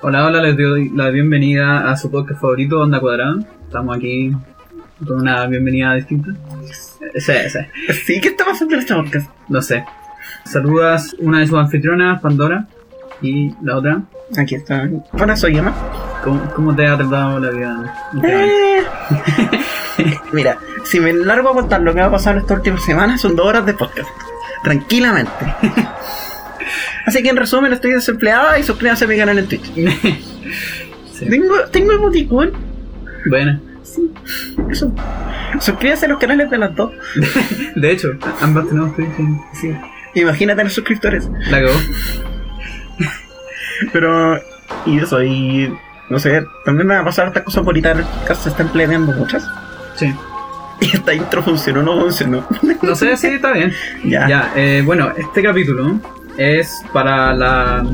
Hola, hola, les doy la bienvenida a su podcast favorito, Onda Cuadrada. Estamos aquí con una bienvenida distinta. Eh, Sí, sí, Sí, ¿qué está pasando en este podcast? no sé. Saludas una de sus anfitrionas, Pandora, y la otra. Aquí está. Bueno, soy Emma. ¿Cómo, cómo te ha tratado la vida? Eh. Mira, si me largo a contar lo que va a pasar esta última semana, son dos horas de podcast. Tranquilamente. Así que en resumen, estoy desempleada y suscríbanse a mi canal en Twitch. Sí. Tengo, tengo emoticón. Bueno, Sí, eso. Suscríbanse a los canales de las dos. de hecho, ambas tenemos Twitch. Sí. Imagínate los suscriptores. La cagó. Pero, y eso, y no sé, también me va a pasar esta cosa bonita en el podcast, se están planeando muchas. Sí. Y esta intro funcionó o no funcionó. No sé si está bien. ya. Ya, eh, bueno, este capítulo es para la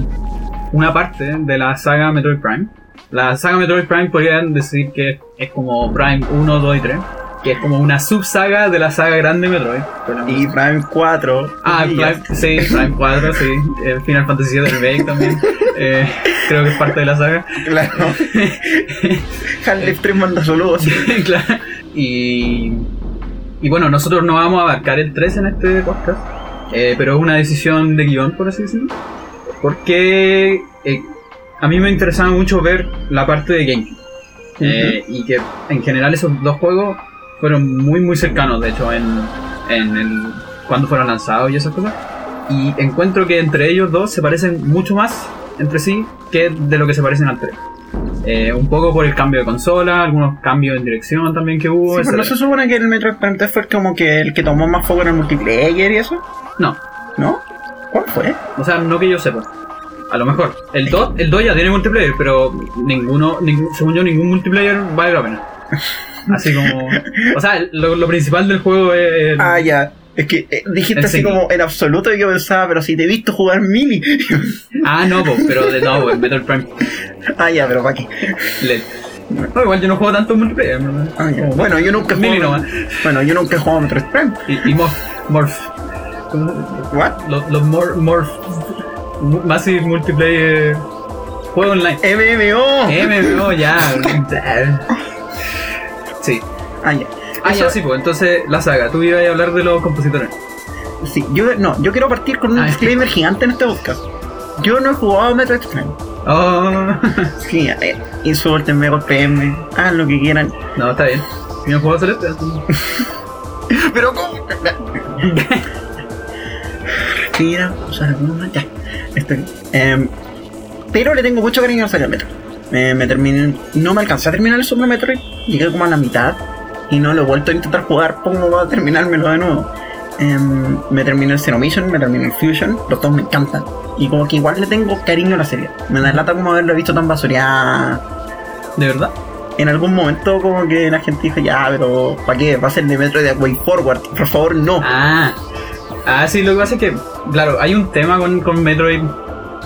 una parte de la saga Metroid Prime. La saga Metroid Prime podrían decir que es como Prime 1, 2 y 3, que es como una subsaga de la saga grande Metroid. Y Prime 4. Ah, Prime, sí, Prime 4, sí. Final Fantasy VII Remake también. eh, creo que es parte de la saga. Claro. Half-Life 3 manda saludos. claro. Y, y bueno, nosotros no vamos a abarcar el 3 en este podcast, eh, pero es una decisión de guion, por así decirlo. Porque eh, a mí me interesaba mucho ver la parte de GameCube. Eh, y que en general esos dos juegos fueron muy muy cercanos, de hecho, en, en el, cuando fueron lanzados y esas cosas. Y encuentro que entre ellos dos se parecen mucho más entre sí que de lo que se parecen al 3. Eh, un poco por el cambio de consola, algunos cambios en dirección también que hubo. Sí, pero no se supone que el Metroid Prime 3 fue como que el que tomó más foco en el multiplayer y eso, No, ¿no? ¿Cuál fue? o sea, no que yo sepa. A lo mejor. El 2 el 2 ya tiene multiplayer, pero ninguno, según yo, ningún multiplayer vale la pena. Así como. O sea, lo, lo principal del juego es. el- Ah, ya. Es que eh, dijiste así como en absoluto y yo pensaba, pero si te he visto jugar mini. Ah, no, po, pero de nuevo, en Metal Prime. ah, ya, pero para qué. LED. No, igual yo no juego tanto multiplayer. ¿no? Ah, Bueno, yo nunca jugado. nomás. Bueno, yo nunca he jugado Metroid Prime. Y, y Morph. Morph. ¿What? Los, los Morph. Morph. Massive Multiplayer. Juego online. MMO. MMO, ya. Sí. Ah, ya. Ah, Eso- ya, sí, pues entonces la saga. Tú ibas a hablar de los compositores. Sí, yo no, yo quiero partir con un Ah, disclaimer gigante en este podcast. Yo no he jugado Metroid Prime. Oh. Sí, eh, insúltenme, golpeenme, hagan lo que quieran. No, está bien. ¿Y no juego celeste? Pero ¿cómo? Respira, usa la pluma, ya. Estoy bien. Em, pero le tengo mucho cariño a saga Metroid. Eh, me terminé, no me alcancé a terminar el Super Metroid, llegué como a la mitad y no lo he vuelto a intentar jugar, ¿cómo va a terminármelo de nuevo? Em, me terminé el Zero Mission, me terminé el Fusion, los dos me encantan. Y como que igual le tengo cariño a la serie. Me da lata como haberlo visto tan basureada. ¿De verdad? En algún momento como que la gente dijo, ya, pero ¿para qué? Va a ser de Metroid de Way Forward. Por favor, no. Ah. Ah, sí, lo que pasa es que, claro, hay un tema con, con Metroid.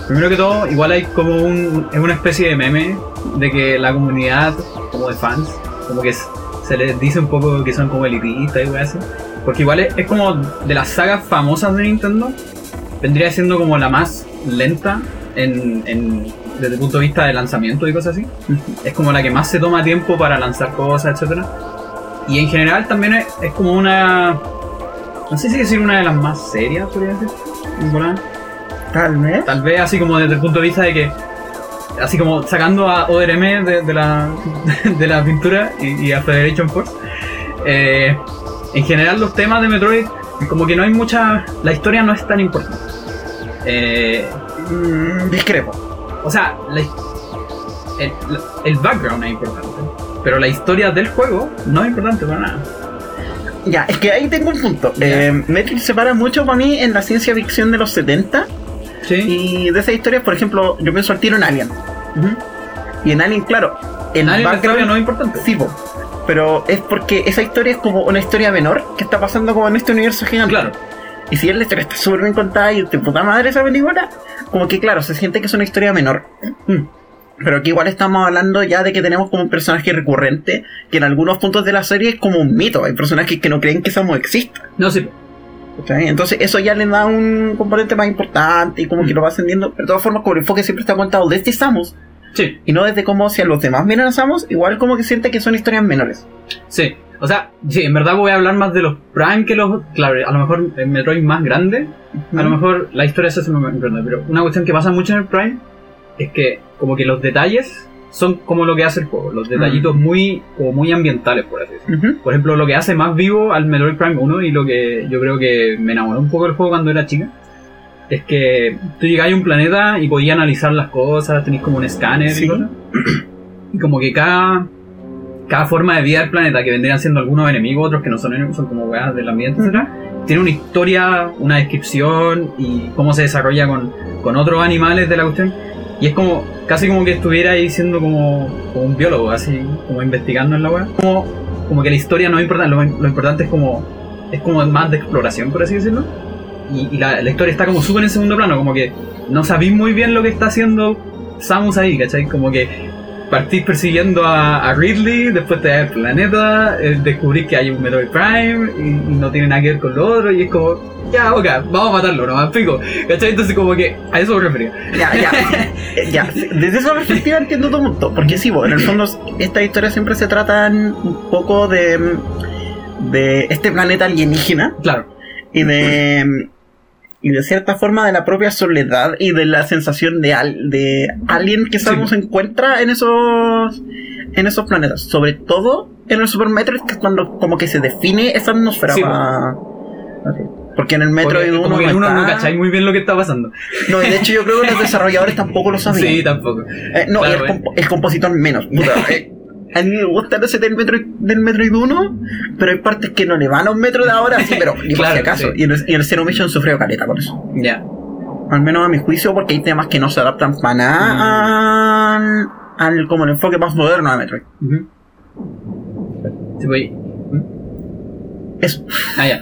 Primero que todo, igual hay como un, es una especie de meme de que la comunidad, como de fans, como que s- se les dice un poco que son como elitistas y wey así. Porque igual es, es como de las sagas famosas de Nintendo, vendría siendo como la más lenta en, en- desde el punto de vista de lanzamiento y cosas así. Es como la que más se toma tiempo para lanzar cosas, etcétera. Y en general también es, es como una. No sé si decir una de las más serias, podría decir. Tal vez. Tal vez así como desde el punto de vista de que. Así como sacando a ODRM de, de la, de la pintura y, y a Federation Force. eh, en general los temas de Metroid, como que no hay mucha. La historia no es tan importante. Eh, discrepo. o sea, la- el, el background es importante. Pero la historia del juego no es importante para nada. Ya, es que ahí tengo un punto. Ya. Eh, Metroid se para mucho para mí en la ciencia ficción de los 70 Sí. y de esas historias, por ejemplo, yo pienso al tiro en Alien. Y en Alien, claro, el la background- no es importante. Sí, po. pero es porque esa historia es como una historia menor que está pasando como en este universo gigante. Claro. Y si la historia está súper bien contada y de puta madre esa película, como que claro, se siente que es una historia menor. Mm. Pero que igual estamos hablando ya de que tenemos como un personaje recurrente que en algunos puntos de la serie es como un mito. Hay personajes que no creen que Samus exista. No, sí. ¿Cachai? Entonces eso ya le da un componente más importante y como que Mm. lo va ascendiendo. Pero de todas formas, como el enfoque siempre está contado desde Samus, Sí, Y no desde cómo si a los demás miran a Samus, igual como que siente que son historias menores. sí. O sea, sí, en verdad voy a hablar más de los Prime que los. Claro, a lo mejor en Metroid más grande, a lo mejor la historia se hace más grande. Pero una cuestión que pasa mucho en el Prime es que, como que los detalles son como lo que hace el juego. Los detallitos muy, como muy ambientales, por así decirlo. Por ejemplo, lo que hace más vivo al Metroid Prime 1 y lo que yo creo que me enamoró un poco del juego cuando era chica es que tú llegabas a un planeta y podías analizar las cosas, tenéis como un escáner Sí. y cosas. Y como que cada, cada forma de vida del planeta, que vendrían siendo algunos enemigos, otros que no son enemigos, son como weas del ambiente, etcétera, tiene una historia, una descripción y cómo se desarrolla con, con otros animales de la cuestión. Y es como, casi como que estuviera ahí siendo como, un biólogo, así, como investigando en la web. Como, como que la historia no es importante, lo, importante es como, es como más de exploración, por así decirlo. Y, la historia está como súper en segundo plano, como que no sabéis muy bien lo que está haciendo Samus ahí, ¿cachai? Como que partís persiguiendo a, a Ridley, después te das el planeta, eh, descubrís que hay un Metroid Prime y, y no tiene nada que ver con lo otro, y es como, ya, ok, vamos a matarlo, no más pico, ¿cachai? Entonces, como que a eso me refería. Ya, ya, ya. Desde esa perspectiva entiendo tu punto. Porque sí, en el fondo estas historias siempre se tratan un poco de, de este planeta alienígena Claro, y de y de cierta forma de la propia soledad y de la sensación de, al, de alguien que Samus encuentra en esos en esos planetas, sobre todo en el Super Metroid que es cuando como que se define esa atmósfera Sí, para- porque en el Metroid porque 1 como que en no, uno no está- cacháis muy bien lo que está pasando. no, y de hecho yo creo que los desarrolladores tampoco lo sabían. Sí, tampoco. Eh, no, Claro, y el, el compositor menos. Puta, eh, a mí me gusta ese del Metroid, del Metroid 1, pero hay partes que no le van a un metro de ahora, sí, pero ni por Claro, si acaso. sí. Y, en el, y en el Zero Mission sufrió caleta por eso. Ya. Al menos a mi juicio, porque hay temas que no se adaptan para nada al, al como el enfoque más moderno de Metroid. Ujú. Sí, pues, Eso. Ah, ya.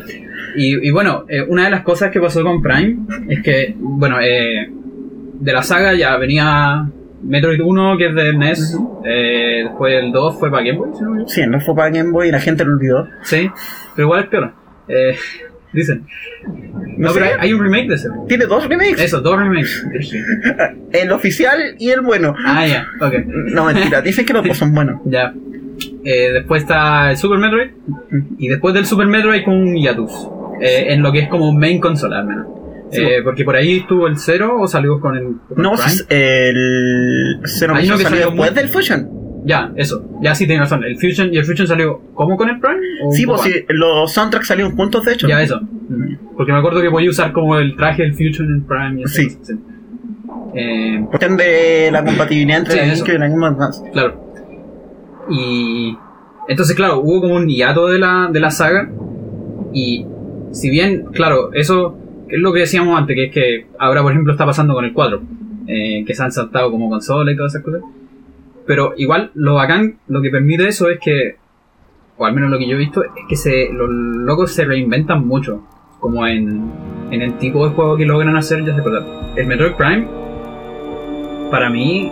Y, y bueno, eh, una de las cosas que pasó con Prime es que, bueno, eh, de la saga ya venía Metroid 1, que es de NES, eh, después el 2 fue para Game Boy, no. Sí, no fue para Game Boy y la gente lo olvidó. Sí, pero igual es peor. Eh, dicen. No, No pero hay, hay un remake de ese. Tiene dos remakes. Eso, dos remakes. El oficial y el bueno. Ah, ya, ok. No, mentira. Dicen que los dos son buenos. Ya. Eh, después está el Super Metroid. Y después del Super Metroid un hiatus. Eh, en lo que es como main console, al menos. Sí, Eh, porque por ahí estuvo el 0 o salió con el. con No, el el Zero Hay uno Mission que salió salió después muy- del Fusion. Ya, eso. Ya sí tienes razón. El Fusion, ¿Y el Fusion salió como con el Prime? ¿O Sí, pues sí, los soundtracks salieron juntos, de hecho. Ya, eso. Porque me acuerdo que podía usar como el traje del Fusion en Prime y esas Sí. cosas, Eh, de la compatibilidad entre Sí, eso. GameCube y la Boy Advance. Claro. Y entonces, claro, hubo como un hiato de la, de la saga. Y si bien, claro, eso es lo que decíamos antes, que es que ahora, por ejemplo, está pasando con el 4, eh, que se han saltado como consola y todas esas cosas. Pero igual, lo bacán, lo que permite eso es que, o al menos lo que yo he visto, es que se, los locos se reinventan mucho. Como en, en el tipo de juego que logran hacer, ya se acuerdan. El Metroid Prime, para mí,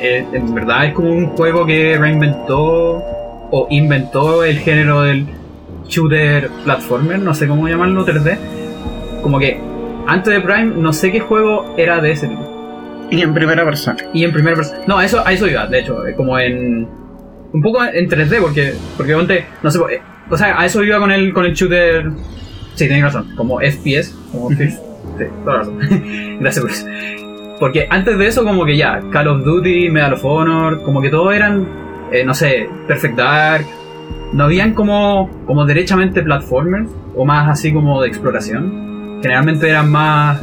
eh, en verdad es como un juego que reinventó o inventó el género del shooter platformer, no sé cómo llamarlo, 3D. Como que antes de Prime no sé qué juego era de ese tipo. Y en primera persona. Y en primera persona. No, a eso, a eso iba, de hecho, eh, como en. Un poco en 3D, porque. Porque ponte, no sé, eh, o sea, a eso iba con el, con el shooter. Sí, tenéis razón, como FPS, como First. Sí, toda la razón. Gracias por eso. Porque antes de eso, como que ya, Call of Duty, Medal of Honor, como que todos eran, eh, no sé, Perfect Dark. No habían como, como derechamente platformers, o más así como de exploración. Generalmente eran más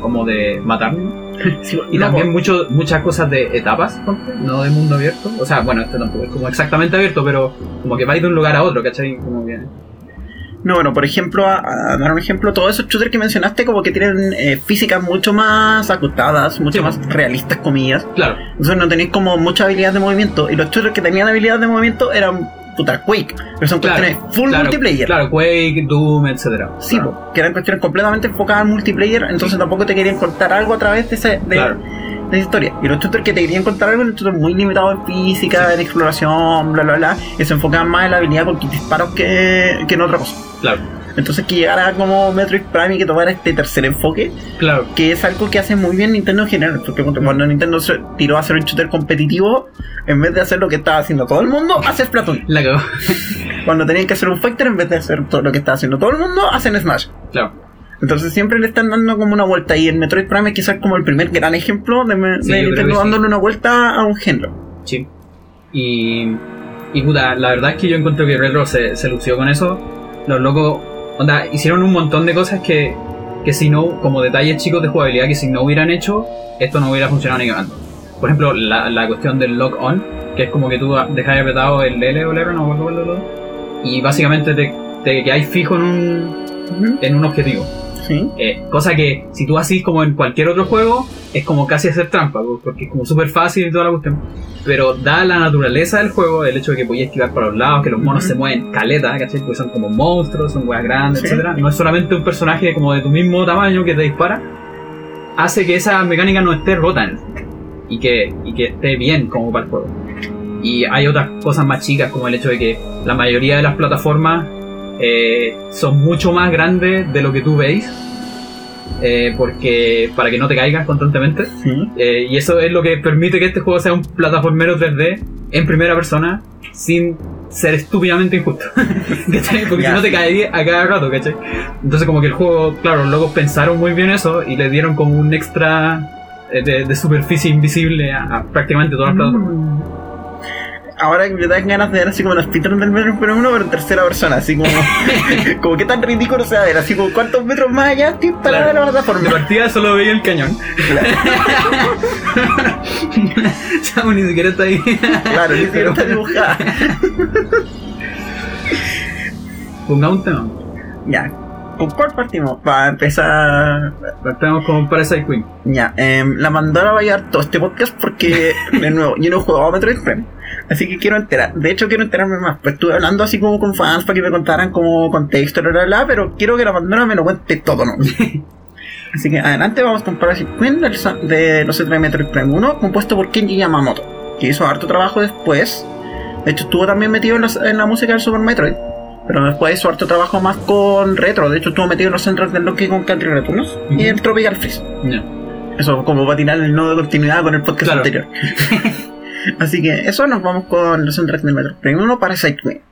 como de matarme. Y No, también mucho, muchas cosas de etapas, no de mundo abierto. O sea, bueno, este tampoco es como exactamente abierto, pero como que vais de un lugar a otro, ¿cachai? Como que... No, bueno, por ejemplo, a, a dar un ejemplo, todos esos shooters que mencionaste como que tienen eh, físicas mucho más ajustadas, mucho Sí. más realistas, comillas. Claro, Entonces no tenéis como mucha habilidad de movimiento. Y los shooters que tenían habilidad de movimiento eran puta Quake. Pero son claro. cuestiones full claro, multiplayer. Claro, Quake, Doom, etcétera. Sí, claro. po, que eran cuestiones completamente enfocadas en multiplayer, entonces tampoco te querían contar algo a través de, ese, de, esa historia. Y los shooters que te querían contar algo eran shooters muy limitados en física, en exploración, bla bla bla, y se enfocaban más en la habilidad con disparos que, que en otra cosa. claro. Entonces que llegara como Metroid Prime y que tomara este tercer enfoque, Claro. que es algo que hace muy bien Nintendo en general, porque cuando Nintendo se tiró a hacer un shooter competitivo, en vez de hacer lo que estaba haciendo todo el mundo, hace Splatoon. La cagó. Cuando tenían que hacer un fighter, en vez de hacer todo lo que estaba haciendo todo el mundo, hacen Smash. claro. Entonces siempre le están dando como una vuelta y en Metroid Prime quizás como el primer gran ejemplo de, me- Sí, de yo creo Nintendo sí. dándole una vuelta a un género. Sí. Y, y puta, la verdad es que yo encuentro que Retro se, se lució con eso. Los locos, onda, hicieron un montón de cosas que, que si no, como detalles chicos de jugabilidad, que si no hubieran hecho, esto no hubiera funcionado ni cagando. Por ejemplo, la, la cuestión del lock on, que es como que tú dejas apretado el L o el R, no me acuerdo y básicamente te, te quedáis fijo en un, en un objetivo. Sí. Eh, cosa que si tú haces como en cualquier otro juego, es como casi hacer trampa, po, porque es como súper fácil y toda la cuestión. Pero da la naturaleza del juego, el hecho de que podías esquivar por los lados, que los monos se mueven caleta, ¿cachai? Porque son como monstruos, son weas grandes, Sí. etcétera. No es solamente un personaje como de tu mismo tamaño que te dispara, hace que esa mecánica no esté rota en el y que, y que esté bien como para el juego. Y hay otras cosas más chicas, como el hecho de que la mayoría de las plataformas eh, son mucho más grandes de lo que tú veis. eh, porque para que no te caigas constantemente Sí. Eh, y eso es lo que permite que este juego sea un plataformero 3D en primera persona sin ser estúpidamente injusto. Porque si no te caería a cada rato, ¿cachai? Entonces como que el juego, claro, los locos pensaron muy bien eso y le dieron como un extra de, de superficie invisible a, a prácticamente todas las plataformas. Mm. Ahora me dan ganas de ver así como los speedrun del Metro Prime 1, pero en tercera persona, así como, como que tan ridículo se va a ver, así como cuántos metros más allá estoy para Claro. la De plataforma. partida solo veía el cañón. Chamo, ni siquiera está ahí. Claro, ni siquiera está dibujada. Pongamos un tema. Ya, ¿con cuál partimos? Para empezar. Partamos con Parasite Queen. Ya, em, la Mandora va a llevar todo este podcast porque, de nuevo, yo no he jugado a Metroid Prime. Así que quiero enterar, de hecho quiero enterarme más. Pues estuve hablando así como con fans para que me contaran como contexto, bla, bla, bla, pero quiero que la Mandora me lo cuente todo, ¿no? Así que adelante vamos con Parasite Queen de los de Metroid Prime 1, compuesto por Kenji Yamamoto, que hizo harto trabajo después. De hecho, estuvo también metido en, los- en la música del Super Metroid. Pero después hizo harto trabajo más con retro. De hecho, estuvo metido en los centros del Donkey con Country Returns y Ujú. el Tropical Freeze. Ya. Eso como va a tirar el nodo de continuidad con el podcast Claro. anterior. Así que eso nos vamos con los soundtracks del Metro. Prime 1 para Side.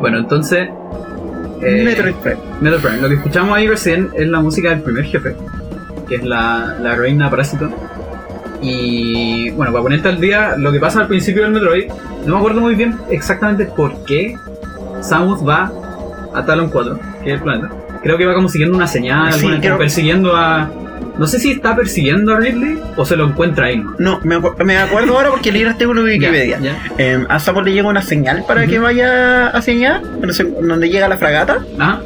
Bueno, entonces. eh, Metroid Prime. Metroid Prime. Lo que escuchamos ahí recién es la música del primer jefe, que es la, la reina parásito. Y bueno, para ponerte al día, lo que pasa al principio del Metroid, no me acuerdo muy bien exactamente por qué Samus va a Talon 4, que es el planeta. Creo que va como siguiendo una señal, Sí, creo- persiguiendo a. No sé si está persiguiendo a Ridley o se lo encuentra ahí. ¿no? Me, acu- me acuerdo ahora porque leí el artículo de Wikipedia. Ya, Eh, a Samus le llega una señal para que vaya hacia allá, donde llega la fragata. Ajá.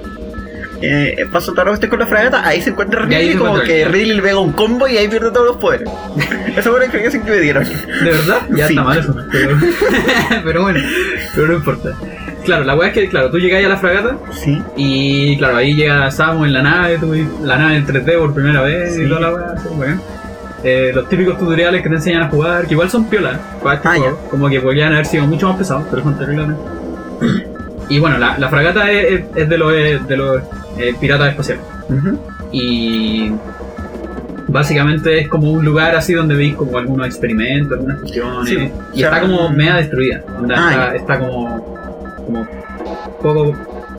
Eh, pasa todo lo que esté con la fragata, ahí se encuentra Y Ridley, se como que Ridley. Le pega un combo y ahí pierde todos los poderes. Esa fue la explicación que me dieron. ¿De verdad? Ya Sí. está mal eso. Pero, pero bueno, pero no importa. Claro, la weá es que, claro, tú llegáis a la fragata Sí. y, claro, ahí llega Samu en la nave, tú, la nave en 3D por primera vez Sí. y toda la weá, así. Eh, los típicos tutoriales que te enseñan a jugar, que igual son piolas este Ah, como que podrían haber sido mucho más pesados, pero son terribles. Y bueno, la, la fragata es, es- es de los, de los eh, piratas espaciales. Ujú. Y básicamente es como un lugar así donde veis como algunos experimentos, algunas cuestiones. Sí, y o sea, está como mm. media destruida. onda, Ah, está como, como poco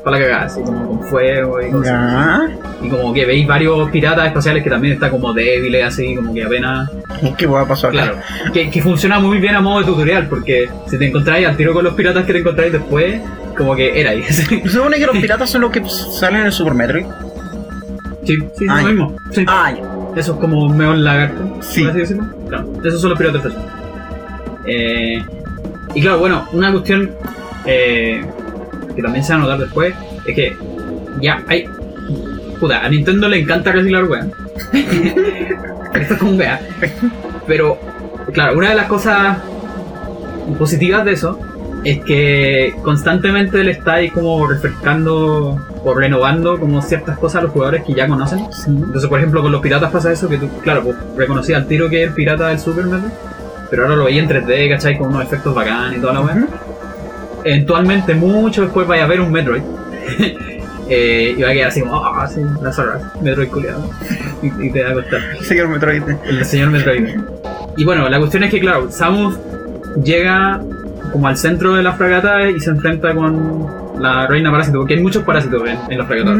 para la cagada, así como con fuego y cosas. Y como que veis varios piratas espaciales que también está como débiles, así como que apenas. ¿Y ¿Qué va a pasar? Claro, que, que funciona muy bien a modo de tutorial, porque si te encontráis al tiro con los piratas que te encontráis después, como que era ahí. sí, ¿Se supone que los piratas son los que salen en el Super Metroid? sí, Ah, lo mismo. Sí. Ah, ya. Eso es como un meón lagarto, Sí. así decirlo. Claro, esos son los piratas. Eh, y claro, bueno, una cuestión eh, que también se va a notar después es que ya hay. Puta, a Nintendo le encanta reciclar weá. Esto es como wea. Pero, claro, una de las cosas positivas de eso es que constantemente le está ahí como refrescando o renovando como ciertas cosas a los jugadores que ya conocen. Entonces, por ejemplo, con los piratas pasa eso, que tú, claro, pues reconocías al tiro que es el pirata del Super pero ahora lo veía en 3D, ¿cachai? Con unos efectos bacanes y toda la weá. Ujú. Eventualmente, mucho después vaya a ver un Metroid. eh, y va a quedar así como, ah, sí, la zorra, Metroid culiado. y, y te va a costar. Señor Metroid. El señor Metroid. Y bueno, la cuestión es que, claro, Samus llega como al centro de la fragata y se enfrenta con la reina parásito, porque hay muchos parásitos en, en la fragata.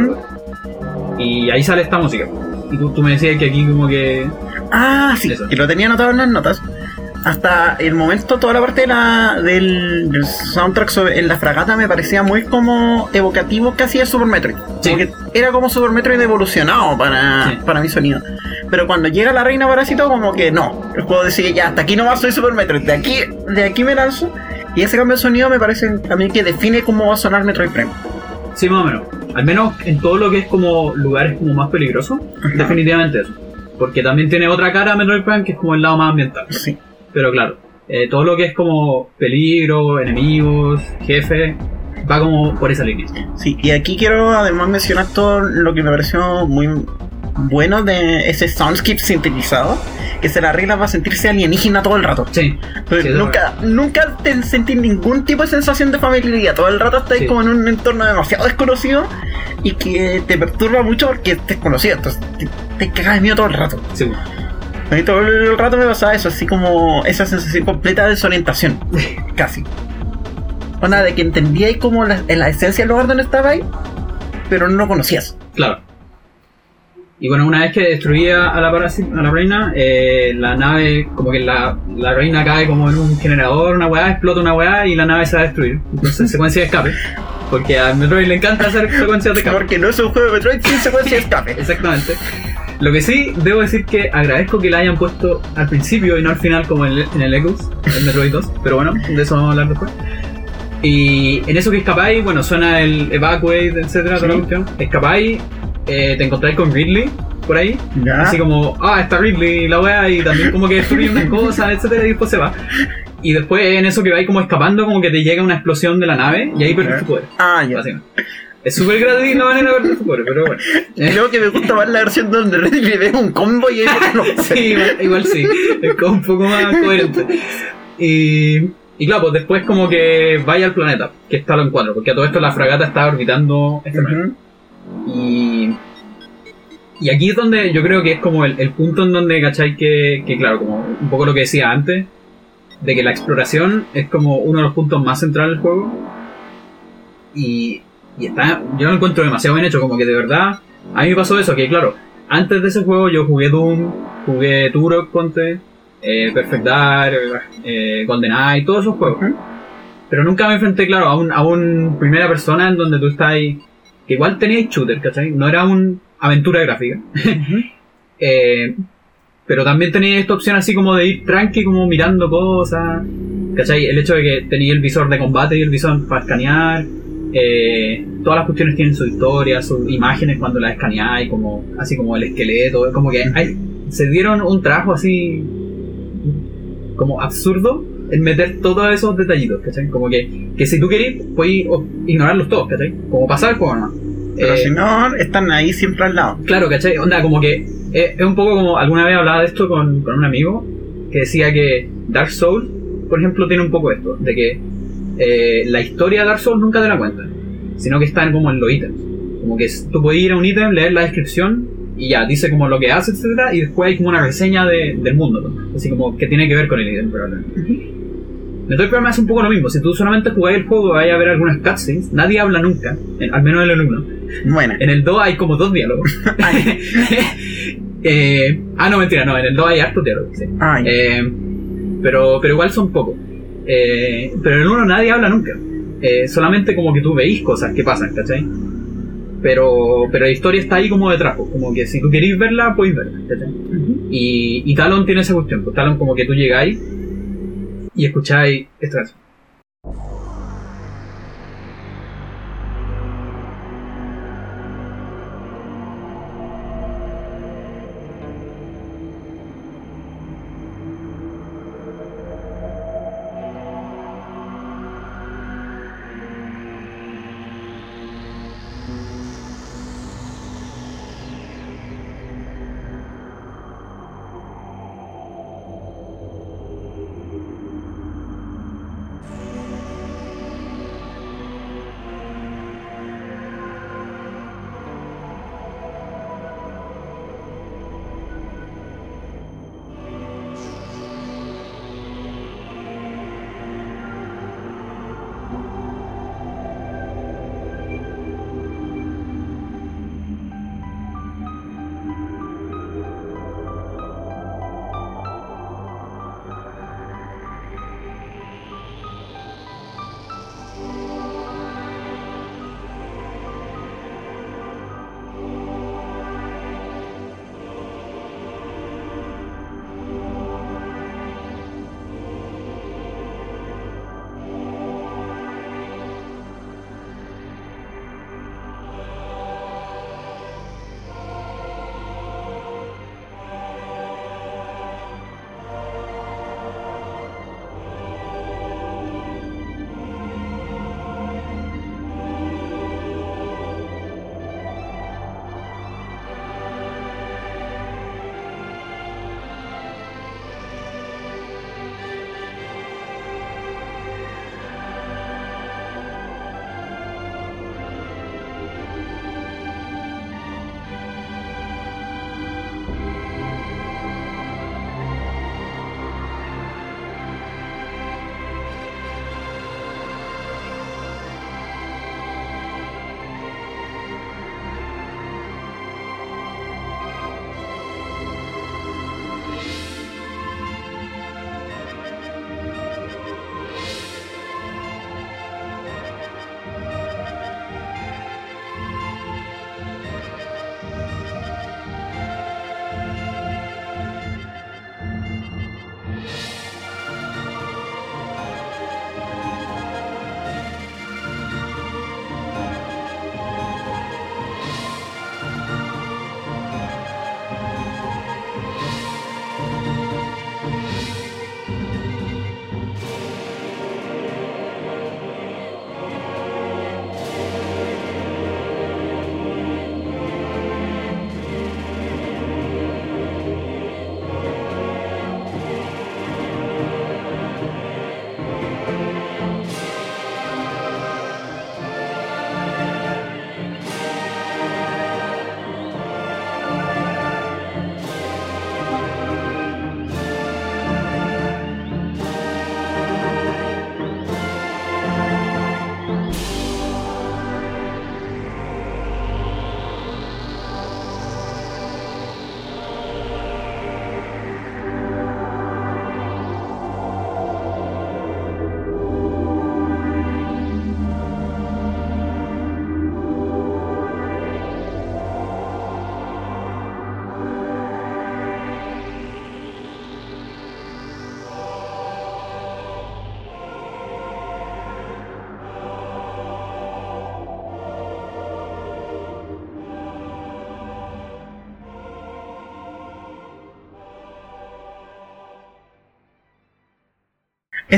Y ahí sale esta música. Y tú, tú me decías que aquí como que... Ah, sí, Eso. que lo tenía anotado en las notas. Hasta el momento, toda la parte de la, del, del soundtrack sobre- en la fragata me parecía muy como evocativo casi de Super Metroid. Sí. Era como Super Metroid evolucionado para, Sí. para mi sonido. Pero cuando llega la reina parásito, como que no. El juego decide ya, hasta aquí nomás soy Super Metroid. De aquí, de aquí me lanzo. Y ese cambio de sonido me parece también que define cómo va a sonar Metroid Prime. Sí, más o menos. Al menos en todo lo que es como lugares como más peligrosos, definitivamente eso. Porque también tiene otra cara Metroid Prime que es como el lado más ambiental. Sí. Pero claro, eh, todo lo que es como peligro, enemigos, jefe, va como por esa línea. Sí, y aquí quiero además mencionar todo lo que me pareció muy bueno de ese soundscape sintetizado, que se la arregla para sentirse alienígena todo el rato. Sí, nunca, nunca te sentí ningún tipo de sensación de familiaridad. Todo el rato estás Sí. como en un entorno demasiado desconocido y que te perturba mucho porque es desconocido. Entonces te, te cagas de miedo todo el rato. sí. Mí todo el rato me pasaba eso, así como esa sensación completa de desorientación. Casi. Onda de que entendías como la, la esencia del lugar donde estabas, pero no lo conocías. Claro. Y bueno, una vez que destruía a la, a la reina, eh, la nave, como que la, la reina cae como en un generador, una weá, explota una weá y la nave se va a destruir. Entonces, secuencia de escape. Porque a Metroid le encanta hacer secuencias de escape. Porque no es un juego de Metroid sin secuencia de escape. Exactamente. Lo que sí, debo decir que agradezco que la hayan puesto al principio y no al final como en el, en el Eclipse, en Metroid 2, pero bueno, de eso vamos a hablar después. Y en eso que escapáis, bueno, suena el Evacuate, etcétera, toda la Sí. cuestión. Escapáis, eh, te encontráis con Ridley por ahí, Ya. así como, ah, está Ridley, la wea, y también como que destruye unas cosas, etcétera, y después se va. Y después en eso que vais como escapando, como que te llega una explosión de la nave y ahí Ya. tu poder. Ah, ya. Es súper gratis la manera de perder tu poder, pero bueno. Creo que me gusta más la versión donde le ve un combo y ahí no Sí, igual, sí. Es como un poco más coherente. Y, y claro, pues después como que vaya al planeta, que está lo en cuatro, porque a todo esto la fragata está orbitando este. Ujú. Y, y aquí es donde yo creo que es como el, el punto en donde, ¿cachai? Que, que claro, como un poco lo que decía antes, de que la exploración es como uno de los puntos más centrales del juego. Y, y está, yo lo encuentro demasiado bien hecho, como que de verdad, a mí me pasó eso, que claro, antes de ese juego yo jugué Doom, jugué Turok, Conte, eh, Perfect Dark, eh, GoldenEye, todos esos juegos. Pero nunca me enfrenté, claro, a un, a un primera persona en donde tú estás ahí, que igual tenías shooter, ¿cachai? No era un aventura gráfica. Eh, pero también tenía esta opción así como de ir tranqui, como mirando cosas. ¿Cachai? El hecho de que tenía el visor de combate y el visor para escanear. Eh, todas las cuestiones tienen su historia, sus imágenes cuando las escaneáis, como, así como el esqueleto. Como que hay, se dieron un trabajo así como absurdo en meter todos esos detallitos, ¿cachai? Como que, que si tú querés, puedes ignorarlos todos, ¿cachai? Como pasar juego nomás. Pero Eh, si no, están ahí siempre al lado. Claro, ¿cachai? Onda, como que eh, es un poco como alguna vez hablaba de esto con, con un amigo que decía que Dark Souls, por ejemplo, tiene un poco esto, de que eh, la historia de Dark Souls nunca te la cuentan, sino que están como en los ítems. Como que tú puedes ir a un ítem, leer la descripción y ya, dice como lo que hace, etcétera, y después hay como una reseña de- del mundo, ¿no? así como que tiene que ver con el ítem, probablemente. Metroid Prime hace un poco lo mismo, si tú solamente jugás el juego vais a ver algunas cutscenes, nadie habla nunca, en- al menos en el 1. Bueno, En el 2 hay como dos diálogos. Eh, ah, no, mentira, no, en el 2 hay hartos diálogos, sí. ay, Eh, pero, pero igual son pocos. Eh, pero en el 1 nadie habla nunca. Eh, solamente como que tú veís cosas que pasan, ¿cachai? Pero, pero la historia está ahí como detrás, pues, como que si tú queréis verla, podéis verla, ¿cachai? Y, y Talon tiene esa cuestión, pues Talon como que tú llegáis y escucháis esta canción.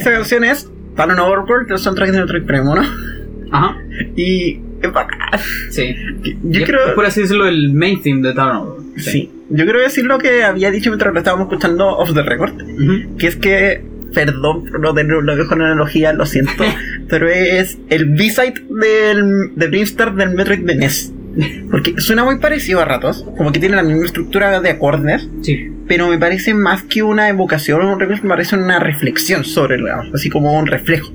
Esa canción es Talon Overworld del soundtrack de Metroid Prime 1. Ajá. Y es bacán. Sí. Yo creo. es, por así decirlo, el main theme de Town. Sí. Yo quiero decir lo que había dicho mientras lo estábamos escuchando off the record. Que es que, perdón por no tener una mejor analogía, lo siento. pero es el B-side del, de Brimstar del Metroid de NES. Porque suena muy parecido a ratos. Como que tiene la misma estructura de acordes. Sí. Pero me parece más que una evocación o un remix, me parece una reflexión sobre el Así como un reflejo.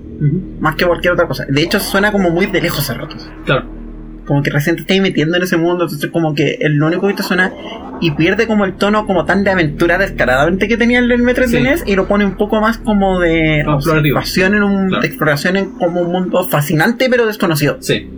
Más que cualquier otra cosa. De hecho, suena como muy de lejos a ratos. Claro. como que recién te estás metiendo en ese mundo, entonces como que el único que te suena y pierde como el tono como tan de aventura descaradamente que tenía el del Metroid Sí. NES y lo pone un poco más como de observación en un, Claro. de exploración en como un mundo fascinante pero desconocido. Sí.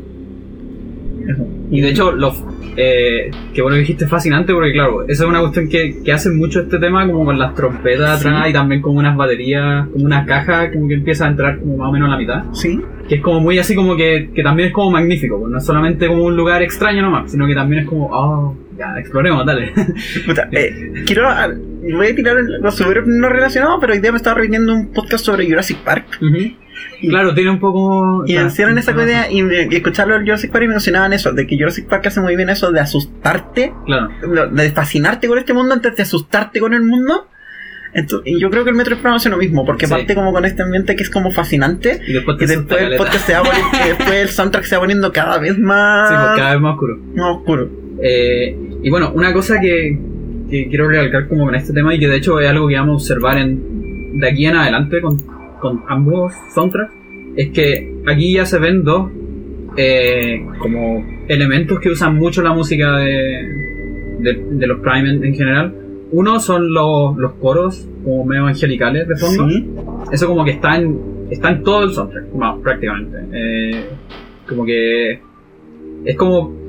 Y de hecho, lo, eh, que bueno que dijiste fascinante porque claro, esa es una cuestión que, que hace mucho este tema como con las trompetas Sí. atrás y también con unas baterías, como una caja como que empieza a entrar como más o menos a la mitad. Sí, Que es como muy así como que, que también es como magnífico, pues no es solamente como un lugar extraño nomás, sino que también es como, oh, ya, exploremos, dale. Puta, eh, quiero ah, voy a tirar algo súper no relacionado, pero hoy día me estaba reuniendo un podcast sobre Jurassic Park Y claro, tiene un poco... y mencionan esa cosa y, y escucharlo en Jurassic Park y mencionaban eso, de que Jurassic Park hace muy bien eso de asustarte Claro, de fascinarte con este mundo antes de asustarte con el mundo. Entonces, y yo creo que el Metro Prime hace lo mismo, porque Sí. parte como con este ambiente que es como fascinante. y después te Y después el podcast se va poniendo, después el soundtrack se va poniendo cada vez más, Sí, pues cada vez más oscuro. más oscuro. Eh, y bueno, una cosa que, que quiero recalcar como con este tema y que de hecho es algo que vamos a observar en, de aquí en adelante con, con ambos soundtracks, es que aquí ya se ven dos eh, como elementos que usan mucho la música de, de, de los Prime en, en general. Uno son los, los coros como medio angelicales de fondo. Sí. Eso como que está en, está en todo el soundtrack, bueno, prácticamente. Eh, como que es como...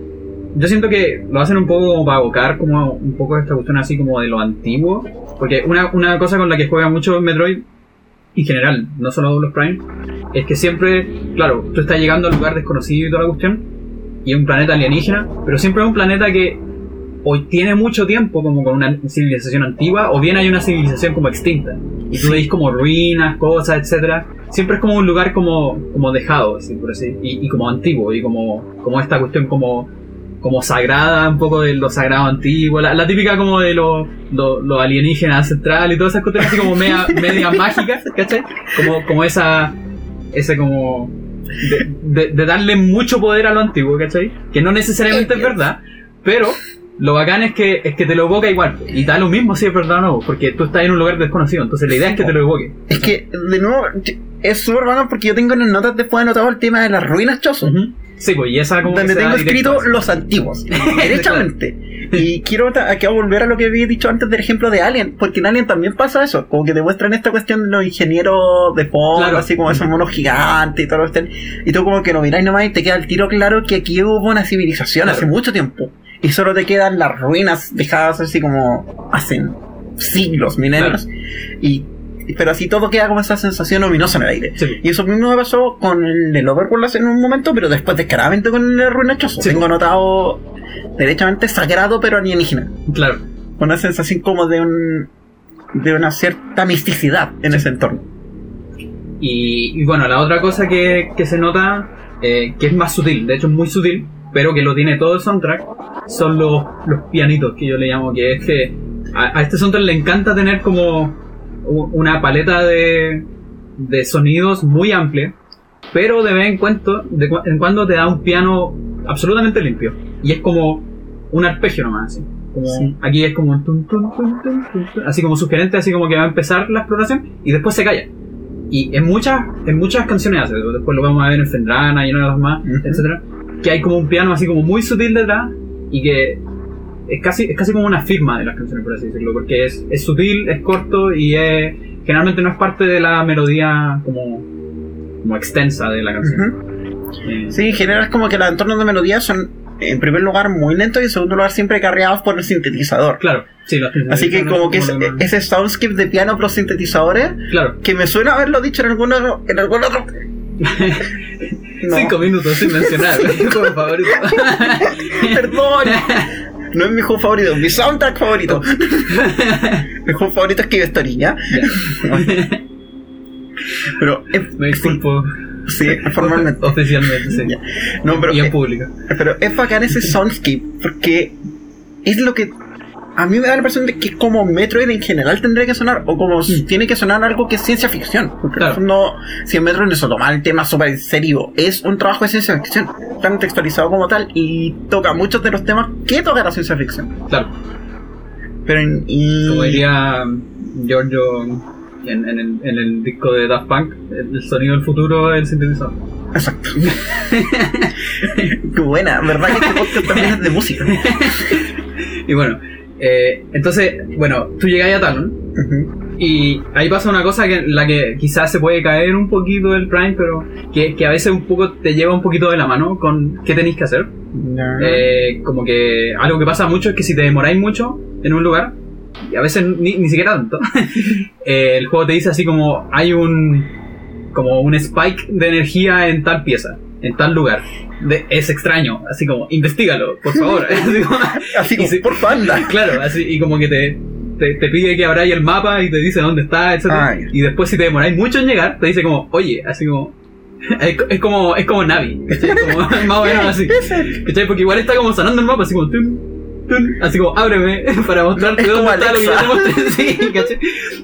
Yo siento que lo hacen un poco como para evocar como un poco esta cuestión así como de lo antiguo. Porque una, una cosa con la que juega mucho Metroid, en general, no solo los Prime, es que siempre, claro, tú estás llegando al lugar desconocido y toda la cuestión, y es un planeta alienígena, pero siempre es un planeta que o tiene mucho tiempo como con una civilización antigua, o bien hay una civilización como extinta. Y tú veis como ruinas, cosas, etcétera. Siempre es como un lugar como, como dejado, así por así, y, y como antiguo, y como, como esta cuestión como, como sagrada, un poco de lo sagrado antiguo, la, la típica como de lo, lo, lo alienígena ancestral y todas esas cuestiones así como media, media mágicas, ¿cachai? Como, como esa, ese como, de, de- de darle mucho poder a lo antiguo, ¿cachai? Que no necesariamente es verdad, pero lo bacán es que, es que te lo evoca igual. Y da lo mismo si es verdad o no, porque tú estás en un lugar desconocido. Entonces la idea es que te lo evoque. Es que, de nuevo, es súper bueno porque yo tengo en las notas después anotado el tema de las ruinas chozo. Ujú. Sí, pues y esa como. Donde tengo directo escrito así. los antiguos, derechamente. Y quiero a volver a lo que había dicho antes del ejemplo de Alien, porque en Alien también pasa eso, como que demuestran esta cuestión de los ingenieros de fondo, Claro. así como esos monos gigantes y todo lo que estén. Y tú como que lo miráis nomás y te queda el tiro claro que aquí hubo una civilización Claro. hace mucho tiempo. Y solo te quedan las ruinas dejadas así como hace siglos, milenios. Y pero así todo queda como esa sensación ominosa en el aire. Sí. Y eso mismo me pasó con el, el Overworld en un momento, pero después descaradamente con el Ruina Choso. Sí. Tengo notado derechamente sagrado pero alienígena. Claro. Una sensación como de un de una cierta misticidad en ese entorno. Y, y bueno, la otra cosa que, que se nota, eh, que es más sutil, de hecho es muy sutil, pero que lo tiene todo el soundtrack, son los, los pianitos que yo le llamo, que es que a, a este soundtrack le encanta tener como una paleta de, de sonidos muy amplia, pero de vez en cuando, de cu- en cuando te da un piano absolutamente limpio. Y es como un arpegio nomás, así. Como, Sí. Aquí es como tun, tun, tun, así como sugerente, así como que va a empezar la exploración y después se calla. Y en muchas, en muchas canciones hace, después lo vamos a ver en Fendrana y en otras más, Ujú. etcétera, que hay como un piano así como muy sutil detrás y que es casi, es casi como una firma de las canciones, por así decirlo, porque es, es sutil, es corto y es, generalmente no es parte de la melodía como, como extensa de la canción. Eh, Sí, en general es como que los entornos de melodía son en primer lugar muy lentos y en segundo lugar siempre carreados por el sintetizador. Claro, sí, los Así que como que ese, ese soundscape de piano plus sintetizadores, Claro, que me suena haberlo dicho en algún otro, en algún otro No. cinco minutos sin mencionar, juego favorito. Perdón. No es mi juego favorito, es mi soundtrack favorito. mi juego favorito es que Story, ¿ya? Ya. Pero es, Me disculpo. Sí, formalmente. Oficialmente, sí. Ya. No, pero, y en es, público. pero es bacán ese soundscape porque es lo que a mí me da la impresión de que como Metroid en general tendría que sonar, o como si tiene que sonar algo que es ciencia ficción. Porque Claro. no, si en Metroid no se toma el tema súper en serio, es un trabajo de ciencia ficción, tan textualizado como tal, y toca muchos de los temas que toca la ciencia ficción. Claro. Pero en, y, Como diría Giorgio en, en el, en el disco de Daft Punk, el sonido del futuro es el sintetizador. Exacto. Qué buena, ¿verdad que este podcast también es de música? Y bueno, eh, entonces, bueno, tú llegas a Talon Ujú. y ahí pasa una cosa que la que quizás se puede caer un poquito del Prime, pero que, que a veces un poco te lleva un poquito de la mano con qué tenéis que hacer. Eh, como que algo que pasa mucho es que si te demoráis mucho en un lugar, y a veces ni, ni siquiera tanto, eh, el juego te dice así como hay un como un spike de energía en tal pieza, en tal lugar. De- es extraño, así como investigalo, por favor. Así como- Así como, por anda. claro, así y como que te, te, te pide que abráis el mapa y te dice dónde está, etc. Ah, ya. y después si te demoráis mucho en llegar, te dice como, oye, así como es, es como es como Navi, ¿cachai? Como, más o menos así. ¿Cachai? Porque igual está como sonando el mapa, así como tun, tun, así como ábreme para mostrarte dónde está lo que Alexa. te mostré. Sí, ¿cachai?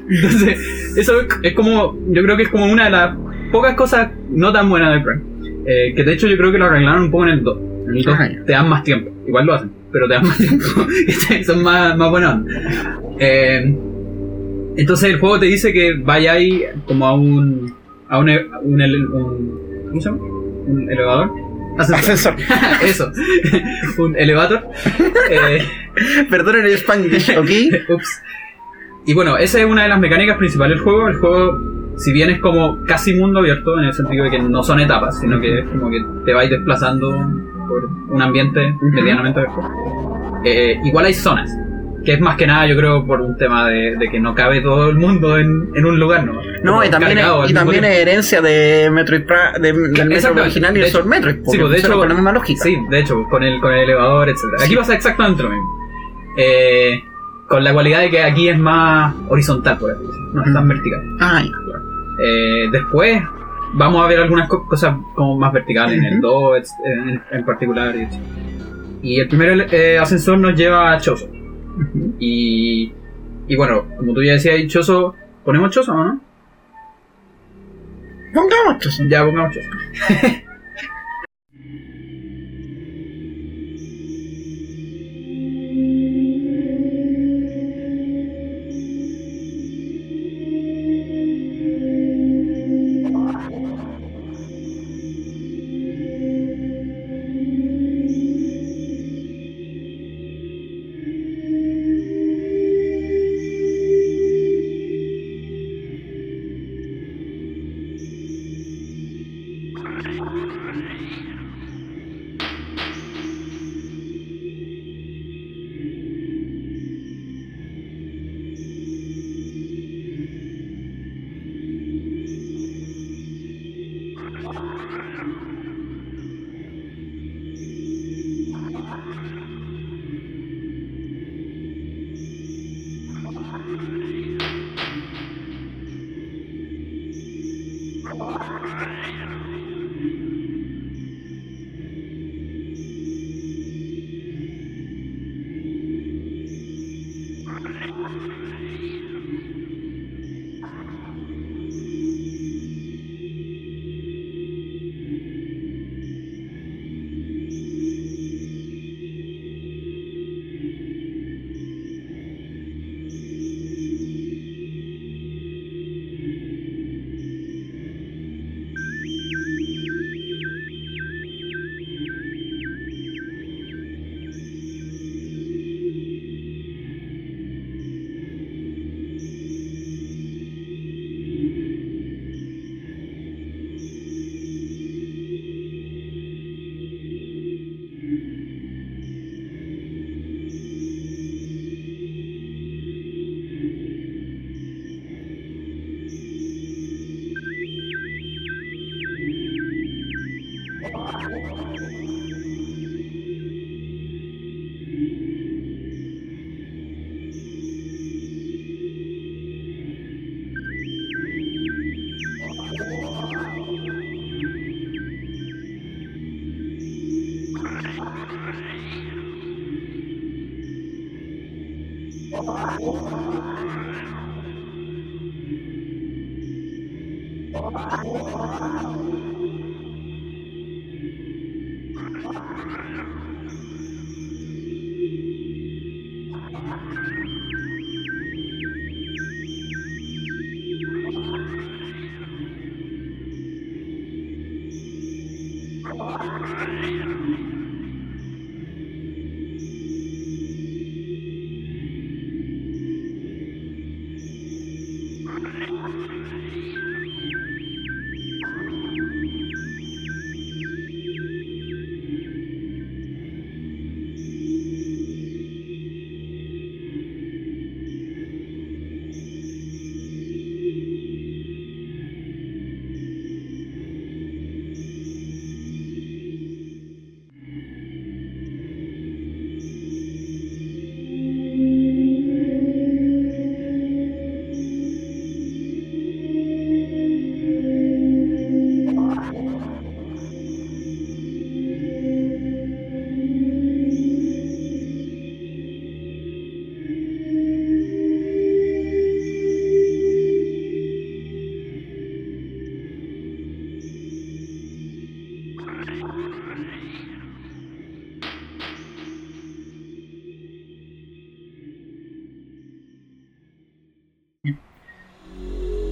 Entonces, eso es- es como, yo creo que es como una de las pocas cosas no tan buenas del Prime. Eh, que de hecho yo creo que lo arreglaron un poco en el 2. En el 2 Ajá, ya. te dan más tiempo. Igual lo hacen, pero te dan más tiempo. ¿cachai? Son más, más buenas. Eh, entonces el juego te dice que vayáis como a un. a un, un, ¿Cómo se llama? Un elevador. Ascensor. Ascensor. Eso. un elevator. Eh, Perdonen el Spanglish, ¿ok? ups. Y bueno, esa es una de las mecánicas principales del juego. El juego, si bien es como casi mundo abierto, en el sentido de que no son etapas, sino que es como que te vais desplazando por un ambiente medianamente abierto. Eh, igual hay zonas. Que es más que nada, yo creo, por un tema de, de que no cabe todo el mundo en, en un lugar, ¿no? No, y también, es, y también es herencia de Metroid de, del Metroid original y De hecho- Metroid. porque Sí, pues de hecho, con la misma lógica. Sí, de hecho, con el, con el elevador, etc. Aquí Sí. pasa exactamente lo mismo. Eh, con la cualidad de que aquí es más horizontal, por así decirlo, no es tan vertical. Ah, ya. Eh, después vamos a ver algunas co- cosas como más verticales en el Ujú. 2 etc, en, en particular. Y, el primer eh, ascensor nos lleva a Choso. Y, y bueno, como tú ya decías, Choso, ¿ponemos Choso o no? Pongamos esto. Ya pongamos Choso.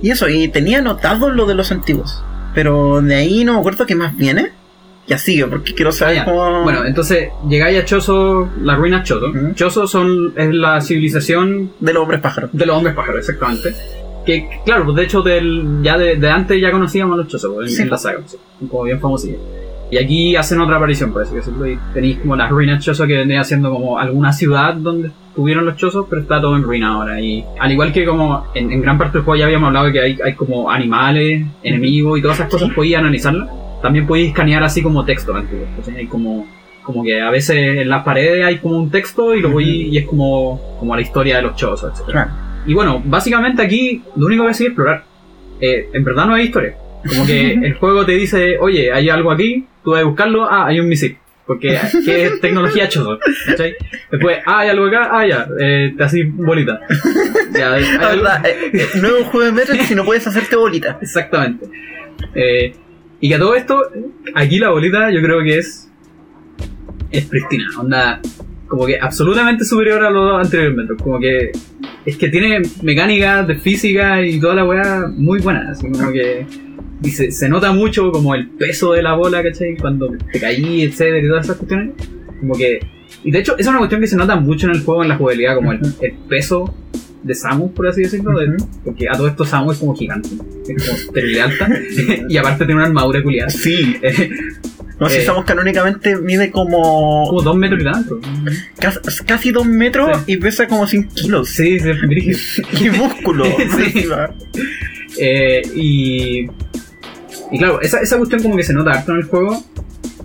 Y eso, y tenía anotado lo de los antiguos. Pero de ahí no me acuerdo qué más viene. Ya sigue, porque quiero saber Ah, cómo. Bueno, entonces llegáis a Chozo, las ruinas Chozo. Ujú. Chozo son, es la civilización de los hombres pájaros. de los hombres pájaros, exactamente. Que, claro, pues de hecho, del, ya de, de antes ya conocíamos a los Chozo pues, en, Sí. en la saga, sí, como bien famosilla. Y aquí hacen otra aparición, por así decirlo. Y tenéis como las ruinas Chozo que vendría siendo como alguna ciudad donde estuvieron los Chozos, pero está todo en ruina ahora. Y al igual que como en, en gran parte del juego ya habíamos hablado de que hay, hay como animales, enemigos y todas esas cosas, podéis analizarlas. También podéis escanear así como texto antiguo. Entonces hay como, como que a veces en las paredes hay como un texto y lo podéis- y es como, como la historia de los Chozos, etc. Claro. Y bueno, básicamente aquí lo único que es explorar. Eh, en verdad no hay historia. Como que el juego te dice, oye, hay algo aquí, tú vas a buscarlo, ah, hay un misil. Porque ¿qué es tecnología chozo. ¿cachai? Después, ah, hay algo acá, ah, ya, eh, te haces bolita. Ya, hay La algo- verdad, eh, eh, no es un juego de Metroid si no puedes hacerte bolita. Exactamente. Eh, y que a todo esto, aquí la bolita yo creo que es. Es pristina. Onda. Como que absolutamente superior a los anteriormente. Como que. Es que tiene mecánicas de física y toda la weá muy buena. Así como que. Y se, se nota mucho como el peso de la bola, ¿cachai? Cuando te caí, etcétera, y todas esas cuestiones. Como que. Y de hecho, esa es una cuestión que se nota mucho en el juego, en la jugabilidad, como el, el peso de Samus, por así decirlo. de- porque a todo esto Samus es como gigante. Es como terrible alta. y aparte tiene una armadura culiada. Sí. Eh, No sé, Eh. Samus canónicamente mide como como dos metros y tanto. casi, casi dos metros Sí. y pesa como 100 kilos. Sí, sí. Y músculo. Sí. Eh, y. Y claro, esa, esa cuestión como que se nota harto en el juego.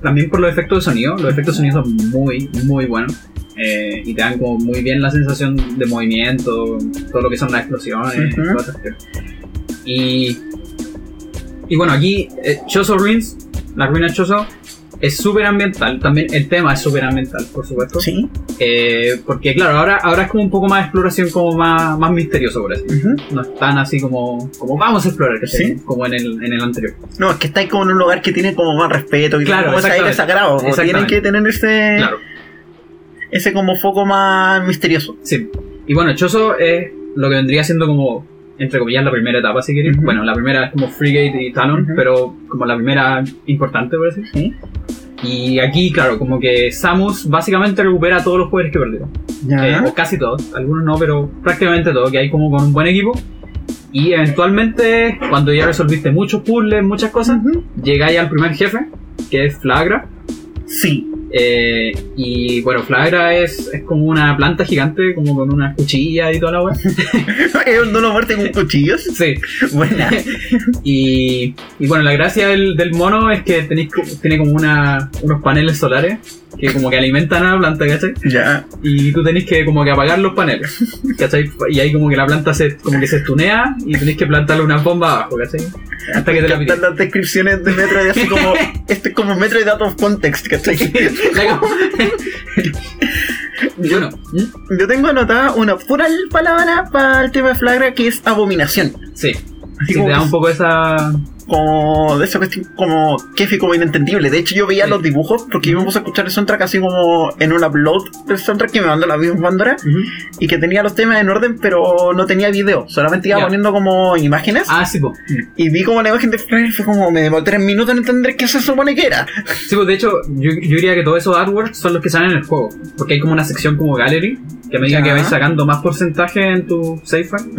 También por los efectos de sonido. Los efectos de sonido son muy, muy buenos. Eh, y te dan como muy bien la sensación de movimiento, todo lo que son las explosiones, cuestiones. Y. Y bueno, aquí eh, Chozo Ruins, la ruina de Chozo, es súper ambiental. También el tema es súper ambiental, por supuesto. Sí. Eh, porque claro, ahora, ahora es como un poco más exploración, como más, más misterioso, por así. Ujú. No es tan así como, como vamos a explorar. Sí. como en el, en el anterior. No, es que estáis como en un lugar que tiene como más respeto y Claro, como ese aire sagrado. como Tienen que tener ese, Claro, ese como foco más misterioso. sí. Y bueno, Chozo es lo que vendría siendo como, entre comillas, la primera etapa, si queréis. Ujú. Bueno, la primera es como Frigate y Talon, pero como la primera importante, por decir. Sí. Y aquí, claro, como que Samus básicamente recupera todos los poderes que perdió. Eh, o casi todos, algunos no, pero prácticamente todos, que hay como con un buen equipo. Y eventualmente, cuando ya resolviste muchos puzzles, muchas cosas, Ujú. llegáis al primer jefe, que es Flagra. Sí. Eh, y bueno, Flagra es, es como una planta gigante, como con una cuchilla y toda la wea. ¿Es un dono muerte con cuchillos? Sí. Buena. Y, y bueno, la gracia del, del mono es que tenéis, tiene como una, unos paneles solares que como que alimentan a la planta, ¿cachai? ya. Y tú tenés que como que apagar los paneles, ¿cachai? Y ahí como que la planta se, como que se estunea y tenés que plantarle una bomba abajo, ¿cachai? Hasta que te la Están las descripciones de Metroid así como. Este es como Metroid out of context, ¿cachai? Yo, Bueno, ¿Mm? yo tengo anotada una pura palabra para el tema de Flagra que es abominación. sí. Así Sí, te da un poco esa. Como de esa cuestión como kefi como inentendible. De hecho yo veía Sí. los dibujos porque yo me puse a escuchar el soundtrack así como en un upload del soundtrack que me mandó la misma bandera y que tenía los temas en orden pero no tenía video, solamente iba poniendo como imágenes Ah, sí, pues. y vi como la imagen de Flagra y fue como me demoré tres minutos en entender qué se supone que era. Sí, pues de hecho, yo, yo diría que todos esos artworks son los que salen en el juego. Porque hay como una sección como gallery, que a medida que vais sacando más porcentaje en tu save file,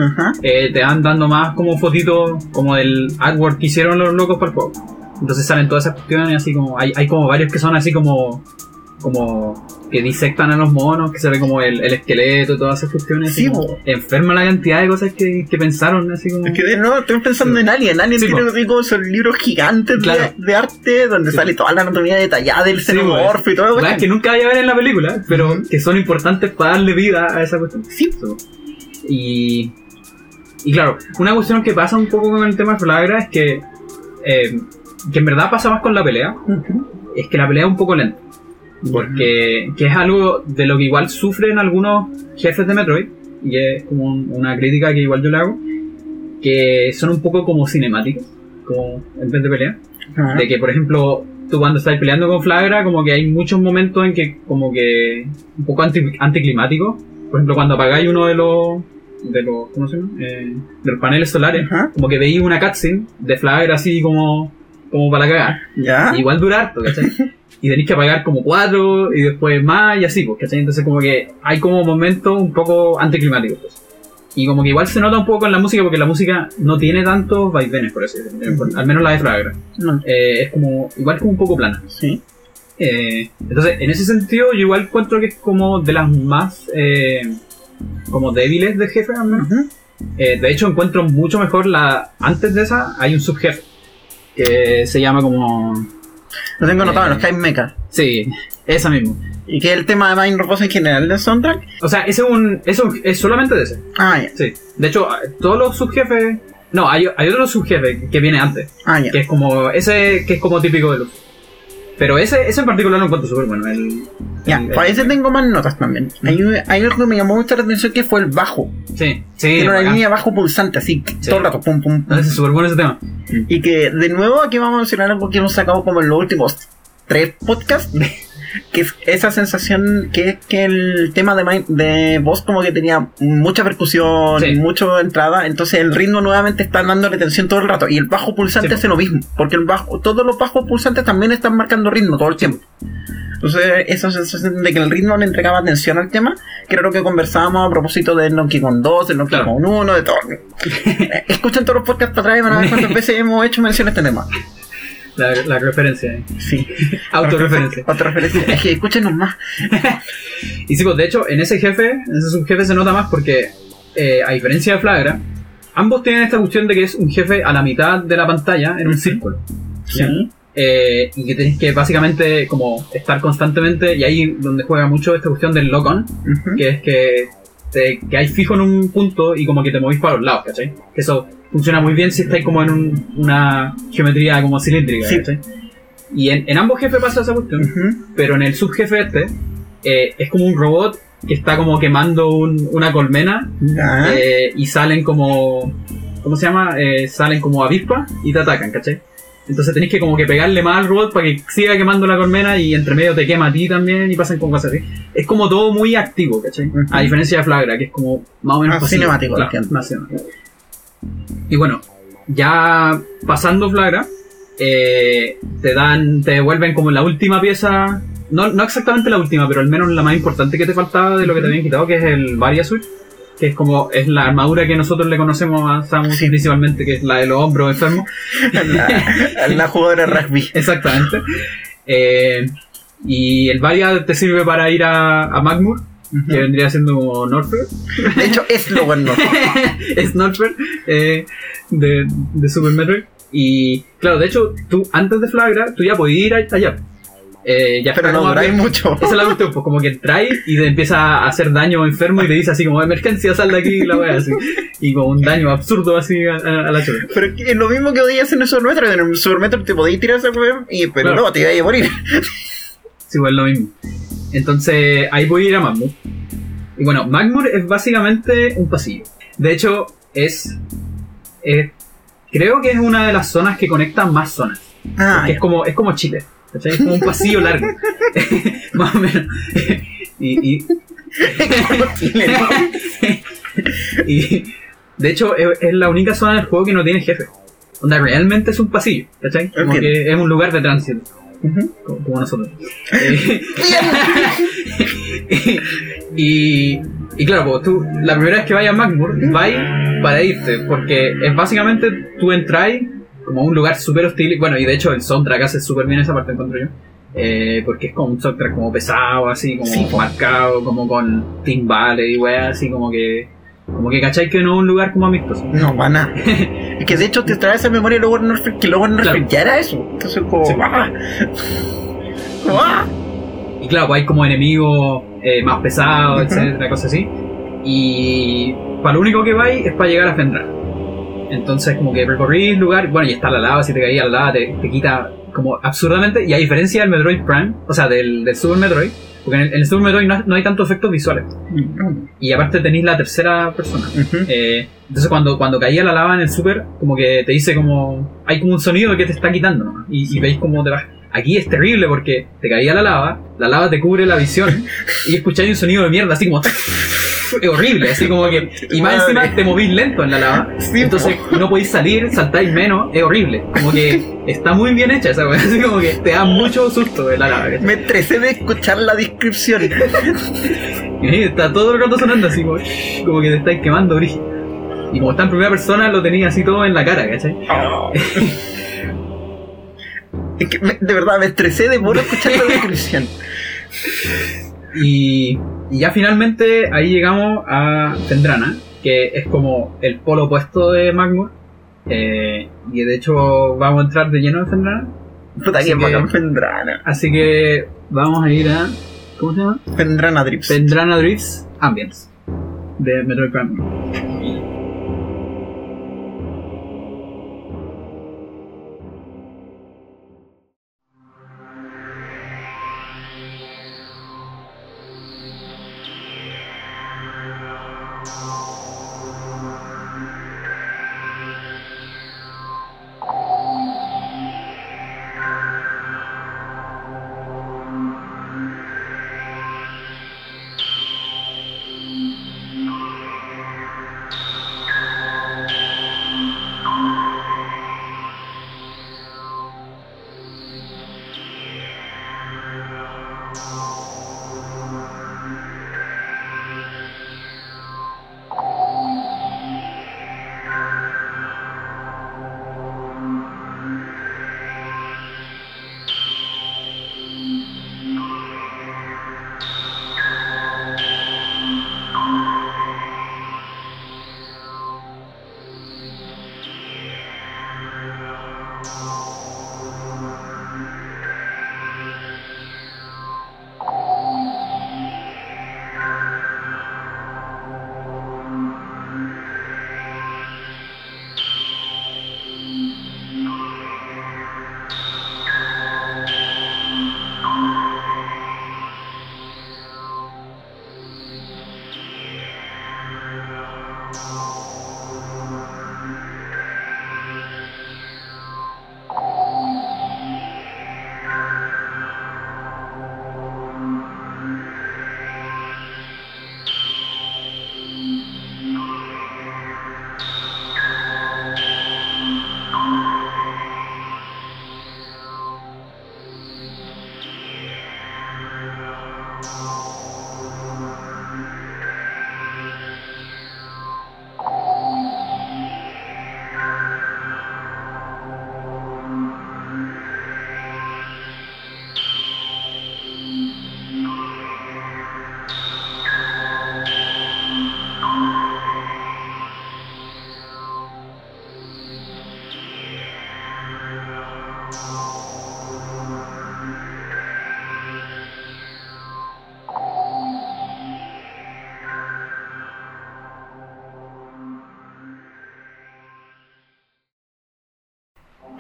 eh, te van dando más como fotitos como del artwork que hicieron los locos para el. Entonces salen todas esas cuestiones así como. Hay, hay como varios que son así como. como. que disectan a los monos, que se ve como el, el esqueleto y todas esas cuestiones. Sí, como enferma la cantidad de cosas que, que pensaron, así como. Es que de nuevo estoy pensando Sí. en Alien. Alien Sí, tiene como esos libros gigantes de- Claro. de, arte donde sale toda la anatomía detallada del xenomorfo y todo. Weas que nunca vaya a ver en la película, pero Ujú. que son importantes para darle vida a esa cuestión. Sí. Y, y claro, una cuestión que pasa un poco con el tema de Flagra es que, eh, que en verdad pasa más con la pelea, es que la pelea es un poco lenta. Porque que es algo de lo que igual sufren algunos jefes de Metroid, y es como un- una crítica que igual yo le hago, que son un poco como cinemáticos, como en vez de pelea. Ajá. De que, por ejemplo, tú cuando estás peleando con Flagra, como que hay muchos momentos en que, como que, un poco anti, anticlimático. Por ejemplo, cuando apagáis uno de los, de los, ¿cómo se llama? Eh, de los paneles solares, Ajá. como que veis una cutscene de Flagra así como, como para cagar. Ya. Igual dura harto, ¿cachai? Y tenéis que apagar como cuatro y después más y así, pues, ¿cachai? Entonces como que hay como momentos un poco anticlimáticos. pues. Y como que igual se nota un poco en la música porque la música no tiene tantos vaivenes, por así decirlo. Ujú. Al menos la de Flagra. No. Eh, es como, igual como un poco plana. Sí. Eh, entonces, en ese sentido, yo igual encuentro que es como de las más eh, como débiles de jefe, al menos. Eh, de hecho, encuentro mucho mejor la. Antes de esa, hay un subjefe que se llama como. Lo tengo anotado, Eh. los Time Mecha. Sí, esa mismo. Y que es el tema de Mind Repose en general del soundtrack. O sea, ese es un. Eso es solamente de ese. Ah, ya. Sí. De hecho, todos los subjefes. No, hay, hay otro subjefe que viene antes. Ah, ya. Que es como. Ese que es como típico de los. Pero ese, ese en particular lo encuentro súper bueno. El, Ya, el- para ese tengo más notas también. Hay, hay algo que me llamó mucho la atención que fue el bajo. Sí, sí. Tiene una bacán. línea bajo pulsante, así, Sí. todo el rato, pum, pum, pum. No, ese es súper bueno ese tema. Y que, de nuevo, aquí vamos a mencionar algo que hemos sacado como en los últimos tres podcasts. Que es esa sensación que es que el tema de, Mind- de voz como que tenía mucha percusión, Sí. mucha entrada, entonces el ritmo nuevamente está dándole tensión todo el rato. Y el bajo pulsante Sí. hace lo mismo, porque el bajo, todos los bajos pulsantes también están marcando ritmo todo el tiempo. Entonces, esa sensación de que el ritmo le entregaba atención al tema, que era lo que conversábamos a propósito del Donkey Kong 2, del Donkey Claro. Kong 1, de todo. Escuchen todos los podcasts para atrás y van a ver cuántas veces hemos hecho mención a este tema. La, la referencia. eh. Sí. Autorreferencia. Autorreferencia. Es que escúchenos más. Y sí, pues de hecho, en ese jefe, en ese subjefe se nota más porque, eh, a diferencia de Flagra, ambos tienen esta cuestión de que es un jefe a la mitad de la pantalla en un círculo. Sí. Eh, y que tenéis que básicamente como estar constantemente, y ahí donde juega mucho esta cuestión del lock-on, que es que te hay fijo en un punto y como que te movís para los lados, ¿cachai? Que eso funciona muy bien si estáis como en un- una geometría como cilíndrica, Sí. Y en, en ambos jefes pasa esa cuestión, pero en el subjefe este eh, es como un robot que está como quemando un- una colmena eh, y salen como. ¿Cómo se llama? Eh, salen como avispas y te atacan, ¿cachai? Entonces tenéis que como que pegarle más al robot para que siga quemando la colmena y entre medio te quema a ti también y pasan con cosas así. Es como todo muy activo, ¿cachai? A diferencia de Flagra, que es como más o menos Más pasivo. cinemático, Claro, más cinemático. Y bueno, ya pasando Flagra, eh, te dan, te devuelven como la última pieza, no, no exactamente la última, pero al menos la más importante que te faltaba de lo que te habían quitado, que es el Varia Suit, que es como, es la armadura que nosotros le conocemos a Samus Sí. principalmente, que es la de los hombros enfermos. la, la jugadora de rugby. Exactamente. Eh, y el Varia te sirve para ir a, a Magmur, que vendría siendo como Norfair. De hecho, es lo bueno. es Norfair eh, de, de Super Metroid. Y claro, de hecho, tú antes de Flagra, tú ya podías ir allá. Eh, ya Pero no duráis mucho. Esa es la cuestión, pues como que entráis y te empieza a hacer daño enfermo y te dice así como emergencia, sal de aquí y la wea así. Y como un daño absurdo así a, a- a la chuva. Pero es lo mismo que podías hacer en el Super Metro. En el Super Metro te podías tirar esa web, y pero Claro. no, te ibas a morir. Sí, pues es lo mismo. Entonces ahí voy a ir a Magmur. Y bueno, Magmur es básicamente un pasillo. De hecho, es. es- creo que es una de las zonas que conectan más zonas. Ah, es como, es como Chile. ¿cachai? Es como un pasillo largo. más o menos. y, y, y de hecho es, es la única zona del juego que no tiene jefe. Donde realmente es un pasillo, ¿cachai? Como que es un lugar de tránsito, Como, como nosotros. Eh, y, y claro, pues, tú, la primera vez que vayas a Magmur, vais para irte, porque es básicamente tú entras como a un lugar súper hostil, y bueno, y de hecho el soundtrack hace súper bien esa parte, encuentro yo. Eh, porque es como un soundtrack como pesado, así como Sí, marcado, como con timbales y weas, así como que. Como que cachai que no es un lugar como amistoso. No, van a. Es que de hecho te trae esa memoria luego Norfolk, que luego Norfolk Claro. ya era eso. Entonces, como. Sí. ¡ah! ¡ah! Y claro, pues hay como enemigos eh, más pesados, etcétera, cosas así. Y para lo único que vais es para llegar a Fendrán. Entonces, como que recorrís el lugar, bueno, y está la lava, si te caía la lava, te, te quita como absurdamente. Y a diferencia del Metroid Prime, o sea, del, del Super Metroid, porque en el, en el Super Metroid no, no hay tantos efectos visuales. Y aparte tenéis la tercera persona. Eh, entonces cuando, cuando caía la lava en el super, como que te dice como... Hay como un sonido que te está quitando, ¿no? Y, y veis cómo te va... Aquí es terrible porque te caía la lava, la lava te cubre la visión y escucháis un sonido de mierda así como... Es horrible, así como que... Y más Madre. encima te movís lento en la lava. Sí, Entonces no podéis salir, saltáis menos, es horrible. Como que está muy bien hecha esa weá, así como que te da mucho susto de la lava. ¿cachai? Me estresé de escuchar la descripción. Y está todo el rato sonando así como, como que te estáis quemando, brígido. Y como está en primera persona, lo tenía así todo en la cara, ¿cachai? Es que me- de verdad me estresé de puro escuchar la descripción. Y, y ya finalmente ahí llegamos a Fendrana, que es como el polo opuesto de Magmur. Eh, y de hecho vamos a entrar de lleno en Fendrana. Puta Así que que- Fendrana. Así que vamos a ir a. ¿Cómo se llama? Fendrana Drips. Fendrana Drifts Ambience de Metroid Prime.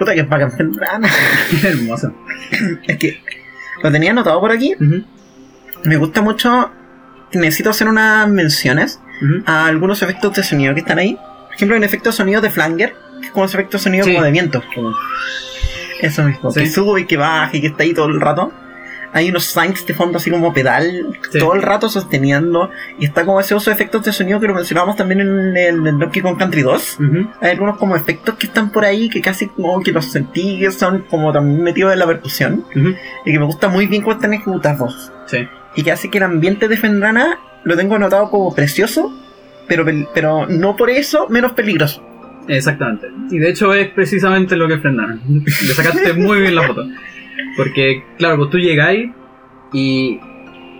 Puta que bacán Fendrana. Hermoso. Es que lo tenía anotado por aquí me gusta mucho. Necesito hacer unas menciones a algunos efectos de sonido que están ahí. Por ejemplo, un efecto de sonido de Flanger, que es como ese efecto de sonido Sí. como de viento. Como- Eso mismo, Sí. que sube y que baja y que está ahí todo el rato. Hay unos signs de fondo así como pedal, Sí. todo el rato sosteniendo. Y está como ese uso de efectos de sonido que lo mencionábamos también en el, en Donkey Kong Country 2. Ujú. Hay algunos como efectos que están por ahí que casi como que los sentí que son como también metidos en la percusión. Ujú. Y que me gusta muy bien cómo están ejecutados. Sí. Y que hace que el ambiente de Fendrana lo tengo anotado como precioso, pero, pero no por eso menos peligroso. Exactamente. Y de hecho es precisamente lo que frenaron. Le sacaste muy bien la foto. Porque, claro, pues tú llegáis y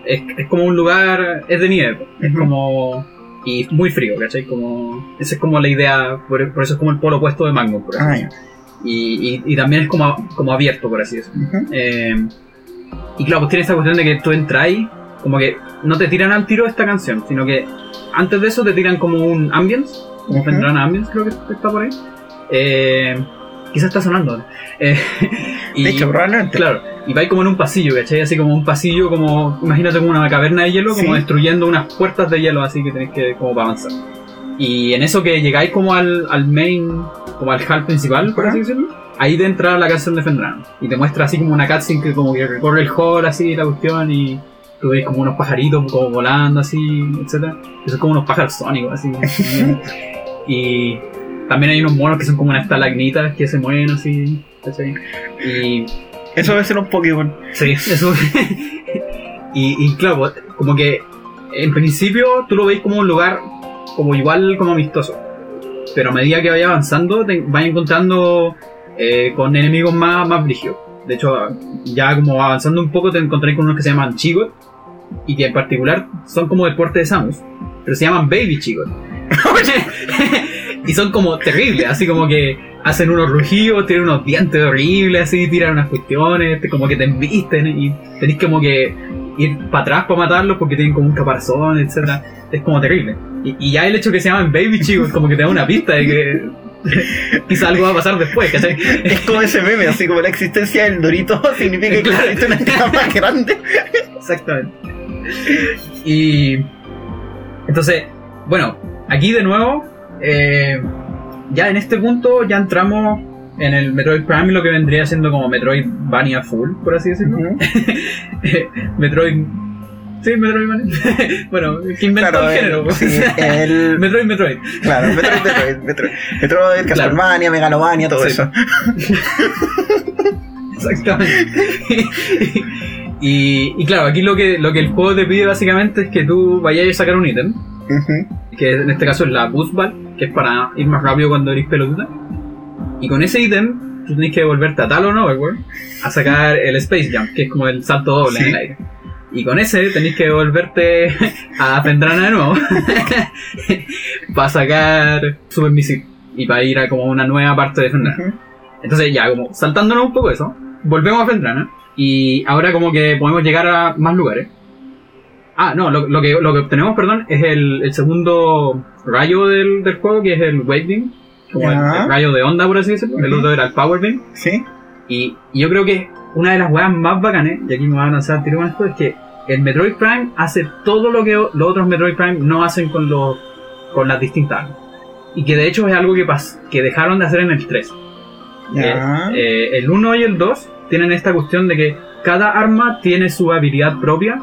es, es como un lugar, es de nieve, es Ujú. como... Y muy frío, ¿cachai? Como, esa es como la idea, por, por eso es como el polo opuesto de Magnum, por así Ah, y, y, y también es como, como abierto, por así decirlo. Eh, y claro, pues tiene esta cuestión de que tú entras y como que no te tiran al tiro esta canción, sino que antes de eso te tiran como un ambience, como Ujú. vendrán ambience, creo que está por ahí. Eh, quizás está sonando. Eh, y, De hecho, probablemente. claro, y vais como en un pasillo, ¿cachai? Así como un pasillo, como imagínate como una caverna de hielo, como destruyendo unas puertas de hielo, así que tenéis que como para avanzar. Y en eso que llegáis como al, al main, como al hall principal, por así decirlo, ahí te entra la canción de Fendrano. Y te muestra así como una cutscene que como que recorre el hall, así, la cuestión, y tú ves como unos pajaritos como volando, así, etcétera Que son como unos pájaros sónicos, así. y también hay unos monos que son como unas estalagnitas que se mueven así, ¿cachai? Y Eso debe ser un Pokémon. Sí, eso. y, y claro, pues, como que en principio tú lo veis como un lugar como igual como amistoso. Pero a medida que vaya avanzando, te vas encontrando eh, con enemigos más, más brígidos. De hecho, ya como avanzando un poco te encontrarás con unos que se llaman Chigot. Y que en particular son como del porte de Samus. Pero se llaman Baby Chigot. y son como terribles, así como que hacen unos rugidos, tienen unos dientes horribles, así, tiran unas cuestiones, como que te embisten y tenés como que ir para atrás para matarlos porque tienen como un caparazón, etcétera Es como terrible. Y, y ya el hecho que se llaman Baby Chicos como que te da una pista de que quizá algo va a pasar después, ¿cachai? Es como ese meme, así como la existencia del Dorito significa que Claro. existe una entidad más grande. Exactamente. Y entonces, bueno, aquí de nuevo, eh, ya en este punto ya entramos en el Metroid Prime, lo que vendría siendo como Metroid Vania Full, por así decirlo. Metroid. Sí, Metroid bueno, que inventó Claro, el género. pues. sí, el, Metroid, Metroid. claro, Metroid, Metroid, Metroid, Metroid, Castlevania, Megalovania, todo Sí. eso. Exactamente. y, y claro, aquí lo que, lo que el juego te pide básicamente es que tú vayas a sacar un ítem. Ujú. Que en este caso es la Boost Ball, que es para ir más rápido cuando eres pelotita. Y con ese ítem, tú tenés que devolverte a Talon Overworld a sacar el Space Jump, que es como el salto doble en el aire. Y con ese tenés que devolverte a Fendrana de nuevo para sacar Super Missile y para ir a como una nueva parte de Fendrana. Entonces ya, como saltándonos un poco eso, volvemos a Fendrana y ahora como que podemos llegar a más lugares. Ah, no, lo, lo que, lo que obtenemos, perdón, es el, el segundo rayo del, del juego, que es el Wave Beam, como el, rayo de onda, por así decirlo. El otro era el Power Beam. Sí. Y, y yo creo que una de las weas más bacanes, y aquí me van a lanzar tiro con esto, es que el Metroid Prime hace todo lo que los otros Metroid Prime no hacen con, los, con las distintas armas. Y que de hecho es algo que, pas, que dejaron de hacer en el 3. Ya. Eh, eh, el 1 y el 2 tienen esta cuestión de que cada arma tiene su habilidad propia,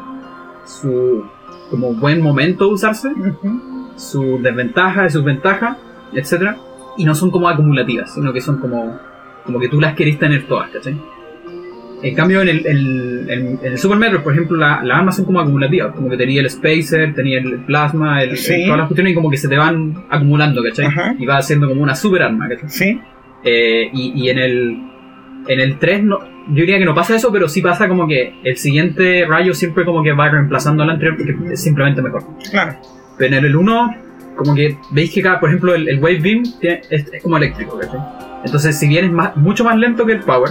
su como buen momento de usarse, Ujú. su desventaja y sus ventajas, etc. Y no son como acumulativas, sino que son como, como que tú las querés tener todas, ¿cachai? En cambio, en el, el- en- en el Super Metroid, por ejemplo, la- las armas son como acumulativas. Como que tenía el Spacer, tenía el Plasma, el, Sí. todas las cuestiones y como que se te van acumulando, ¿cachai? Ajá. Y va siendo como una super arma, ¿cachai? Sí. Eh, y, y en el en el 3 no, yo diría que no pasa eso, pero sí pasa como que el siguiente rayo siempre como que va reemplazando al anterior porque es simplemente mejor. Claro. Pero en el 1, como que veis que cada, por ejemplo, el, el Wave Beam tiene- es, es como eléctrico, ¿cachai? Entonces, si bien es más, mucho más lento que el Power,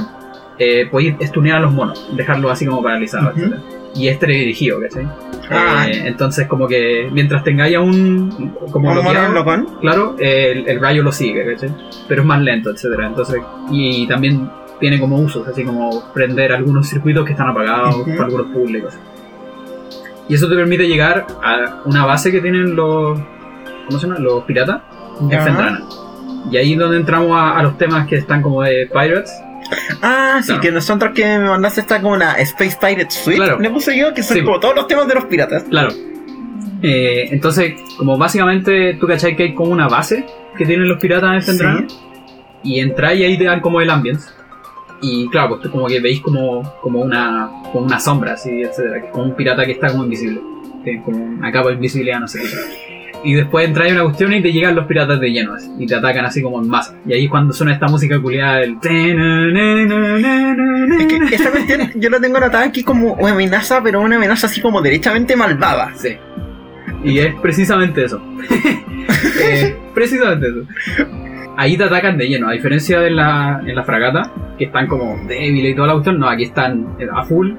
eh, podéis estunear a los monos, dejarlos así como paralizados, Ujú. etc. Y es teledirigido, ¿cachai? Ah. Eh, entonces, como que mientras tengáis a un. Como locón. claro, el, el rayo lo sigue, ¿cachai? Pero es más lento, etcétera. Entonces, y también tiene como usos, así como prender algunos circuitos que están apagados Ujú. para algunos públicos. Y eso te permite llegar a una base que tienen los. ¿Cómo se llama? Los piratas en Fendrana. Y ahí es donde entramos a, a los temas que están como de Pirates. Ah, sí, que nosotros que me mandaste está como una Space Pirate Suite. Claro. Le puse yo, que son Sí. como todos los temas de los piratas. Claro. Eh, entonces, como básicamente tú cachai que hay como una base que tienen los piratas en Fendrana. Y entráis y ahí te dan como el ambience. Y claro, pues tú como que veis como, como, una, como una sombra, así, etcétera. que es Como un pirata que está como invisible. Tiene como una capa de invisibilidad, no sé qué. Y después entráis una cuestión y te llegan los piratas de lleno así, y te atacan así como en masa. Y ahí es cuando suena esta música culiada, el... Es que esta cuestión yo la tengo anotada aquí como una amenaza, pero una amenaza así como derechamente malvada. Sí. Y es precisamente eso. Eh, precisamente eso. Ahí te atacan de lleno, a diferencia de la, en la fragata, que están como débiles y toda la cuestión, no, aquí están a full,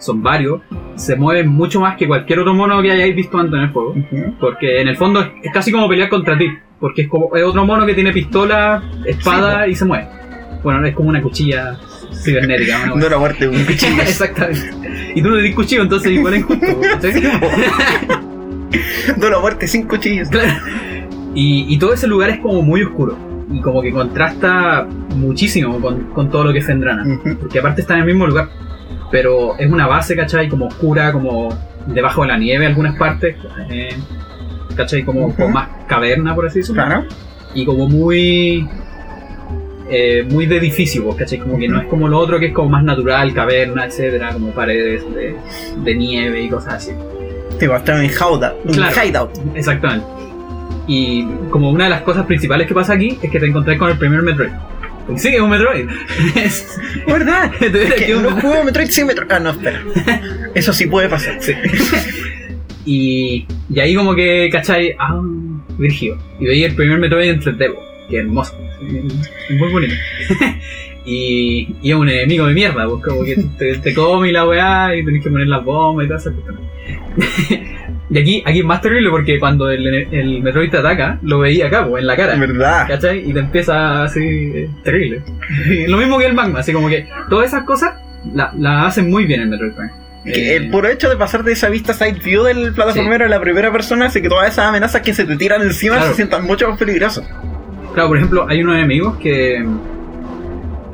son varios, se mueven mucho más que cualquier otro mono que hayáis visto antes en el juego. Porque en el fondo es, es casi como pelear contra ti, porque es como es otro mono que tiene pistola, espada y se mueve. Bueno, es como una cuchilla cibernética. una No la muerte, un cuchillo. Exactamente. Y tú no tenés cuchillo, entonces igual es justo. ¿cachai? No la muerte sin cuchillos. Claro. Y, y todo ese lugar es como muy oscuro. Y como que contrasta muchísimo con, con todo lo que es Fendrana. Ujú. Porque aparte está en el mismo lugar. Pero es una base, ¿cachai? Como oscura, como debajo de la nieve en algunas partes. eh, ¿Cachai? Como, Ujú. como más caverna, por así decirlo. Claro. Y como muy... eh, muy de edificio, pues, ¿cachai? Como que no es como lo otro que es como más natural, caverna, etcétera, como paredes de, de nieve y cosas así. Te va a estar en. Un Claro. hideout. Exactamente. Y como una de las cosas principales que pasa aquí es que te encontrás con el primer Metroid. Sí, es un Metroid. Es- ¿Verdad? hubiera Que quedado no un- juego Metroid sin Metroid. Ah, no, espera. Eso sí puede pasar. Sí. y, y ahí como que, ¿cachai? Ah, Virgio. Y veía el primer Metroid en 3D, po, que hermoso. Es Muy bonito. y, y es un enemigo de mierda, pues como que te, te come y la weá y tenés que poner las bombas y esas cuestiones. Y aquí, aquí es más terrible porque cuando el, el Metroid te ataca, lo veía acá, pues, en la cara. ¿Verdad? ¿Cachai? Y te empieza así, eh, terrible. Lo mismo que el magma, así como que todas esas cosas la, la hacen muy bien en Metroid Eh, el puro hecho de pasar de esa vista side view del plataformero a la primera persona hace que todas esas amenazas que se te tiran encima Claro. se sientan mucho más peligrosas. Claro, por ejemplo, hay unos enemigos que,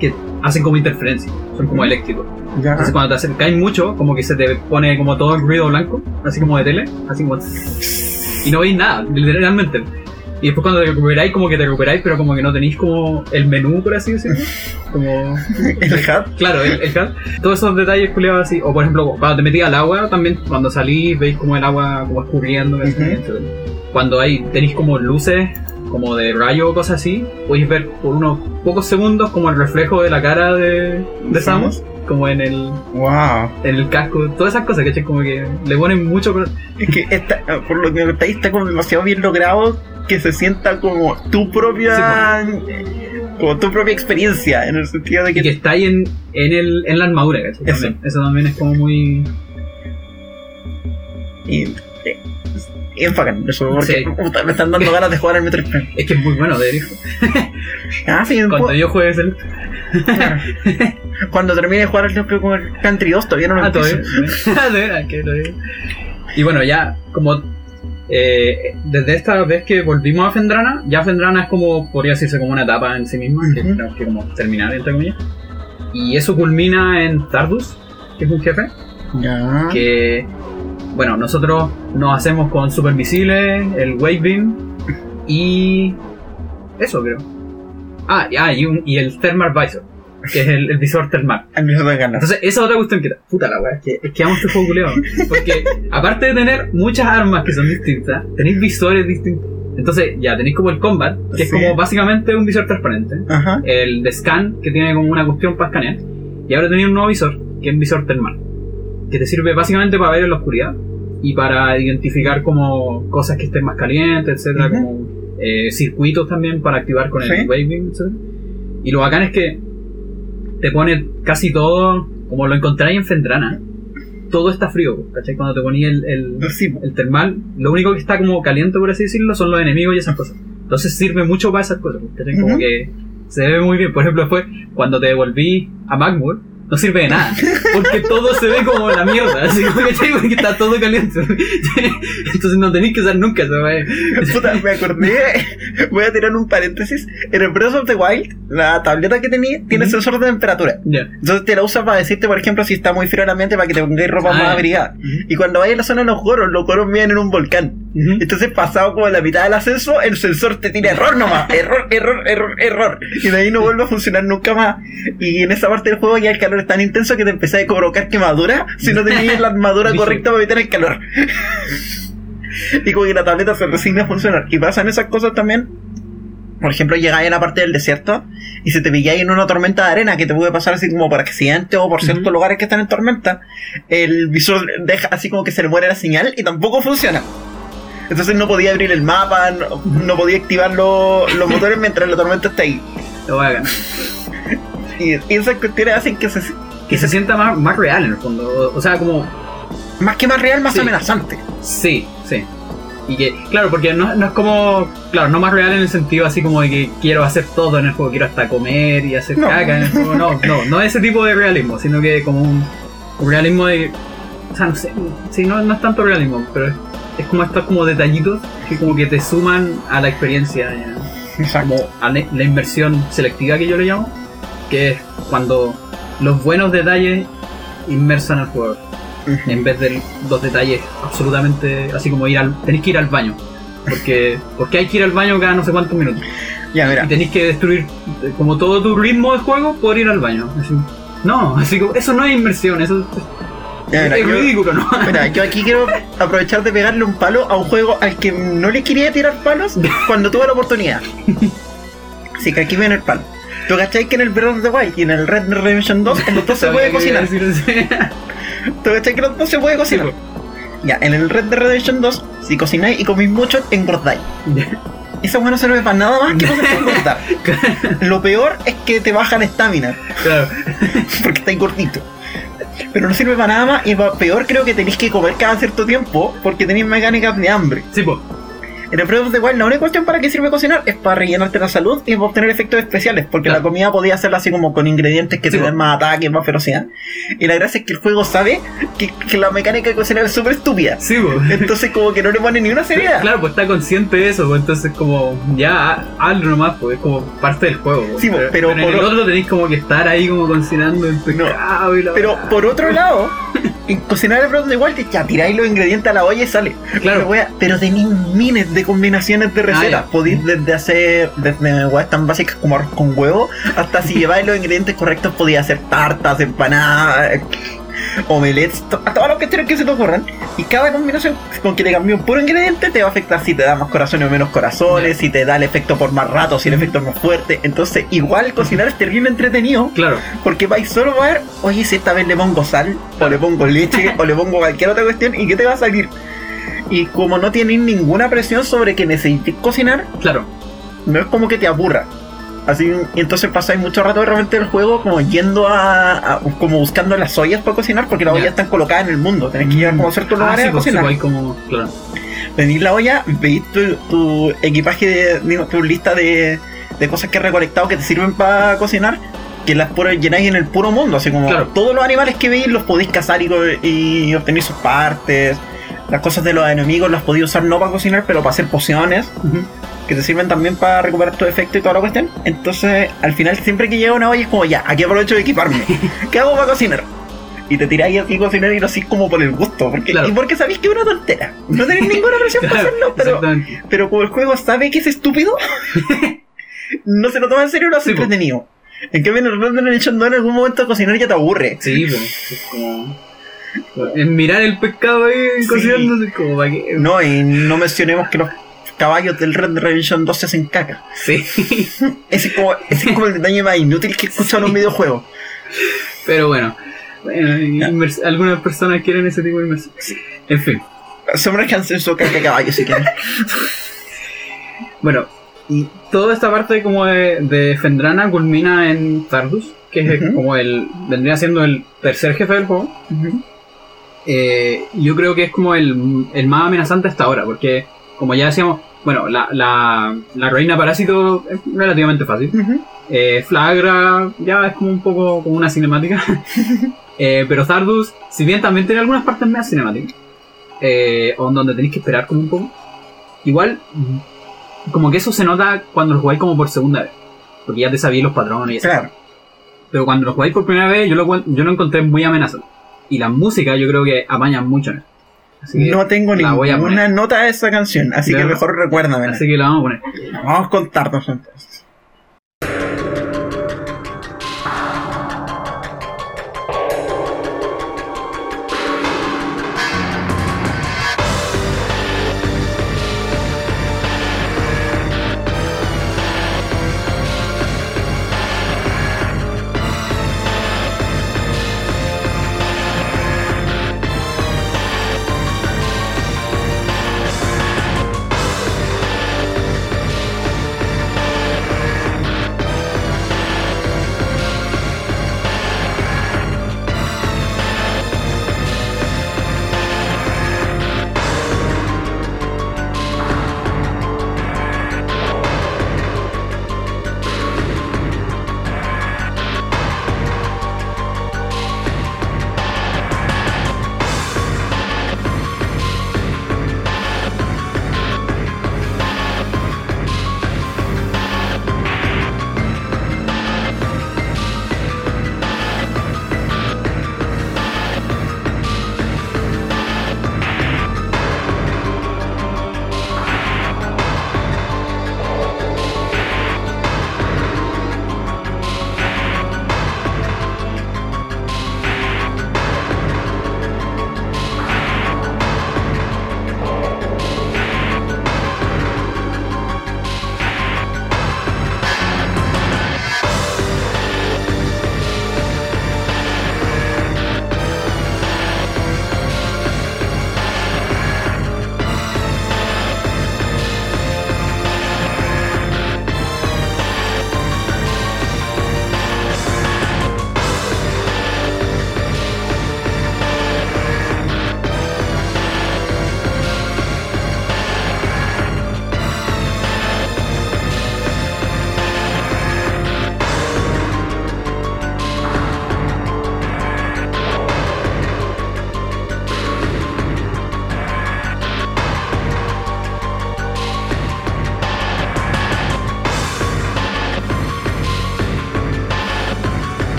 que hacen como interferencia, son como eléctricos. Ya. Entonces cuando te acercáis mucho, como que se te pone como todo el ruido blanco, así como de tele, así como... Y no veis nada, literalmente. Y después cuando te recuperáis, como que te recuperáis, pero como que no tenéis como el menú, por así decirlo. Como... El hat. Claro, el, el HUD. Todos esos detalles culiados así. O por ejemplo, cuando te metías al agua, también cuando salís, veis como el agua como escurriendo. Ujú. Etcétera. Cuando hay, tenéis como luces como de rayo o cosas así, podéis ver por unos pocos segundos como el reflejo de la cara de, de Samus, como en el, Wow. en el casco, todas esas cosas, ¿cachai? Como que le ponen mucho... Es que esta, por lo que me contáis está como demasiado bien logrado que se sienta como tu propia como tu propia experiencia en el sentido de Y que que está ahí en, en, el, en la armadura, ¿cachai? Eso. También. Eso también es como muy... eh, y es bacán eso porque Sí. puta, me están dando ganas de jugar al Metroid Prime. Es que es muy bueno, de hijo. Ah, sí, Cuando cuando, yo juegue ese... cuando termine de jugar el como el Country 2 todavía no lo Ah, todavía. Ah, veras, que todavía. Y bueno, ya como eh, desde esta vez que volvimos a Fendrana, ya Fendrana es como, podría decirse como una etapa en sí misma, que tenemos que como terminar, entre comillas. Y eso culmina en Tardus, que es un jefe, Ya. que, bueno, nosotros nos hacemos con Super Visible, el Wave Beam, y eso creo. Ah, y- ah, y, un- y el Thermal Visor, que es el, el visor termal. A mí me da ganas. Entonces, esa es otra cuestión que. Puta la weá, es que, es que amo este juego. Porque, aparte de tener muchas armas que son distintas, tenéis visores distintos. Entonces, ya tenéis como el combat, que es como básicamente un visor transparente. Ajá. El de scan, que tiene como una cuestión para escanear. Y ahora tenéis un nuevo visor, que es un visor termal. Que te sirve básicamente para ver en la oscuridad. Y para identificar como cosas que estén más calientes, etcétera, como eh, circuitos también para activar con el Sí. beam, etcétera. Y lo bacán es que te pone casi todo, como lo encontráis en Fendrana, todo está frío, ¿cachai? Cuando te ponía el, el, el termal, lo único que está como caliente, por así decirlo, son los enemigos y esas cosas. Entonces sirve mucho para esas cosas, ¿cachai? Como que se ve muy bien. Por ejemplo, después, cuando te devolví a Magmur, no sirve de nada. porque todo se ve como la mierda, así como que porque está todo caliente. Entonces no tenéis que usar nunca esa. Puta, me acordé. Voy a tirar un paréntesis. En el Breath of the Wild, la tableta que tenía tiene Ujú. sensor de temperatura. Ya. Entonces te la usas para decirte, por ejemplo, si está muy frío el ambiente para que te pongáis ropa Ah, más abrigada. Ujú. Y cuando vayas a la zona de los goros, los goros viven en un volcán. Ujú. Entonces, pasado como la mitad del ascenso, el sensor te tira error nomás. Error, error, error, error. Y de ahí no vuelve a funcionar nunca más. Y en esa parte del juego ya el calor es tan intenso que te empezás a provocar quemadura si no tenías la armadura correcta para evitar el calor. y como que la tableta se resigna a funcionar. Y pasan esas cosas también. Por ejemplo, llegáis a la parte del desierto y se te pilláis en una tormenta de arena que te puede pasar así como por accidente o por ciertos lugares que están en tormenta. El visor deja así como que se le muere la señal y tampoco funciona. Entonces no podía abrir el mapa, no, no podía activar lo- los motores mientras la tormenta está ahí. Lo voy a ganar. Y, y esas cuestiones hacen que se, Que se sienta más, más real en el fondo. O, o sea, como. más que más real, más Sí. amenazante. Sí, sí. Y que, claro, porque no, no es como. Claro, no más real en el sentido así como de que quiero hacer todo en el juego, quiero hasta comer y hacer No. caca en el juego. No, no, no ese tipo de realismo, sino que como un, un realismo de. O sea, no sé. Sí, no, no es tanto realismo, pero es, es como estos como detallitos que como que te suman a la experiencia. ya. como a la inversión selectiva que yo le llamo, que es cuando los buenos detalles inmersan al jugador, en vez de los detalles absolutamente así como ir al tenéis que ir al baño, porque porque hay que ir al baño cada no sé cuántos minutos Ya, mira. y tenéis que destruir como todo tu ritmo de juego por ir al baño. Así, no, así como eso no es inversión, eso es, Ya, mira, es yo- ridículo, ¿no? Mira, yo aquí quiero aprovechar de pegarle un palo a un juego al que no le quería tirar palos cuando tuve la oportunidad. Así que aquí viene el palo. ¿Tú cachai que en el Breath of the Wild y en el Red Dead Redemption 2 en los dos se puede cocinar? ¿Tú cachai que en los dos se puede cocinar? Sí, Ya, en el Red Dead Redemption 2, si cocináis y comís mucho, engordáis. Esa bueno no sirve para nada más que para engordar. Lo peor es que te baja la estamina, Claro. porque estáis gordito. Pero no sirve para nada más y peor creo que tenéis que comer cada cierto tiempo porque tenéis mecánicas de hambre. Sí, pues. En el Breath of the Wild la única cuestión para que sirve cocinar es para rellenarte la salud y obtener efectos especiales, porque Claro. la comida podía hacerla así como con ingredientes que Sí, te den más ataque, más ferocidad. Y la gracia es que el juego sabe que, que la mecánica de cocinar es súper estúpida. Sí, pues. Entonces como que no le pone ni una seriedad. Claro, pues está consciente de eso, pues entonces como ya ha- hazlo nomás, pues es como parte del juego. pues. Sí, pues, pero en por el o- otro tenéis como que estar ahí como cocinando el pescado y la Pero por otro lado, en cocinar el Breath of the Wild ya tiráis los ingredientes a la olla y sale. Claro. Pero, wea, pero tenéis miles de combinaciones de recetas. Ah. Podéis desde hacer desde weas tan básicas como arroz con huevo hasta si lleváis los ingredientes correctos podéis hacer tartas, empanadas, omelets, to- a todos los que que se te ocurran. Y cada combinación con que te cambie un puro ingrediente te va a afectar si te da más corazones o menos corazones, si te da el efecto por más rato, si el Ujú. efecto es más fuerte. Entonces, igual cocinar es terrible entretenido. Claro, Porque vais solo a ver, oye, si esta vez le pongo sal, o le pongo leche, o le pongo cualquier otra cuestión, ¿y qué te va a salir? Y como no tienes ninguna presión sobre que necesites cocinar, claro. no es como que te aburra. Así, y entonces pasáis mucho rato de repente del juego como yendo a, a- como buscando las ollas para cocinar, porque las ollas están colocadas en el mundo, tenés que ir a como a ciertos Ah, lugares sí, a pues, sí, cocinar. hay como, claro. Venís la olla, veis tu, tu equipaje, de, tu lista de, de cosas que has recolectado que te sirven para cocinar, que las llenáis en el puro mundo, así como Claro. todos los animales que veis los podéis cazar y obtener sus partes. Las cosas de los enemigos las podéis usar no para cocinar, pero para hacer pociones, que te sirven también para recuperar tu efecto y toda la cuestión. Entonces, al final, siempre que llega una olla es como ya, aquí aprovecho de equiparme. ¿Qué hago para cocinar? Y te tiráis así a cocinar y lo hacís como por el gusto. Porque, Claro. Y porque sabéis que es una tontera. No tenéis ninguna presión para hacerlo, pero pero como el juego sabe que es estúpido, no se lo toma en serio lo hace Sí, entretenido. En cambio, en el Red Dead Redemption 2 en algún momento cocinar ya te aburre. Sí, pues, Es mirar el pescado ahí Sí. como para que... No, y no mencionemos que los caballos del Red Dead Redemption 2 se hacen caca. Sí. Ese es como, ese es como el detalle más inútil que he escuchado en un videojuego. Pero bueno, bueno algunas personas quieren ese tipo de inmersión. En fin, Sumerjanse en su caca de caballo si quieren. bueno, y toda esta parte como de, de Fendrana culmina en Tardus, que es como el. vendría siendo el tercer jefe del juego. Eh, yo creo que es como el, el más amenazante hasta ahora, porque como ya decíamos, bueno, la, la, la reina parásito es relativamente fácil. Eh, Flagra ya es como un poco como una cinemática. Eh, pero Zardus, si bien también tiene algunas partes más cinemáticas, o donde tenéis que esperar como un poco, igual, como que eso se nota cuando lo jugáis como por segunda vez. Porque ya te sabíais los patrones y eso. Claro. Pero cuando lo jugáis por primera vez, yo lo, yo lo encontré muy amenazante. Y la música yo creo que apaña mucho en eso. Así que No tengo ninguna nota de esa canción, así que mejor recuérdamela. Así que la vamos a poner. Vamos a contarnos entonces.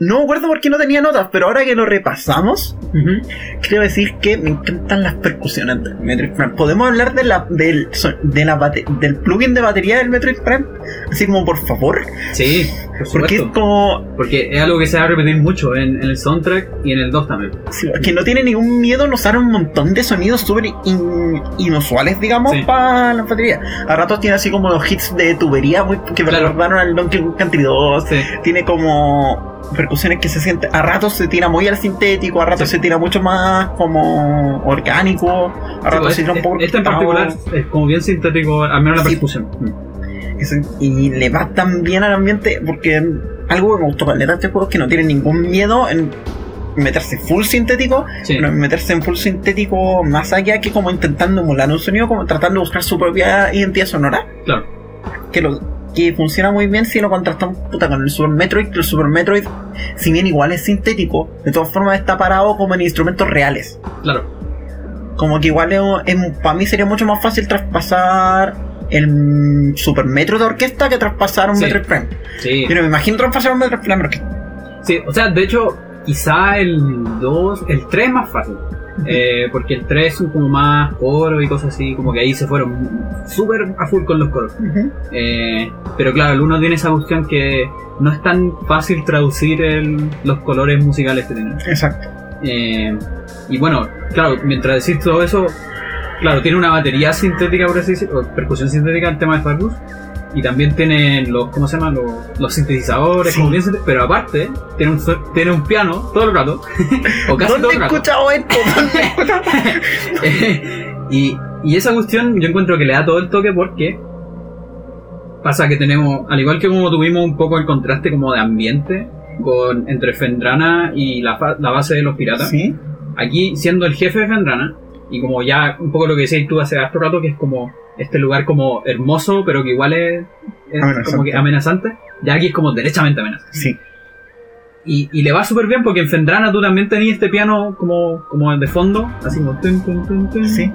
No me acuerdo por qué no tenía notas, pero ahora que lo repasamos, quiero decir que me encantan las percusiones del Metroid Prime. ¿Podemos hablar de la, del, de la del plugin de batería del Metroid Prime? Así como, por favor. Sí, por Porque es como... Porque es algo que se va a repetir mucho en, en el soundtrack y en el 2 también. sí, que no tiene ningún miedo en usar un montón de sonidos súper in- inusuales, digamos, Sí. para la batería. A ratos tiene así como los hits de tubería muy, que me Claro. recordaron al Donkey Kong Country 2. Sí. Tiene como percusiones que se sienten... A ratos se tira muy al sintético, a ratos Sí. se tira mucho más como orgánico, a ratos pues, se tira un poco... este en particular es como bien sintético, al menos la Sí. percusión. Mm. Y le va tan bien al ambiente porque algo que me gustó de este juego es que no tiene ningún miedo en meterse full sintético Sí. pero en meterse en full sintético más allá que como intentando emular un sonido como tratando de buscar su propia identidad sonora Claro. que lo que funciona muy bien si lo contrastamos puta, con el Super Metroid. que El Super Metroid, si bien igual es sintético, de todas formas está parado como en instrumentos reales. Claro. Como que igual para mí sería mucho más fácil traspasar el Super Metroid de orquesta que traspasar un Sí. Metroid Prime. Sí. Pero me imagino traspasar un Metroid Prime de orquesta. Sí, o sea, de hecho, quizá el 2, el 3 es más fácil. Eh, porque el 3 son como más coro y cosas así, como que ahí se fueron súper a full con los coros. Eh, pero claro, el 1 tiene esa cuestión que no es tan fácil traducir el- los colores musicales que tiene. Exacto. Eh, y bueno, claro, mientras decís todo eso, claro, tiene una batería sintética, por así decirlo, percusión sintética el tema de Stardust. Y también tiene los, ¿cómo se llama? Los, los sintetizadores, Sí. como bien pero aparte, tiene un, tiene un piano todo el rato, o casi ¿Dónde todo he el rato. escuchado esto? Y, y esa cuestión yo encuentro que le da todo el toque porque pasa que tenemos, al igual que como tuvimos un poco el contraste como de ambiente con entre Fendrana y la, la base de los piratas, Sí. aquí siendo el jefe de Fendrana, y como ya un poco lo que decías tú hace harto rato, que es como este lugar como hermoso, pero que igual es, es Amenazante. como que amenazante, ya aquí es como derechamente amenazante. Sí. Y, y le va súper bien porque en Fendrana tú también tenías este piano como, como de fondo, así como... tun, tun, tun, Sí.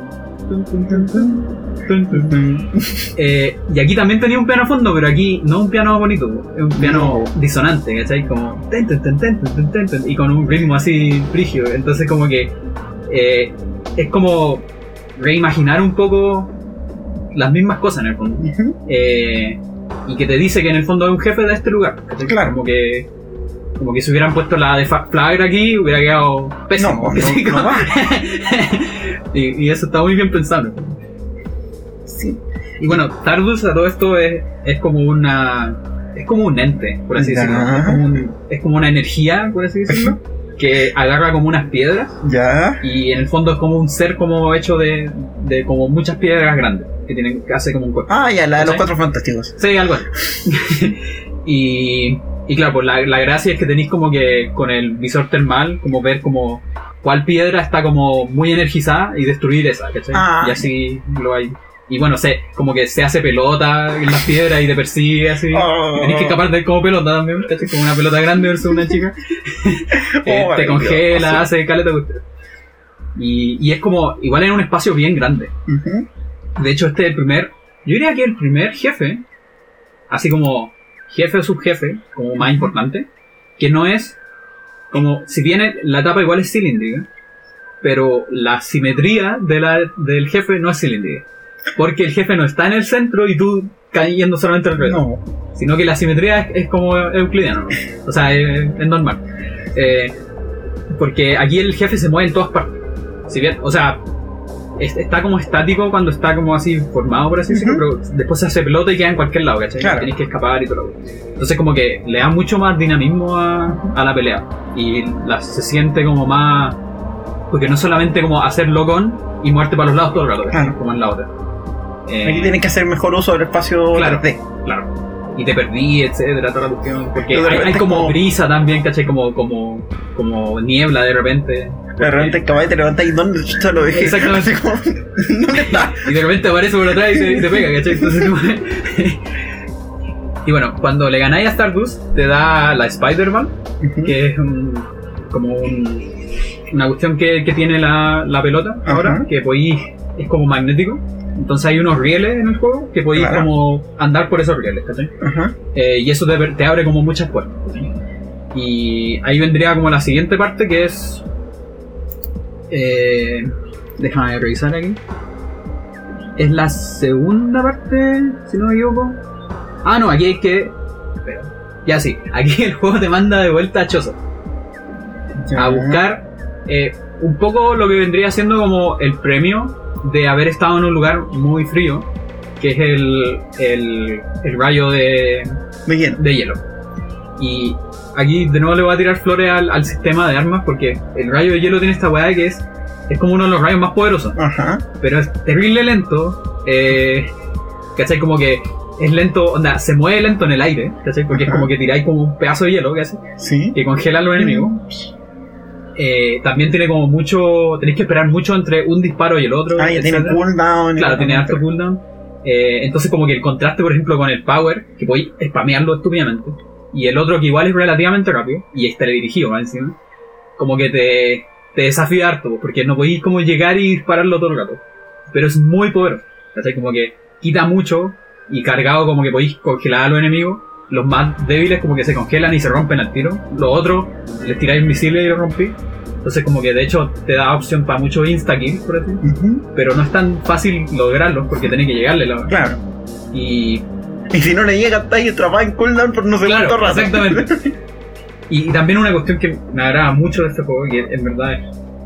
Eh, y aquí también tenía un piano a fondo, pero aquí no un piano bonito, es un piano disonante, ¿cachai? Como... ten, ten, ten, ten, ten, ten, ten, y con un ritmo así frigio. Entonces como que eh, es como reimaginar un poco las mismas cosas en el fondo. Eh, y que te dice que en el fondo es un jefe de este lugar. Claro. Como que, como que si hubieran puesto la de Fa- Flagra aquí, hubiera quedado pésimo. No, no, no va. y, y eso está muy bien pensado. Sí. Y bueno, Tardus a todo esto es, es como una. Es como un ente, por así decirlo. Es como, un- es como una energía, por así decirlo, que agarra como unas piedras Ya. y en el fondo es como un ser como hecho de, de como muchas piedras grandes que tienen que hace como un cuerpo. Ah, ya, la de los cuatro fantásticos. Sí, algo así. y, y claro, pues la, la gracia es que tenéis como que con el visor termal, como ver como cuál piedra está como muy energizada y destruir esa, ¿cachai? Ah. Y así lo hay. Y bueno, sé, como que se hace pelota en las piedras y te persigue así. Oh. Tenés que escapar de él como pelota también, ¿cachai? Como una pelota grande versus una chica. Eh, Oh, te maravilloso. congela, hace caleta. Y, y es como, igual en un espacio bien grande. De hecho, este es el primer. Yo diría que el primer jefe, así como jefe o subjefe, como más importante, que no es como. Si bien la etapa igual es cilíndrica, pero la simetría de la, del jefe no es cilíndrica. Porque el jefe no está en el centro y tú cayendo solamente alrededor. No. Sino que la simetría es, es como euclidiano. ¿no? O sea, es, es normal. Eh, porque aquí el jefe se mueve en todas partes. Si bien, o sea, es- está como estático cuando está como así formado, por así decirlo, pero después se hace pelota y queda en cualquier lado, ¿cachai? Claro. Tienes que escapar y todo Entonces, como que le da mucho más dinamismo a, a la pelea. Y la, se siente como más. Porque no es solamente como hacer con y muerte para los lados todo el rato. Claro. como en la otra. Eh, Aquí tienes que hacer mejor uso del espacio Claro. 3D. Claro. Y te perdí, etcétera, toda la cuestión. Porque hay, como como- brisa también, ¿cachai? Como, como, como niebla de repente. De repente acabas y te levantas y ¿dónde te lo dejé? Exactamente. Como, ¿Dónde está? Y de repente aparece por atrás y te, y te pega, ¿cachai? Entonces, y bueno, cuando le ganáis a Stardust, te da la Spider-Man, que es un- como un- una cuestión que, que tiene la, la pelota ahora, que podéis, es como magnético. Entonces hay unos rieles en el juego que podéis Claro. como andar por esos rieles, ¿cachai? Eh, y eso te, te abre como muchas puertas. Y ahí vendría como la siguiente parte que es... Eh, déjame revisar aquí. Es la segunda parte, si no me equivoco. Ah, no, aquí hay que... espera. Ya sí, aquí el juego te manda de vuelta a Chozo. A buscar eh, un poco lo que vendría siendo como el premio de haber estado en un lugar muy frío, que es el, el, el rayo de, De hielo. de hielo. Y aquí de nuevo le voy a tirar flores al, al sistema de armas porque el rayo de hielo tiene esta weá que es, es como uno de los rayos más poderosos, Ajá. pero es terrible lento. Eh, ¿Cachai? Como que es lento, onda, se mueve lento en el aire, ¿cachai? Porque es como que tiráis como un pedazo de hielo hace, Sí. que congela a los enemigos. Eh, también tiene como mucho, tenéis que esperar mucho entre un disparo y el otro. Ah, ya tiene cooldown. Claro, la- tiene harto cooldown. Eh, entonces como que el contraste, por ejemplo, con el Power, que podéis spamearlo estúpidamente, y el otro que igual es relativamente rápido, y es teledirigido más encima, como que te, te desafía harto, porque no podéis como llegar y dispararlo todo el rato. Pero es muy poderoso. ¿cachai? Como que quita mucho y cargado como que podéis congelar a los enemigos. Los más débiles como que se congelan y se rompen al tiro. Los otros les tiráis misiles y los rompí. Entonces como que de hecho te da opción para mucho insta-kill, por así Ujú. Pero no es tan fácil lograrlos porque tenéis que llegarle. La... Claro. Y Y si no le llega, está ahí atrapado en cooldown por no sé Claro, cuánto rato. exactamente. Y, y también una cuestión que me agrada mucho de este juego, que en verdad es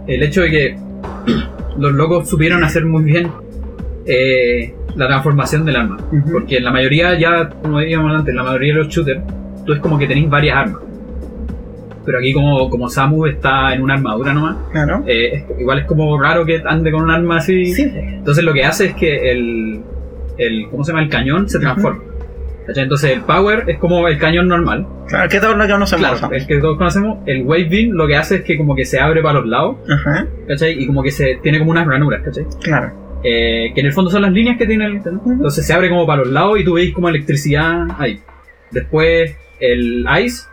el hecho de que los locos supieron hacer muy bien eh, la transformación del arma. Porque en la mayoría, ya como decíamos antes, en la mayoría de los shooters, tú es como que tenéis varias armas. Pero aquí como, como Samu está en una armadura nomás, Claro. eh, igual es como raro que ande con un arma así. Sí. Entonces lo que hace es que el, el ¿cómo se llama? El cañón se transforma. ¿Cachai? Entonces el power es como el cañón normal. Claro, que todo lo que conocemos. Claro, el que todos conocemos. El wave beam lo que hace es que como que se abre para los lados, Ajá, ¿cachai? Y como que se tiene como unas ranuras, ¿cachai? claro. Eh, que en el fondo son las líneas que tiene el internet. Entonces se abre como para los lados y tú veis como electricidad ahí. Después el ice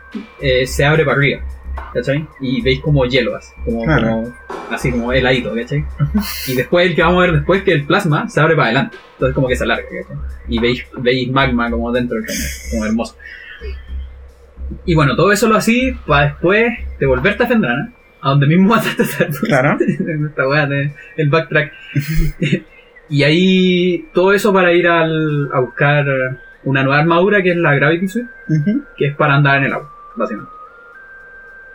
eh, se abre para arriba, ¿cachai? Y veis como hielo, así como, Claro. como- así como heladito, ¿cachai? Y después el que vamos a ver después, que el plasma se abre para adelante. Entonces como que se alarga, ¿cachai? Y veis, veis magma como dentro del cañón, como hermoso. Y bueno, todo eso lo así para después devolverte a Fendrana, a donde mismo mataste a Zardos. Claro. Esta weá de el backtrack. y ahí todo eso para ir al, a buscar una nueva armadura que es la Gravity Suit, que es para andar en el agua, básicamente.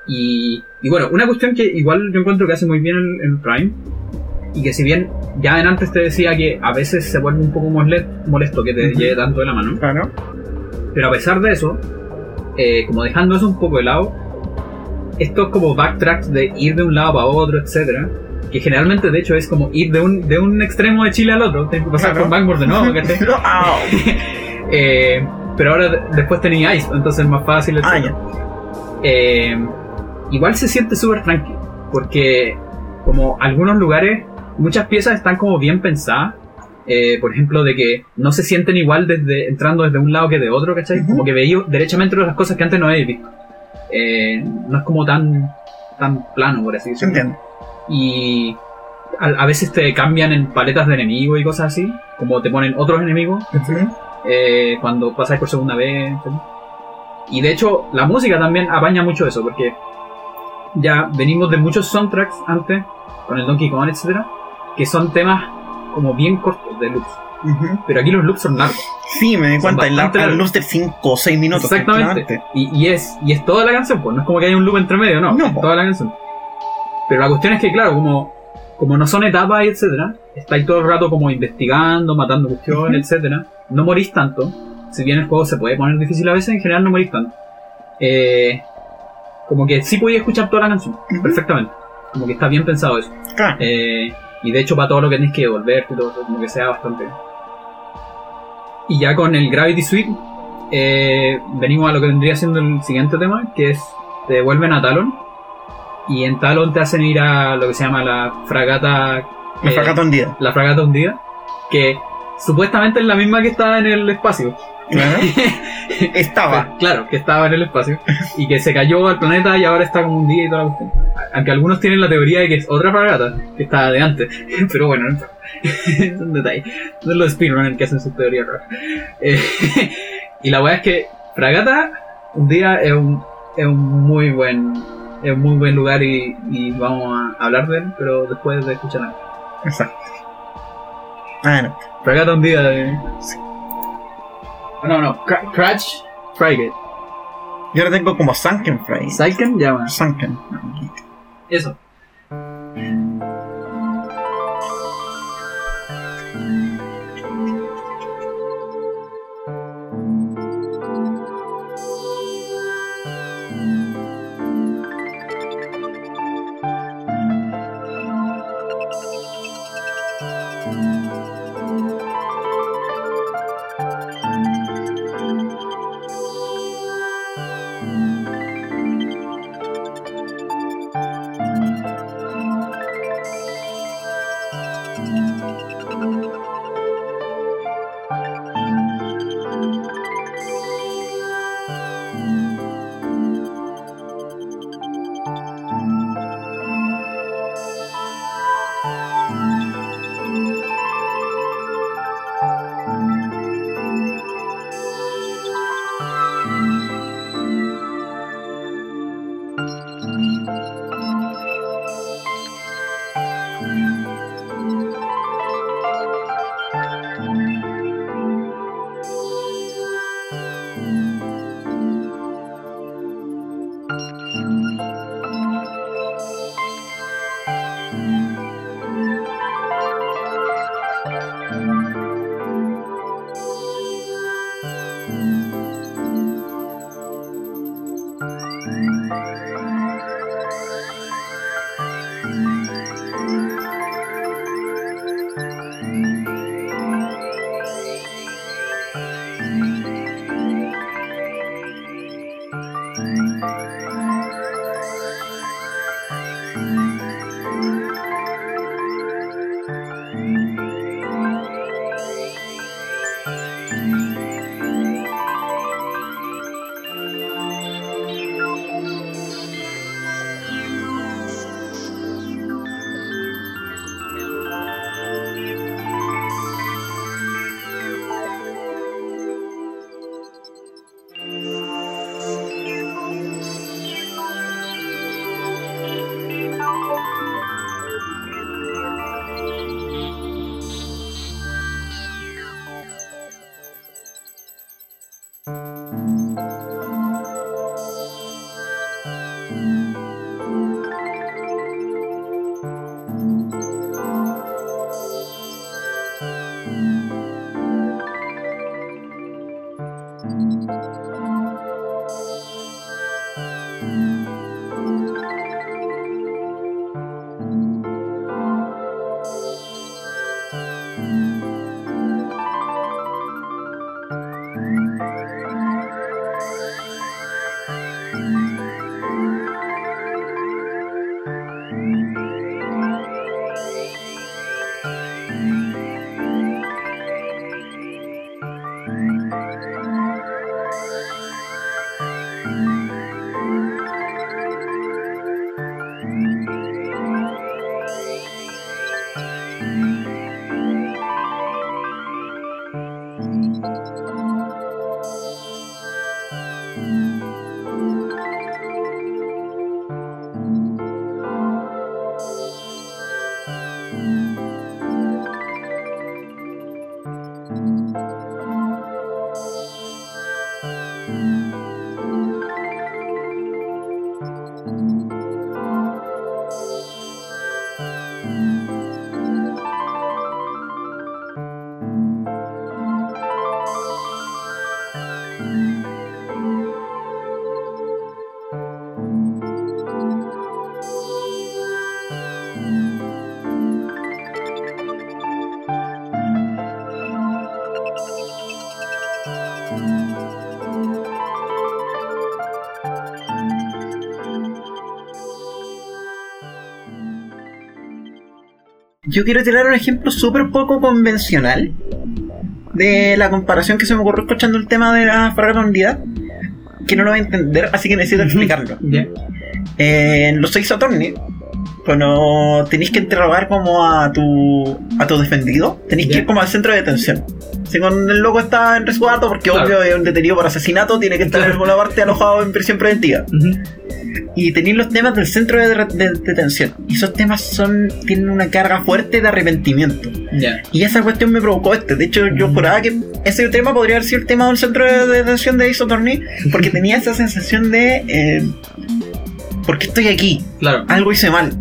Y, y bueno, una cuestión que igual yo encuentro que hace muy bien el, el Prime, y que si bien ya en antes te decía que a veces se vuelve un poco mole- molesto que te lleve tanto de la mano, Claro. pero a pesar de eso, eh, como dejando eso un poco de lado, estos como backtracks de ir de un lado para otro, etcétera, que generalmente de hecho es como ir de un, de un extremo de Chile al otro, tienes que pasar Claro. por Bangboard de nuevo, ¿cachai? Eh, pero ahora de- después tenía Ice, entonces es más fácil, Ah, etcétera. ya. Eh, igual se siente súper tranquilo, porque como algunos lugares, muchas piezas están como bien pensadas. eh, por ejemplo, de que no se sienten igual desde entrando desde un lado que de otro, ¿cachai? Como que veis derechamente las cosas que antes no habéis visto. Eh, no es como tan, tan plano, por así decirlo. Y a, a veces te cambian en paletas de enemigos y cosas así, como te ponen otros enemigos eh, cuando pasáis por segunda vez. ¿sí? Y de hecho, la música también apaña mucho eso, porque ya venimos de muchos soundtracks antes, con el Donkey Kong, etcétera, que son temas como bien cortos de Pero aquí los loops son largos. Sí, me di Son cuenta. El la largos. luz de 5 o 6 minutos. Exactamente. Y, y es, y es toda la canción, pues no es como que haya un loop entre medio, no, No, es po. toda la canción. Pero la cuestión es que, claro, como, como no son etapas, etcétera, estáis todo el rato como investigando, matando cuestiones, Ujú. etcétera. No morís tanto. Si bien el juego se puede poner difícil a veces, en general no morís tanto. Eh, como que sí podía escuchar toda la canción, perfectamente. Como que está bien pensado eso. Claro. Eh, y de hecho, para todo lo que tenéis que devolverte y todo como que sea bastante. Y ya con el Gravity Suite, eh, venimos a lo que vendría siendo el siguiente tema, que es te devuelven a Talon. Y en Talon te hacen ir a lo que se llama la fragata. Me eh, fracata hundida. La fragata hundida. Que supuestamente es la misma que está en el espacio. Estaba. Claro, que estaba en el espacio. Y que se cayó al planeta y ahora está como un día y toda la cuestión. Aunque algunos tienen la teoría de que es otra fragata, que está de antes. Pero bueno, no es un detalle. No es los speedrunners que hacen sus teorías raras. Eh, y la weá es que Fragata un día es un, es un muy buen es un muy buen lugar y, y vamos a hablar de él, pero después de escuchar algo. Exacto. Ah, no. Fragata un día de... No, no, Cra- Crash Frigate. Yo ahora tengo como Sunken Fry. Saiken llama. Sunken. Eso. Yo quiero tirar un ejemplo súper poco convencional de la comparación que se me ocurrió escuchando el tema de la fragata unidad, que no lo voy a entender, así que necesito explicarlo. Ya. Eh, en los seis Attorney, cuando tenéis que interrogar como a tu a tu defendido, tenéis que ir como al centro de detención. Si con el loco está en resguardo, porque Claro. obvio es un detenido por asesinato, tiene que estar Claro. en alguna parte alojado en prisión preventiva. Y tenéis los temas del centro de, de- de detención. Y esos temas son tienen una carga fuerte de arrepentimiento. Ya. Y esa cuestión me provocó este. De hecho, yo juraba que ese tema podría haber sido el tema del centro de detención de Attorney, porque tenía esa sensación de. Eh, ¿Por qué estoy aquí? Claro. Algo hice mal.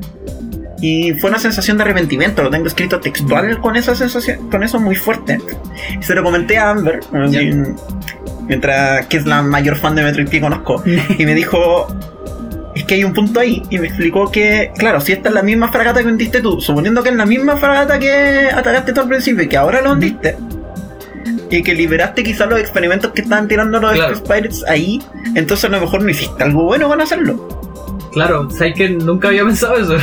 Y fue una sensación de arrepentimiento, lo tengo escrito textual con esa sensación, con eso muy fuerte. Y se lo comenté a Amber, mientras que es la mayor fan de Metroid que conozco, y me dijo, es que hay un punto ahí, y me explicó que, claro, si esta es la misma fragata que hundiste tú, suponiendo que es la misma fragata que atacaste tú al principio y que ahora lo hundiste, y que liberaste quizás los experimentos que estaban tirando los Claro. Pirates ahí, entonces a lo mejor no hiciste algo bueno con hacerlo. Claro, sabes que nunca había pensado eso.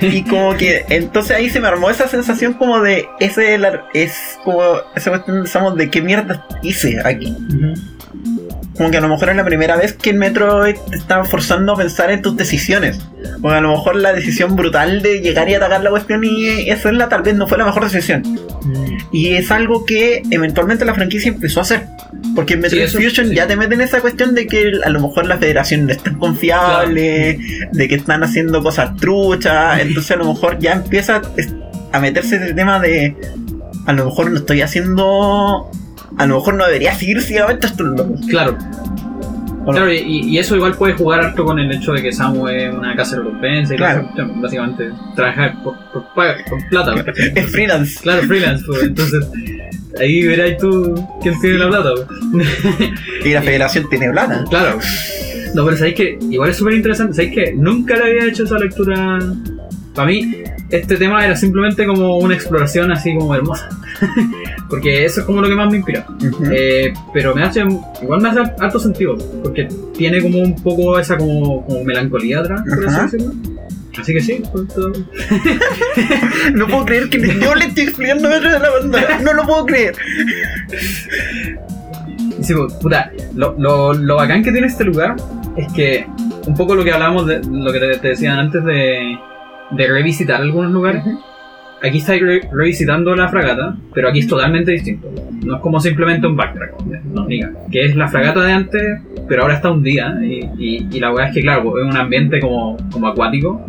Y como que entonces ahí se me armó esa sensación como de ese es como esa cuestión de qué mierda hice aquí. Como que a lo mejor es la primera vez que el Metroid te está forzando a pensar en tus decisiones. O a lo mejor la decisión brutal de llegar y atacar la cuestión y hacerla tal vez no fue la mejor decisión. Y es algo que eventualmente la franquicia empezó a hacer. Porque en Metroid eso- Fusion sí. ya te meten esa cuestión de que a lo mejor la federación no es tan confiable, de que están haciendo cosas truchas. Entonces a lo mejor ya empieza a meterse ese tema de a lo mejor no estoy haciendo. A lo mejor no debería seguir ciegamente estos locos. Claro, claro, y, y eso igual puede jugar harto con el hecho de que Samu es una casa de recompensa y Claro. cuestión. básicamente trabajar por, por, por plata. Es freelance. Claro, freelance, pues, entonces ahí verás tú quién tiene la plata. pues. Y la federación tiene plata. Claro. No, pero sabéis que igual es súper interesante. Sabéis que nunca le había hecho esa lectura. Para mí, este tema era simplemente como una exploración así como hermosa. porque eso es como lo que más me inspira. Eh, pero me hace, igual me hace harto sentido. Porque tiene como un poco esa como, como melancolía atrás, por Ajá. así decirlo. Así que sí, pues, todo- No puedo creer que yo le estoy explicando de la bandera. No lo puedo creer. Sí, pues, puta, lo, lo, lo bacán que tiene este lugar es que un poco lo que hablábamos de lo que te, te decían antes de, de revisitar algunos lugares. Aquí estáis re- revisitando la fragata, pero aquí es totalmente distinto. No es como simplemente un backtrack, no, diga, que es la fragata de antes, pero ahora está hundida. Y, y, y la verdad es que, claro, es un ambiente como, como acuático.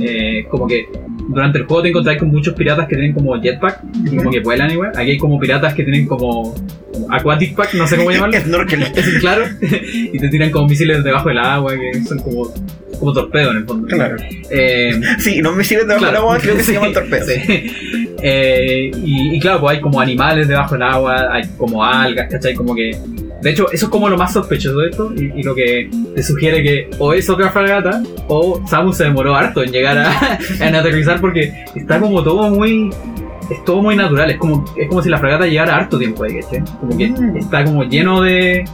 eh, como que durante el juego te encontrás con muchos piratas que tienen como jetpack, como que vuelan igual. Aquí hay como piratas que tienen como, aquatic pack, no sé cómo llamarlo. Snorkel. Es claro. y te tiran como misiles debajo del agua, que son como, como torpedos en el fondo. Claro. Eh, Sí, no me debajo del Claro. agua, creo que se Sí, llaman torpedos. sí. Eh, y, y claro, pues hay como animales debajo del agua, hay como algas, ¿cachai? Como que. De hecho, eso es como lo más sospechoso de esto y, y lo que te sugiere que o es otra fragata o Samus se demoró harto en llegar a, en aterrizar porque está como todo muy. Es todo muy natural, es como, es como si la fragata llegara harto tiempo ahí, ¿cachai? Como que Mm. está como lleno de.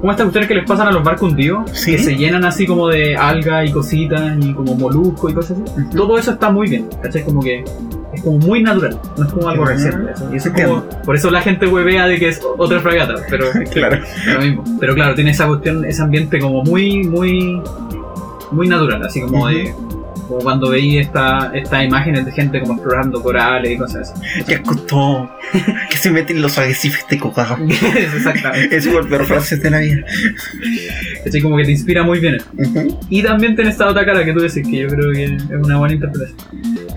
¿Cómo estas cuestiones que les pasan a los barcos hundidos? Sí. Que se llenan así como de algas y cositas y como moluscos y cosas así todo eso está muy bien, ¿cachai? Como que es como muy natural, no es como algo reciente. Y eso es como, por eso la gente huevea de que es otra fragata, pero Claro. mismo. Pero claro, tiene esa cuestión, ese ambiente como muy, muy, muy natural, así como de como cuando veí esta, estas imágenes de gente como explorando corales y cosas así. Ya costó que se meten los arrecifes de cocaga. Exactamente. Es pero frases de la vida. ¿Cachai? Como que te inspira muy bien. Y también tiene esta otra cara que tú decís que yo creo que es una buena interpretación.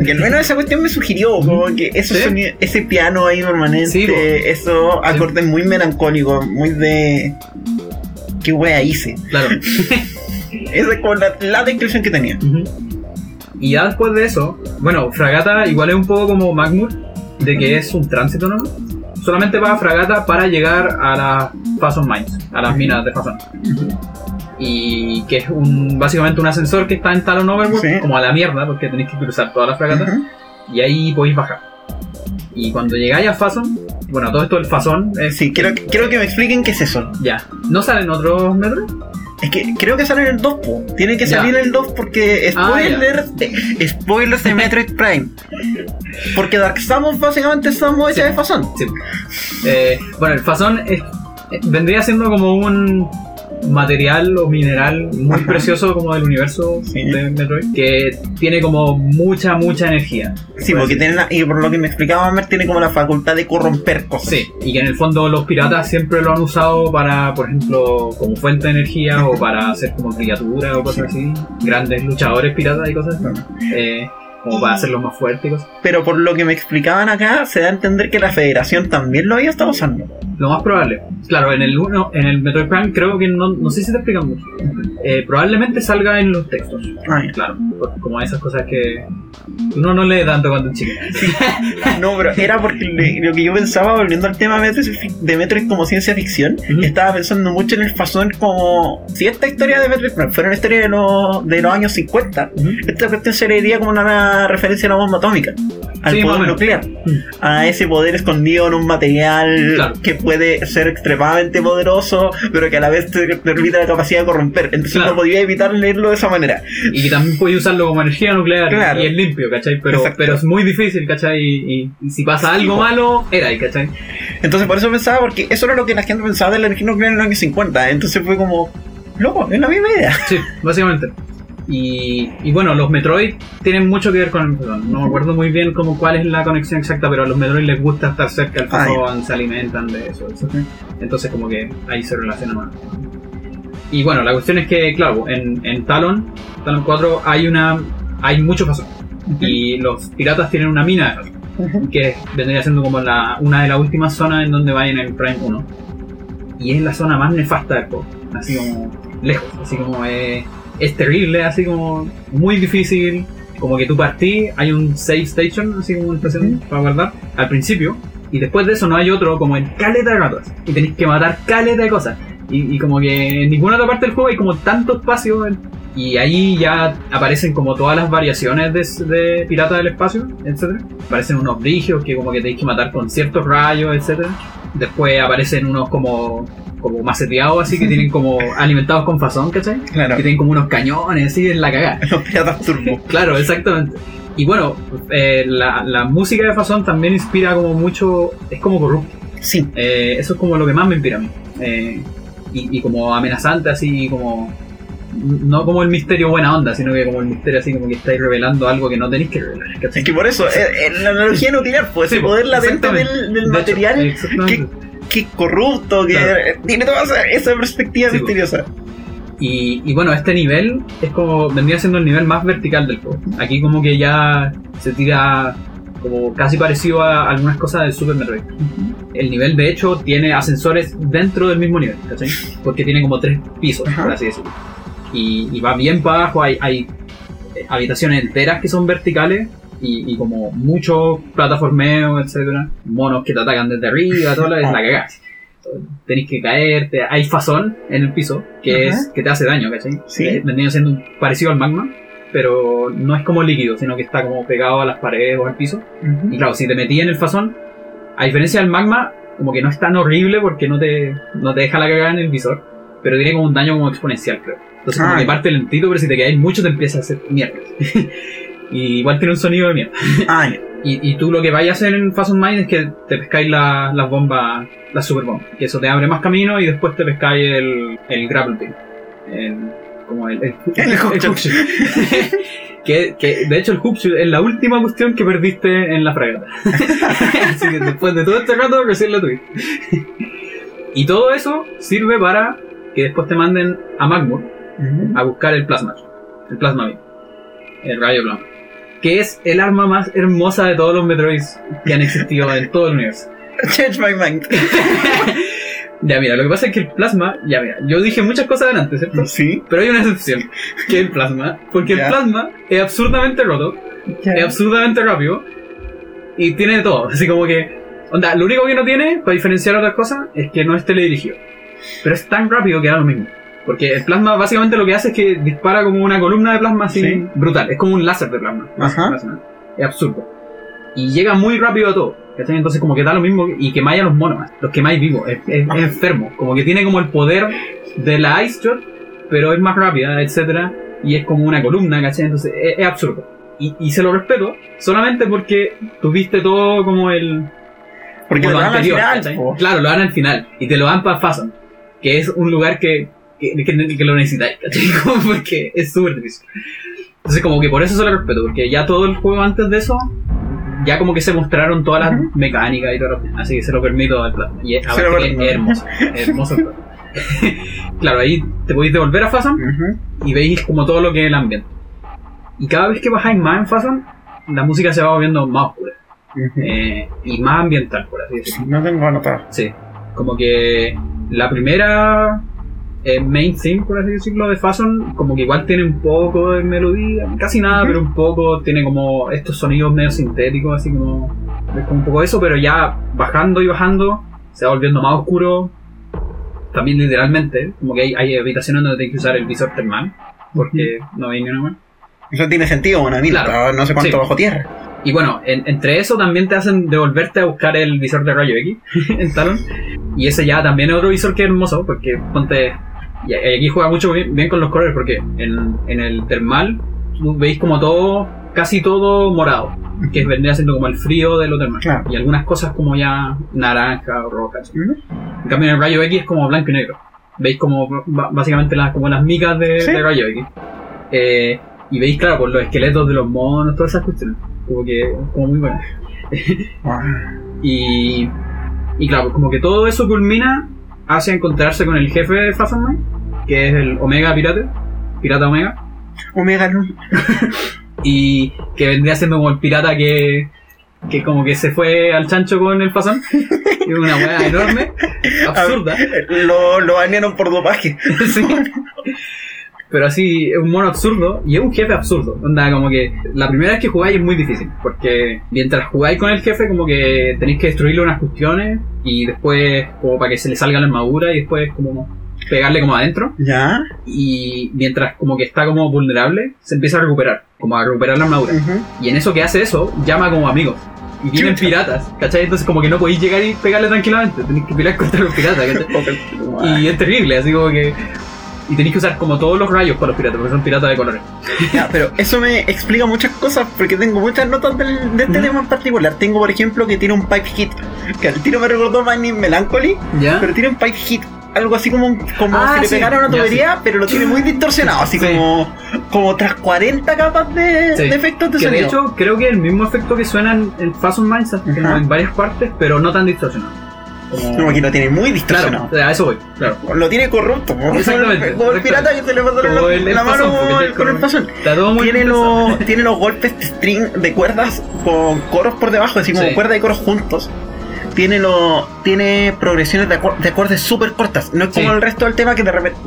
Que al menos esa cuestión me sugirió, como que ese, Sí. sonido- ese piano ahí permanente, Sí, esos acordes muy melancólicos, muy de. ¿Qué wea hice? Claro. Esa es como la, la descripción que tenía. Y ya después de eso, bueno, Fragata igual es un poco como Magmur, de que es un tránsito, ¿no? Solamente va a Fragata para llegar a las Fason Mines, a las minas de Fason. Y que es un básicamente un ascensor que está en Talon Overworld, Sí. como a la mierda, porque tenéis que cruzar toda la fragata, Ujú. y ahí podéis bajar. Y cuando llegáis a Fason, bueno, todo esto el Fason es. Sí, quiero, quiero que me expliquen qué es eso. Ya. ¿No salen otros metros? Es que creo que sale en el 2, po. Tiene que salir en el 2 porque Ah, eh, spoilers de Metroid Prime. Porque Dark Samus básicamente Sí. hecha de Fasón. Sí. Eh, bueno, el Fason es- vendría siendo como un material o mineral muy precioso como del universo Sí. de Metroid que tiene como mucha mucha energía Sí, Por porque tiene la- y por lo que me explicaba Mer, tiene como la facultad de corromper cosas. Sí, y que en el fondo los piratas siempre lo han usado para, por ejemplo, como fuente de energía o para hacer como criaturas o cosas así. Grandes luchadores piratas y cosas así. Eh, como para hacerlos más fuertes y cosas. Pero por lo que me explicaban acá, se da a entender que la federación también lo había estado usando. Lo más probable. Claro, en el uno, en el Metroid Prime creo que no, no sé si te explican mucho. Eh, probablemente salga en los textos. Ay, Claro, como esas cosas que uno no lee tanto cuando es chico. no, pero era porque lo que yo pensaba, volviendo al tema de Metroid, como ciencia ficción, estaba pensando mucho en el Fasón como si esta historia de Metroid Prime fuera una historia de, los de los años 50, Ujú. esta cuestión sería como una referencia a la bomba atómica, al Sí, poder nuclear, a ese poder escondido en un material Claro. que puede ser extremadamente poderoso, pero que a la vez te permite la capacidad de corromper. Entonces Claro. no podía evitar leerlo de esa manera. Y que también puedes usarlo como energía nuclear Claro. y es limpio, ¿cachai? Pero, Exacto. pero es muy difícil, ¿cachai? Y, si pasa algo malo, era ahí, ¿cachai? Entonces por eso pensaba, porque eso era lo que la gente pensaba de la energía nuclear en los años 50. Entonces fue como, loco, es la misma idea. Sí, básicamente. Y, y bueno, los Metroid tienen mucho que ver con Fasón. No me acuerdo muy bien como cuál es la conexión exacta, pero a los Metroid les gusta estar cerca del Ah, Fasón, se alimentan de eso, eso. Entonces como que ahí se relaciona más. Y bueno, la cuestión es que, claro, en, en Talon, Talon 4 hay una hay mucho Fasón. Y los piratas tienen una mina de que vendría siendo como la, una de las últimas zonas en donde va en el Prime 1. Y es la zona más nefasta del juego, así como lejos, así como es, es terrible, así como muy difícil. Como que tú partís, hay un save station, así como una estación para guardar, al principio, y después de eso no hay otro como en caleta de ratos. Y tenéis que matar caleta de cosas. Y, y como que en ninguna otra parte del juego hay como tanto espacio. en- y ahí ya aparecen como todas las variaciones de, de Pirata del Espacio, etcétera Aparecen unos brigios que como que tenéis que matar con ciertos rayos, etcétera Después aparecen unos como, como maceteados así que tienen como alimentados con fasón, ¿cachai? Claro, Que tienen como unos cañones así en la cagada. los piratas turbo. Claro, exactamente. Y bueno, eh, la, la música de Fasón también inspira como mucho, es como corrupto. Sí, Eh, eso es como lo que más me inspira a mí. Eh, y, y como amenazante, así como. No como el misterio buena onda, sino que como el misterio así como que estáis revelando algo que no tenéis que revelar. ¿cachai? es que por eso, eh, eh, la analogía nuclear, pues Sí, poder latente del, del De hecho, material exactamente. que es corrupto, que Claro. tiene toda esa, esa perspectiva Sí, misteriosa. Y, y bueno, este nivel es como vendría siendo el nivel más vertical del juego. Aquí como que ya se tira como casi parecido a algunas cosas del Super Metroid. El nivel de hecho tiene ascensores dentro del mismo nivel, ¿cachai? Porque tiene como tres pisos, por así decirlo. Y, y va bien para abajo, hay, hay habitaciones enteras que son verticales y, y como mucho plataformeo, etcétera, monos que te atacan desde arriba, todo la, es la cagada. Tenéis que caerte, hay fasón en el piso que Ajá. es que te hace daño, ¿cachai? Sí. Eh, Vendría siendo un- parecido al magma, pero no es como líquido, sino que está como pegado a las paredes o al piso. Y claro, si te metí en el fasón, a diferencia del magma, como que no es tan horrible porque no te, no te deja la cagada en el visor, pero tiene como un daño como exponencial, creo. Entonces como Ah, que parte lentito, pero si te quedáis mucho te empieza a hacer mierda. Y igual tiene un sonido de mierda. Ah, ya. Y, y tú lo que vayas a hacer en Phasm Mine es que te pescáis la- las bombas, las super bombas, que eso te abre más camino y después te pescáis el, el grapple beam. El- como el, el, El shoot. que, que de hecho el hook shoot es la última cuestión que perdiste en la fragata. Así que después de todo este rato recién la tuviste. y todo eso sirve para que después te manden a Magmur a buscar el plasma. El plasma beam. El rayo plasma. Que es el arma más hermosa de todos los Metroids que han existido en todo el universo. Change my mind. Ya mira, lo que pasa es que el plasma, ya mira, yo dije muchas cosas delante, ¿cierto? Sí. Pero hay una excepción, que es el plasma, porque Ya. el plasma es absurdamente roto, es absurdamente rápido y tiene de todo, así como que, onda, lo único que no tiene, para diferenciar otras cosas, es que no es teledirigido. Pero es tan rápido que da lo mismo. Porque el plasma básicamente lo que hace es que dispara como una columna de plasma así Sí. brutal, es como un láser de plasma. Ajá. Es absurdo. Y llega muy rápido a todo. ¿cachai? Entonces como que da lo mismo y quemáis a los monos, los quemáis vivos, es, es- es enfermo. Como que tiene como el poder de la Ice Shot, pero es más rápida, etcétera Y es como una columna, ¿cachai? Entonces es, es absurdo. Y, y se lo respeto solamente porque tuviste todo como el... Porque como lo dan al anterior, final, ¿cachai? po. Claro, lo dan al final. Y te lo dan para Fason, que es un lugar que, que, que- que lo necesitáis, ¿cachai? Como porque es súper difícil. Entonces como que por eso se lo respeto, porque ya todo el juego antes de eso, ya como que se mostraron todas las mecánicas y todo. lo- Así que se lo permito al plan. Y es, es hermoso, es hermoso el claro, ahí te podéis devolver a Fason Ujú. y veis como todo lo que es el ambiente. Y cada vez que bajáis más en Fason, la música se va volviendo más oscura. Eh, y más ambiental, por así decirlo. No tengo anotado. Sí, como que la primera eh, main theme, por así decirlo, de Fason, como que igual tiene un poco de melodía, casi nada, pero un poco, tiene como estos sonidos medio sintéticos, así como, un poco eso, pero ya bajando y bajando, se va volviendo más oscuro, también literalmente, como que hay, hay habitaciones donde tienes que usar el visor termal, porque no hay ni una más. Eso tiene sentido, bueno, mira, Claro. no sé cuánto Sí. bajo tierra. Y bueno, en- entre eso también te hacen devolverte a buscar el visor de rayo X en Talon. Y ese ya también es otro visor que es hermoso, porque ponte. Y aquí juega mucho bien, bien con los colores, porque en, en el termal veis como todo, casi todo morado, que vendría siendo como el frío de lo termal. Claro. Y algunas cosas como ya naranja o roja. ¿sí? En cambio en el rayo X es como blanco y negro. Veis como básicamente las, como las micas de, Sí. de rayo X. Eh, y veis, claro, por los esqueletos de los monos, todas esas cuestiones. Como que, como muy buenas. Guau. Y, y claro, como que todo eso culmina hacia encontrarse con el jefe de Fazenman, que es el Omega Pirate, Pirata Omega, Omega Lun. y que vendría siendo como el pirata que, que como que se fue al chancho con el Fazan. Es una weá enorme, absurda. Lo, lo banearon por dopaje. Sí. Pero así, es un mono absurdo y es un jefe absurdo. Onda, como que la primera vez que jugáis es muy difícil. Porque mientras jugáis con el jefe, como que tenéis que destruirle unas cuestiones y después, como para que se le salga la armadura y después, como pegarle como adentro. ¿Ya? Y mientras, como que está como vulnerable, se empieza a recuperar. Como a recuperar la armadura. Y en eso que hace eso, llama como amigos. Y vienen Chucha. piratas, ¿cachai? Entonces, como que no podéis llegar y pegarle tranquilamente. Tenéis que pelear contra los piratas, ¿cachai? Y es terrible, así como que. Y tenéis que usar como todos los rayos para los piratas, porque son piratas de colores. Ya, pero eso me explica muchas cosas porque tengo muchas notas del- de este tema en particular. Tengo, por ejemplo, que tiene un pipe hit. Que al tiro me recordó Mining Melancholy, ¿Ya? pero tiene un pipe hit. Algo así como, como Ah, si le sí, pegara una ya, tubería, pero lo tiene muy distorsionado, así Sí. como, como tras 40 capas de, de efectos de Que de sonido. hecho, creo que el mismo efecto que suena en, en Fason Minds, Ajá. en varias partes, pero no tan distorsionado. Como- que lo tiene muy distorsionado. Claro, a eso voy. Claro. Lo tiene corrupto, como Exactamente, como el pirata que se le pasó la, el- la mano pasón, con el pasón. Está todo muy Tiene los, tiene los golpes de string de cuerdas con coros por debajo, así como Sí. cuerda y coros juntos. Tiene lo, tiene progresiones de, acor- de acordes súper cortas. No es como Sí. el resto del tema que de repente.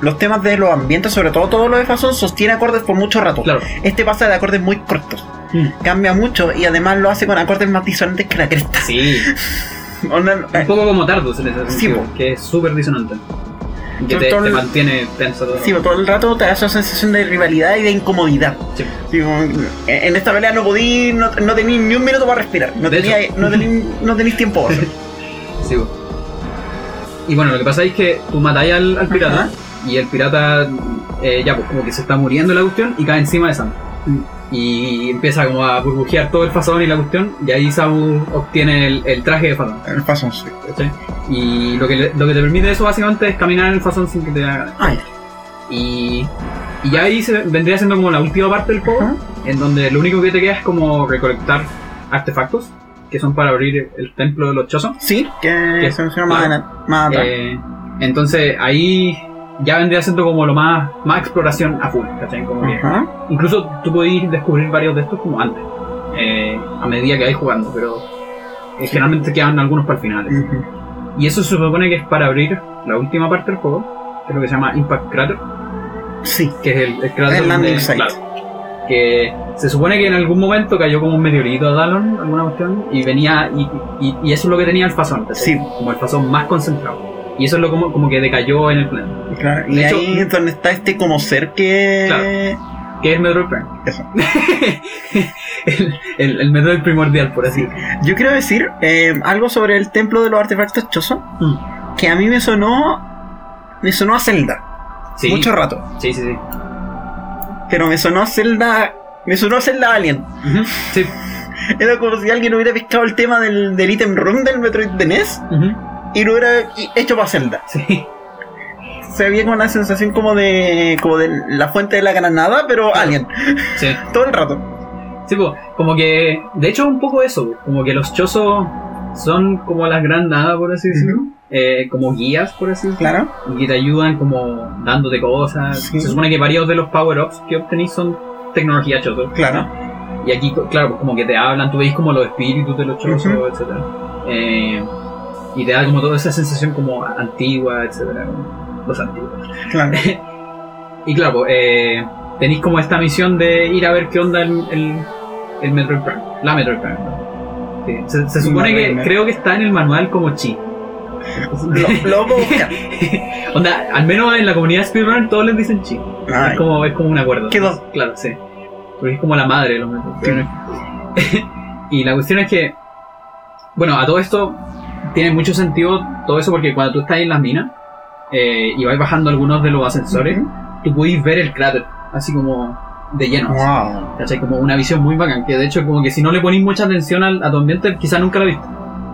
Los temas de los ambientes, sobre todo todo lo de Fason, sostiene acordes por mucho rato. Claro. Este pasa de acordes muy cortos. Mm. Cambia mucho y además lo hace con acordes más disonantes que la cresta. Sí, Un poco como Tardus en ese Sí, sentido, po. que es súper disonante. Que te, mantiene tenso todo. Sí, todo el rato te da esa sensación de rivalidad y de incomodidad. Sí. Sí, como, en esta pelea no podí, no, no tení ni un minuto para respirar. No De tenía, hecho. no tení, no tenéis tiempo. Sí. Y bueno, lo que pasa es que tú matáis al, al pirata Ajá. y el pirata eh, ya pues como que se está muriendo la cuestión y cae encima de Sam. Y empieza como a burbujear todo el fasón y la cuestión y ahí Samu obtiene el, el traje de fasón. El paso, sí. Y lo que, le- lo que te permite eso básicamente es caminar en el fasón sin que te haga Ay, Y, y ya ahí se, vendría siendo como la última parte del juego, en donde lo único que te queda es como recolectar artefactos, que son para abrir el templo de los Choson. sí, que Que- se menciona más, adelante-. Eh, entonces ahí ya vendría siendo como lo más, más exploración a full, ¿cachai? Como que incluso tú podés descubrir varios de estos como antes, eh, a medida que vais jugando, pero eh, generalmente quedan algunos para el final. Y eso se supone que es para abrir la última parte del juego, que es lo que se llama Impact Crater. Sí, que es el, el cráter El landing site. claro, que se supone que en algún momento cayó como un meteorito a Dallon, alguna cuestión, y venía, y, y- y eso es lo que tenía el fasón, ¿cachai? Sí. como el fasón más concentrado. Y eso es lo como, como que decayó en el planeta, claro. Y hecho- ahí es donde está este como ser que. que es Metroid Prime. Eso. el, el, el Metroid primordial, por así Yo quiero decir eh, algo sobre el templo de los artefactos Choson, Mm. que a mí me sonó. Me sonó a Zelda. Sí, Mucho rato. sí, sí, sí. Pero me sonó a Zelda. Me sonó a Zelda Alien. Sí. Era como si alguien hubiera pescado el tema del, del item room del Metroid de NES Ujú, y lo hubiera hecho para Zelda. sí. Se había como una sensación como de. como de la fuente de la granada, pero Claro. Alien. sí. Todo el rato. Sí, pues, como que, de hecho, un poco eso, como que los chozos son como las granadas, por así decirlo, eh, como guías, por así decirlo, Claro. y que te ayudan como dándote cosas. Sí. Se supone que varios de los power-ups que obtenís son tecnología chozo. Claro. Y aquí, claro, pues como que te hablan, tú veis como los espíritus de los chozos, Ujú. etcétera. Eh, y te da como toda esa sensación como antigua, etcétera. Los antiguos. Claro. Y claro, eh, tenéis como esta misión de ir a ver qué onda el, el, el Metroid Prime. La Metroid Prime. ¿no? Sí, Se, se supone que creo que está en el manual como chi. Lo, lo onda, al menos en la comunidad de Speedrun todos les dicen chi. Ay, Es como, es como un acuerdo. Quedó. Claro, sí. Porque es como la madre de los Metroid Prime. y la cuestión es que, bueno, a todo esto tiene mucho sentido todo eso porque cuando tú estás en las minas eh, y vais bajando algunos de los ascensores, Ujú. tú podéis ver el cráter, así como de lleno. Wow. ¿cachai? Como una visión muy bacán, que de hecho como que si no le ponéis mucha atención al, a tu ambiente, quizás nunca lo viste,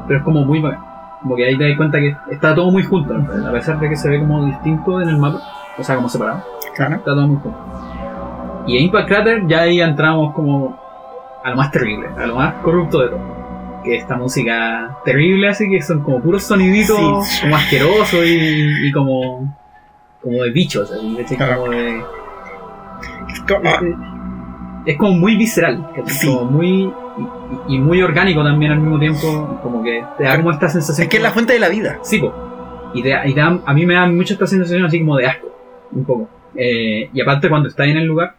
pero es como muy bacán. Como que ahí te das cuenta que está todo muy junto, ¿no? a pesar de que se ve como distinto en el mapa, o sea, como separado, Claro. está todo muy junto. Y en Impact Crater ya ahí entramos como a lo más terrible, a lo más corrupto de todo. Que esta música terrible así que son como puros soniditos Sí. como asquerosos y, y como como de bichos, así. Claro. como de Es como- ah, es como muy visceral, como muy y, y muy orgánico también al mismo tiempo, como que te da como esta sensación. es que es la fuente de la vida. Sí, po. Y, te, y te da- a mí me da mucho esta sensación así como de asco, un poco. Eh, y aparte cuando estás en el lugar,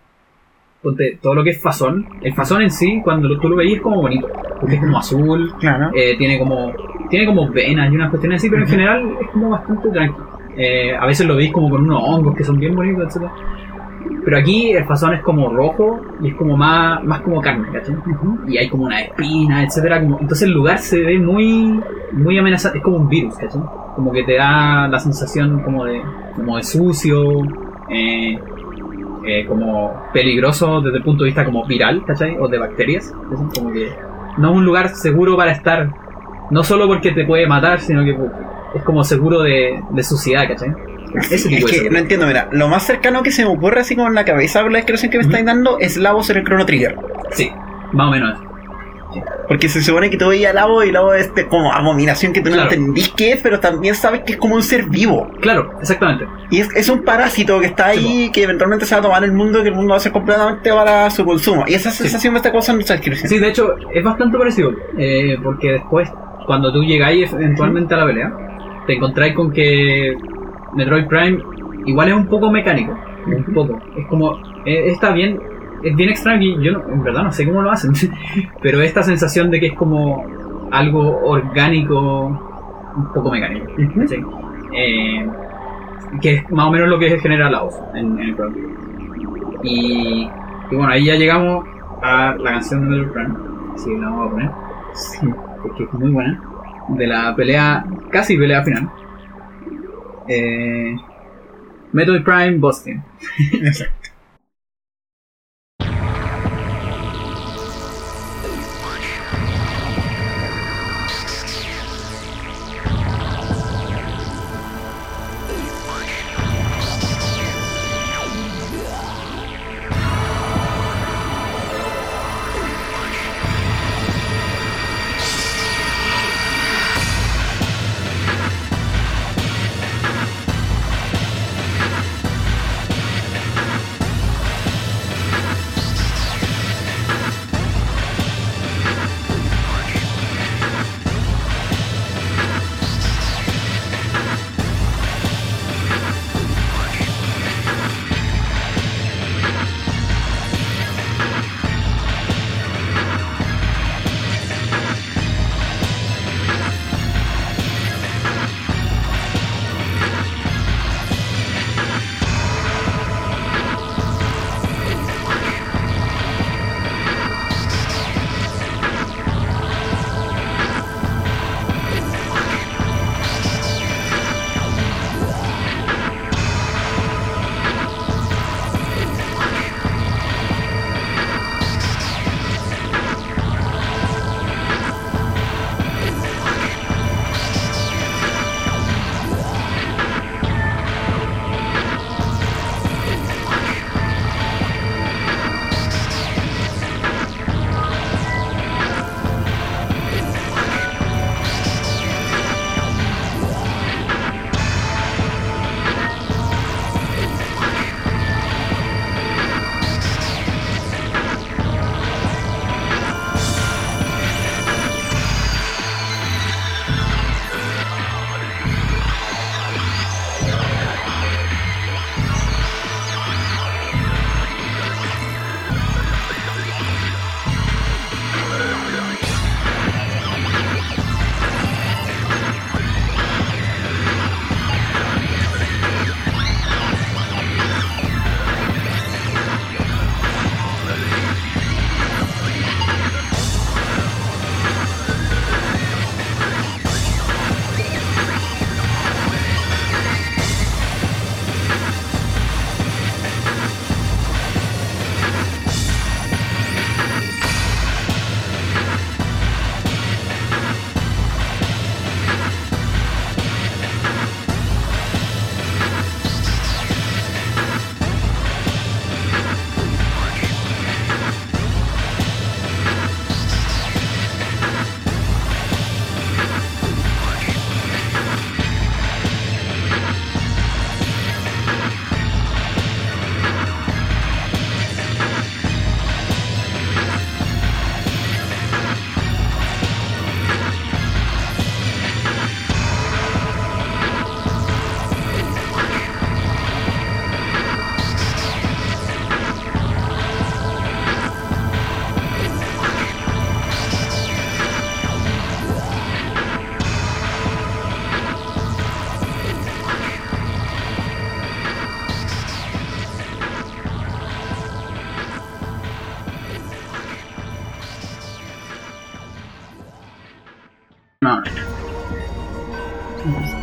ponte, todo lo que es fasón, el fasón en sí, cuando lo- tú lo veías es como bonito, porque es como azul, Claro. eh, tiene como tiene como venas y unas cuestiones así, pero en general es como bastante tranquilo. Eh, a veces lo veis como con unos hongos que son bien bonitos, etc. Pero aquí el fasón es como rojo y es como más, más como carne, ¿cachai? Y hay como una espina, etcétera. Como, entonces el lugar se ve muy, muy amenazado, es como un virus, ¿cachai? Como que te da la sensación como de, como de sucio, eh, eh, como peligroso desde el punto de vista como viral, ¿cachai? O de bacterias. ¿cachai? Como que no es un lugar seguro para estar, no solo porque te puede matar, sino que es como seguro de, de suciedad, ¿cachai? Ese Es tipo de que seguro. no entiendo, mira, lo más cercano que se me ocurre así como en la cabeza por la descripción que me Ujú. estáis dando es Lavos en el Chrono Trigger. Sí, más o menos eso. Porque se supone que tú veías y Lavo es este como abominación que tú no entendís qué es, pero también sabes que es como un ser vivo. Claro, exactamente. Y es, es un parásito que está ahí, que eventualmente se va a tomar el mundo, que el mundo va a ser completamente para su consumo. Y esa sensación me está causando esa descripción. Sí, de hecho, es bastante parecido. eh, porque después, cuando tú llegáis eventualmente a la pelea, te encontráis con que Metroid Prime igual es un poco mecánico. Un poco. Es como. eh, está bien. Es bien extraño y yo no- en verdad no sé cómo lo hacen. Pero esta sensación de que es como algo orgánico, un poco mecánico. Ujú. ¿sí? Eh, que es más o menos lo que genera la voz en, en el programa. Y, y bueno, ahí ya llegamos a la canción de Metroid Prime. Así que la vamos a poner. Sí. Porque es muy buena. De la pelea, casi pelea final. Eh, Metroid Prime Boston.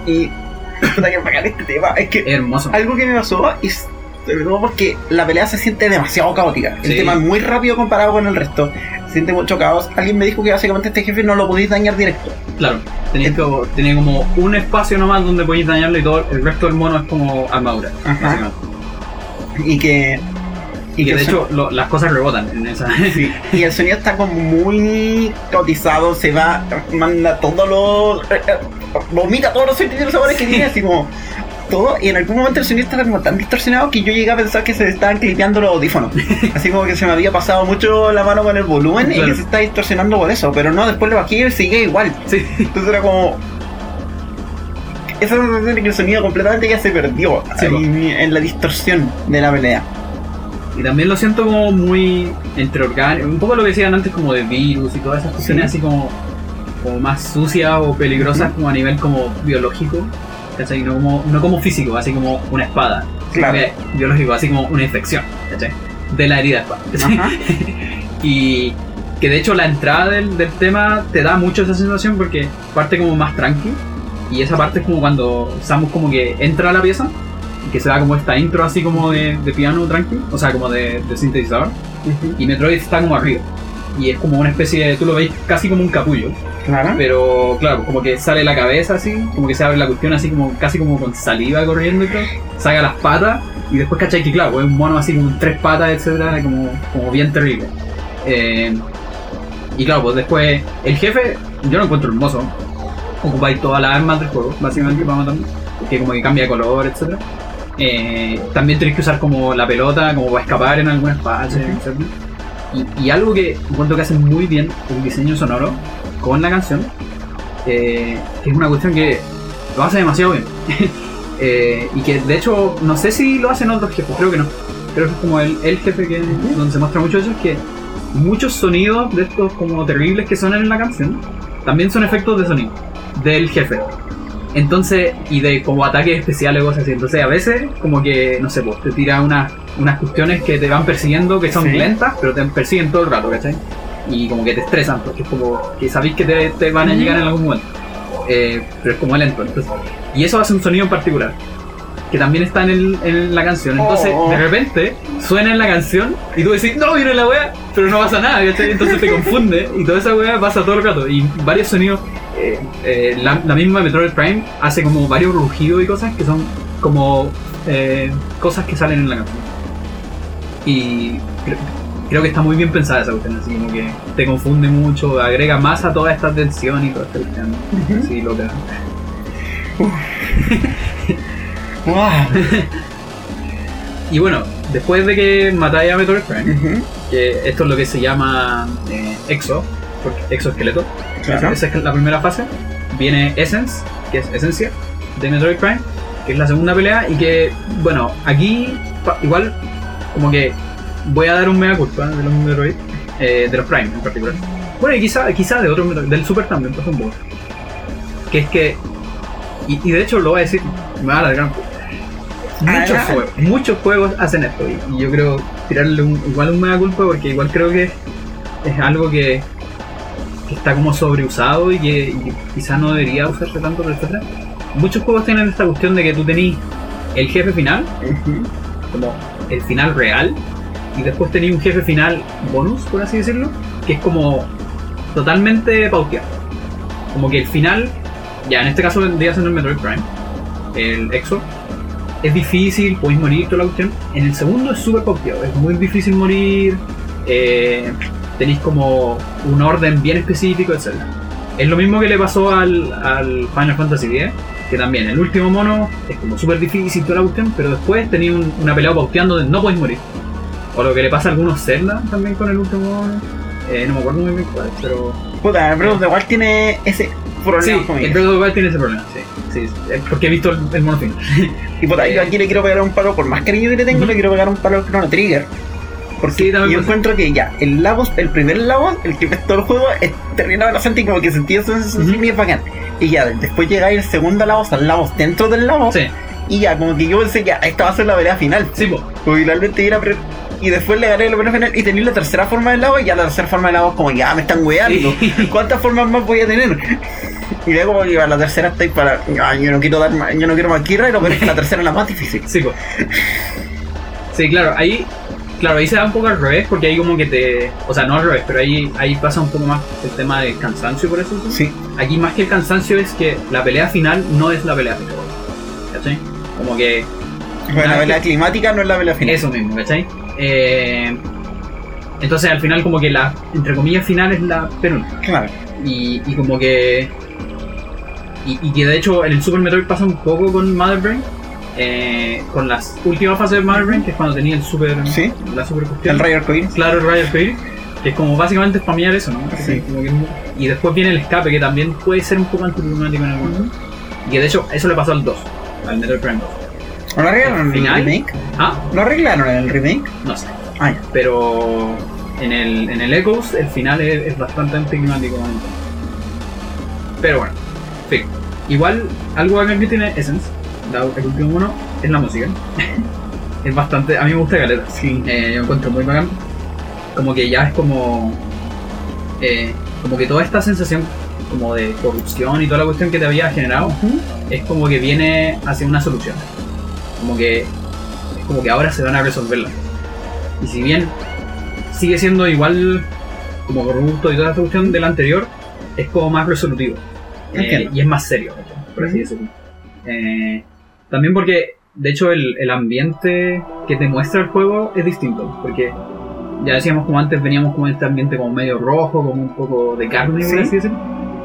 Y. Que bacán este tema. Es que hermoso. algo que me pasó es. Sobre todo porque la pelea se siente demasiado caótica. El Sí. tema es muy rápido comparado con el resto. Se siente mucho caos. Alguien me dijo que básicamente este jefe no lo podéis dañar directo. Claro, tenía, que, tenía como un espacio nomás donde podéis dañarlo y todo el resto del mono es como armadura. Ajá. Y que Y que de hecho lo- las cosas rebotan en esa. Sí, y el sonido está como muy caotizado, se va, manda todos los. Vomita todos los sentidos sabores que tiene, así como. Todo, y en algún momento el sonido estaba como tan distorsionado que yo llegué a pensar que se estaban clipeando los audífonos. Así como que se me había pasado mucho la mano con el volumen y que se está distorsionando por eso, pero no, después lo bajé y sigue igual. Sí. Entonces era como. Esa sensación de que el sonido completamente ya se perdió Sí, ahí en la distorsión de la pelea. Y también lo siento como muy entre orgánico, un poco lo que decían antes como de virus y todas esas cuestiones Sí. así como, como más sucias o peligrosas como a nivel como biológico, ¿cachai? No como, no como físico, así como una espada, Claro. biológico, así como una infección, ¿cachai? De la herida espada. Ajá. y que de hecho la entrada del, del tema te da mucho esa sensación porque parte como más tranqui y esa parte es como cuando Samus como que entra a la pieza y que se da como esta intro así como de, de piano tranqui, o sea como de, de sintetizador y Metroid está como arriba y es como una especie de, tú lo veis casi como un capullo Claro. pero claro, como que sale la cabeza así, como que se abre la cuestión así como casi como con saliva corriendo y todo, saca las patas y después cachai que claro, es un mono así con tres patas, etcétera, como, como bien terrible. Eh, y claro, pues después el jefe, yo lo encuentro hermoso. Ocupáis todas las armas del juego, básicamente, para matarlo, que como que cambia de color, etcétera. Eh, también tenéis que usar como la pelota, como para escapar en algunas fases, Ujú. etcétera. Y, algo que encuentro que hace muy bien el diseño sonoro con la canción, eh, que es una cuestión que lo hace demasiado bien. Eh, y que de hecho, no sé si lo hacen otros jefes, creo que no. Creo que es como el, el jefe que, donde se muestra mucho eso, es que muchos sonidos de estos como terribles que suenan en la canción, también son efectos de sonido del jefe. Entonces, y de como ataques especiales o cosas así. Entonces, a veces, como que, no sé, pues te tira unas unas cuestiones que te van persiguiendo, que son Sí. lentas, pero te persiguen todo el rato, ¿cachai? Y como que te estresan, porque es como que sabéis que te, te van a llegar en algún momento. Eh, pero es como lento. Entonces, y eso hace un sonido en particular, que también está en, el- en la canción. Entonces, Oh. de repente, suena en la canción y tú decís, no, viene la wea, pero no pasa nada, ¿cachai? Entonces te confunde y toda esa wea pasa todo el rato. Y varios sonidos, eh, eh, la, la misma Metroid Prime hace como varios rugidos y cosas que son como eh, cosas que salen en la canción. Y creo, creo que está muy bien pensada esa cuestión, así como que te confunde mucho, agrega más a toda esta tensión y toda esta cuestión. Ujú. Sí, loca. Y bueno, después de que matáis a Metroid Prime, que esto es lo que se llama eh, exo, exoesqueleto, Claro. esa es la primera fase, viene Essence, que es esencia de Metroid Prime, que es la segunda pelea y que, bueno, aquí igual como que voy a dar un mega culpa de los Metroid, eh, de los Prime en particular. Bueno, y quizá, quizá de otros Metroid, del Super también, por ejemplo. Que es que, y, y de hecho lo voy a decir, me va a alargar un poco. Muchos juegos, muchos juegos hacen esto y, y yo creo tirarle un- igual un mega culpa porque igual creo que es algo que, que está como sobreusado y que, y que quizá no debería usarse tanto, pero etcétera. Muchos juegos tienen esta cuestión de que tú tenés el jefe final, como el final real, y después tenés un jefe final bonus, por así decirlo, que es como totalmente pauteado. Como que el final, ya en este caso vendría siendo el Metroid Prime, el Exo, es difícil, podéis morir, toda la cuestión. En el segundo es súper pauteado, es muy difícil morir, eh, tenéis como un orden bien específico, etc. Es lo mismo que le pasó al, al Final Fantasy X, que también el último mono es como súper difícil toda la cuestión, pero después tenía un- una pelea pauteando donde no podéis morir. O lo que le pasa a algunos Zelda también con el último mono. Eh, no me acuerdo muy bien cuál, pero. Puta, el Breath of the Wild tiene ese problema Sí, el Breath of the Wild tiene ese problema, sí. sí porque he visto el, el mono final. Y puta, yo aquí le quiero pegar un palo, por más cariño que le tengo, le quiero pegar un palo al Chrono Trigger. Porque Sí, yo encuentro que ya, el Lagos, el primer Lagos, el que ves todo el juego, es terminado inocente y como que sentí eso, eso Ujú. sí me es bacán. Y ya, después llega el segundo Lagos al Lagos dentro del Lagos, Sí, y ya, como que yo pensé que esta va a ser la pelea final. sí, po. Porque era pre- y después le gané la pelea final y tenía la tercera forma del lago y ya la tercera forma del lago es como ya me están weando. ¿Cuántas formas más voy a tener? Y luego como que a la tercera estoy para. Ay, yo no quiero dar más, yo no quiero más Kirra y lo peor es que la tercera es la más difícil. Sí, po. Sí, claro, ahí. Claro, ahí se da un poco al revés, porque ahí como que te. O sea, no al revés, pero ahí, ahí pasa un poco más el tema del cansancio, por eso. Sí. Aquí más que el cansancio es que la pelea final no es la pelea final. ¿Cachai? Como que Bueno, la pelea climática no es la pelea final. Eso mismo, ¿cachai? Eh, entonces al final como que la, entre comillas, final es la penúltima. Claro. Y, y como que... Y, y que de hecho en el Super Metroid pasa un poco con Mother Brain. Eh, con las últimas fases de Brain, que es cuando tenía el super... Sí. La super cuestión. El Rayo Arcoíris. Claro, el Rayo Arcoíris, que es como básicamente spamear eso, ¿no? Sí. Como que y después viene el escape, que también puede ser un poco anticlimático en algunos. Y que de hecho, eso le pasó al 2, al Metroid Prime 2. ¿No lo arreglaron en el remake? Ah, ¿Lo arreglaron en el remake? no sé. Ah, ya. Pero en el, en el Echoes, el final es, es bastante anticlimático. Pero bueno, en fin. Igual, algo bacán que tiene Essence, la- el último uno, es la música. es bastante. A mí me gusta Caleta. Sí. Eh, yo encuentro muy bacán. Como que ya es como. eh, como que toda esta sensación como de corrupción y toda la cuestión que te había generado es como que viene hacia una solución. Como que. Es como que ahora se van a resolverla. Y si bien sigue siendo igual como corrupto y toda esta cuestión del anterior, es como más resolutivo. Eh, y es más serio, por así decirlo. Eh, también porque, de hecho, el, el ambiente que te muestra el juego es distinto. Porque ya decíamos como antes, veníamos como en este ambiente como medio rojo, como un poco de carne, Sí. así decirlo.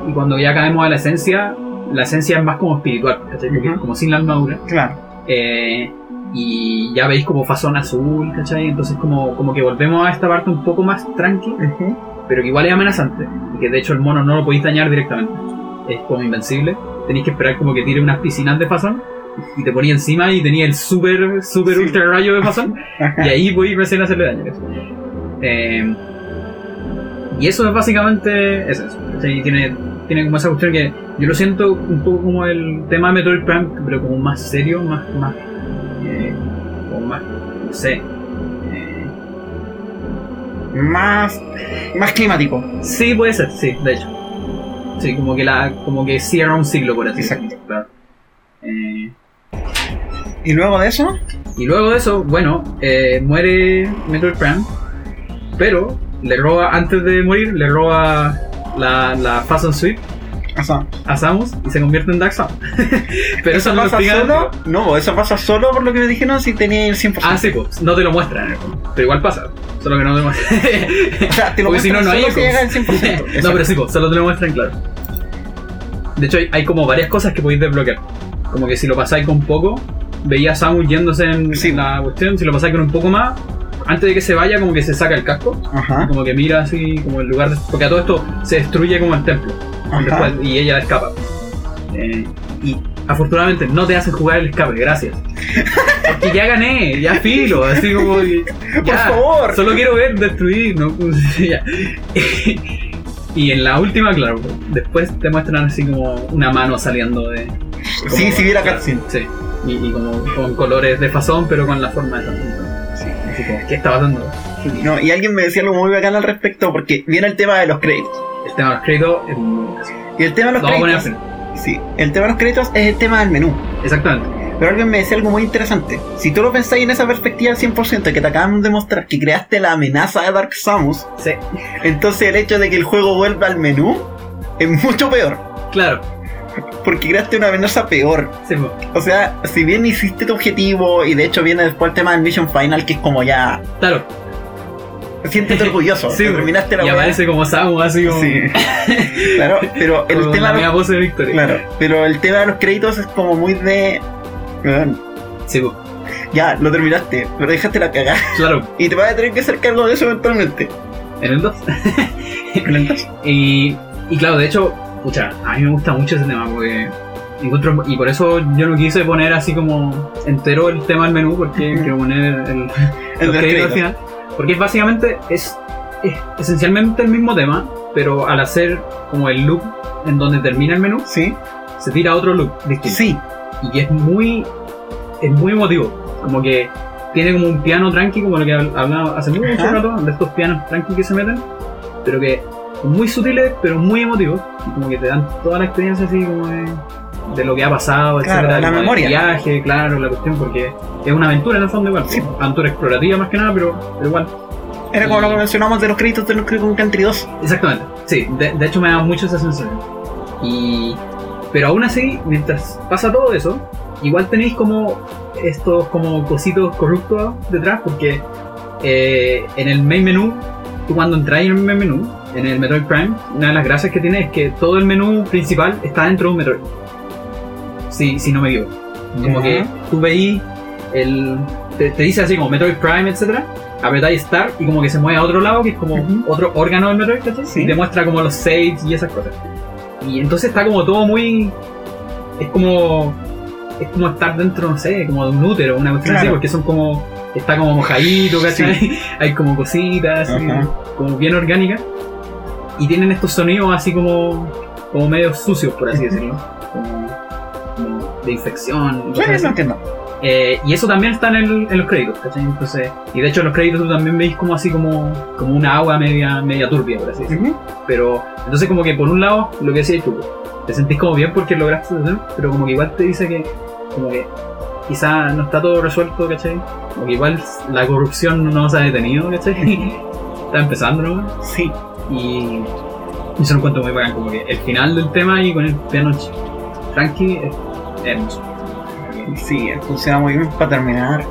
Y cuando ya caemos a la esencia, la esencia es más como espiritual, ¿cachai? Porque Ujú. como sin la armadura. Claro. Eh, y ya veis como fasón azul, ¿cachai? Entonces como, como que volvemos a esta parte un poco más tranqui, pero que igual es amenazante. Que de hecho el mono no lo podéis dañar directamente. Es como invencible. Tenéis que esperar como que tire unas piscinas de fasón. Y te ponía encima y tenía el super, super Sí. ultra rayo de fasón. Ajá. Y ahí podéis recién hacerle daño. Eh, y eso es básicamente es eso. ¿cachai? Tiene, tiene como esa cuestión que yo lo siento un poco como el tema de Metroid Prime, pero como más serio, más, más, eh, como más, no sé. eh, Más, más climático. sí, puede ser, sí, de hecho. Sí, como que la, como que cierra un siglo por así Exacto. decirlo, claro. Eh, Y luego de eso, Y luego de eso, bueno, eh, muere Metroid Prime, pero le roba, antes de morir, le roba la, la Fast and Sweep a Samus y se convierte en Dark Samus. pero eso, ¿eso no pasa solo? No, eso pasa solo por lo que me dijeron si tenía el 100%. Ah, sí, pues, no te lo muestran el juego, pero igual pasa, solo que no te lo muestran. O sea, te lo Porque si no, no hay si llega al 100%. no, pero sí, pues, solo te lo muestran, claro. De hecho, hay, hay como varias cosas que podéis desbloquear. Como que si lo pasáis con poco, veía a Samus yéndose en Sí. la cuestión, si lo pasáis con un poco más, antes de que se vaya, como que se saca el casco. Ajá. como que mira así como el lugar de- porque a todo esto se destruye como el templo después, y ella escapa Eh, y afortunadamente no te hacen jugar el escape gracias porque ya gané ya filo así como que, Por ya, favor. solo quiero ver destruir no Ya. y en la última claro después te muestran así como una mano saliendo de Sí, si viera claro, cutscene. sí y, y como con colores de fasón pero con la forma de Samus. así como ¿qué está pasando? No, y alguien me decía algo muy bacán al respecto porque viene el tema de los créditos. el tema de los créditos es muy Y el tema de los Lo créditos. Sí, el tema de los créditos es el tema del menú. Exactamente. Pero alguien me decía algo muy interesante. Si tú lo pensáis en esa perspectiva al 100% que te acaban de mostrar que creaste la amenaza de Dark Samus, Sí. entonces el hecho de que el juego vuelva al menú es mucho peor. Claro. Porque creaste una amenaza peor. Sí. O sea, si bien hiciste tu objetivo y de hecho viene después el tema del Mission Final, que es como ya. claro. Siéntete orgulloso. Sí, terminaste la y aparece como Samus así como, Sí. claro, pero el tema. la de media los- pose de victoria. Claro, pero el tema de los créditos es como muy de. Sí, po. Ya, lo terminaste, pero dejaste la cagada. claro. Y te vas a tener que hacer cargo de eso eventualmente. En el 2. Entonces, y, y claro, de hecho, pucha, a mí me gusta mucho ese tema porque encuentro, y por eso yo no quise poner así como entero el tema del menú porque quiero poner el, El créditos al final. Porque es básicamente es, es esencialmente el mismo tema, pero al hacer como el loop en donde termina el menú, Sí, se tira otro loop distinto. sí, y es muy es muy emotivo. Como que tiene como un piano tranqui como lo que hab- hablaba hace mucho rato de estos pianos tranqui que se meten pero que muy sutiles pero muy emotivos y como que te dan toda la experiencia así como de, de lo que ha pasado Claro, etcétera la memoria. viaje claro la cuestión porque es una aventura en el fondo igual Sí. aventura explorativa más que nada pero, pero igual Era como lo que mencionamos de los créditos de los Creed Country 2. Exactamente, sí, de, de hecho me da mucho esa sensación. Y, pero aún así, mientras pasa todo eso, igual tenéis como estos como cositos corruptos detrás, porque eh, en el main menú, tú cuando entras en el main menú, en el Metroid Prime, una de las gracias que tiene es que todo el menú principal está dentro de un Metroid. Si, si no me equivoco. Como que tú veis el. Te, te dice así como Metroid Prime, etcétera. Apretáis Start y como que se mueve a otro lado, que es como Ujú. otro órgano del Metroid, ¿cachai? Sí. Y te muestra como los saves y esas cosas. Y entonces está como todo muy. Es como. Es como estar dentro, no sé, como de un útero, una cuestión así, Claro. porque son como. Está como mojadito, ¿cachai? Hay como cositas, así, Ajá. como bien orgánicas. Y tienen estos sonidos así como. como medio sucios, por así decirlo. Como, como de infección. Sí, no entiendo. Eh, y eso también está en, el- en los créditos, ¿cachai? Entonces, y de hecho en los créditos tú también veis como así como, como una agua media, media turbia, por así decirlo. Pero, entonces como que por un lado, lo que decías tú, te sentís como bien porque lograste hacer, pero como que igual te dice que, como que quizá no está todo resuelto, ¿cachai? Como que igual la corrupción no se ha detenido, ¿cachai? está empezando, ¿no? Sí. Y, se lo encuentro muy bacán, como que el final del tema y con el piano tranqui es hermoso. Sí, funciona muy bien para terminar.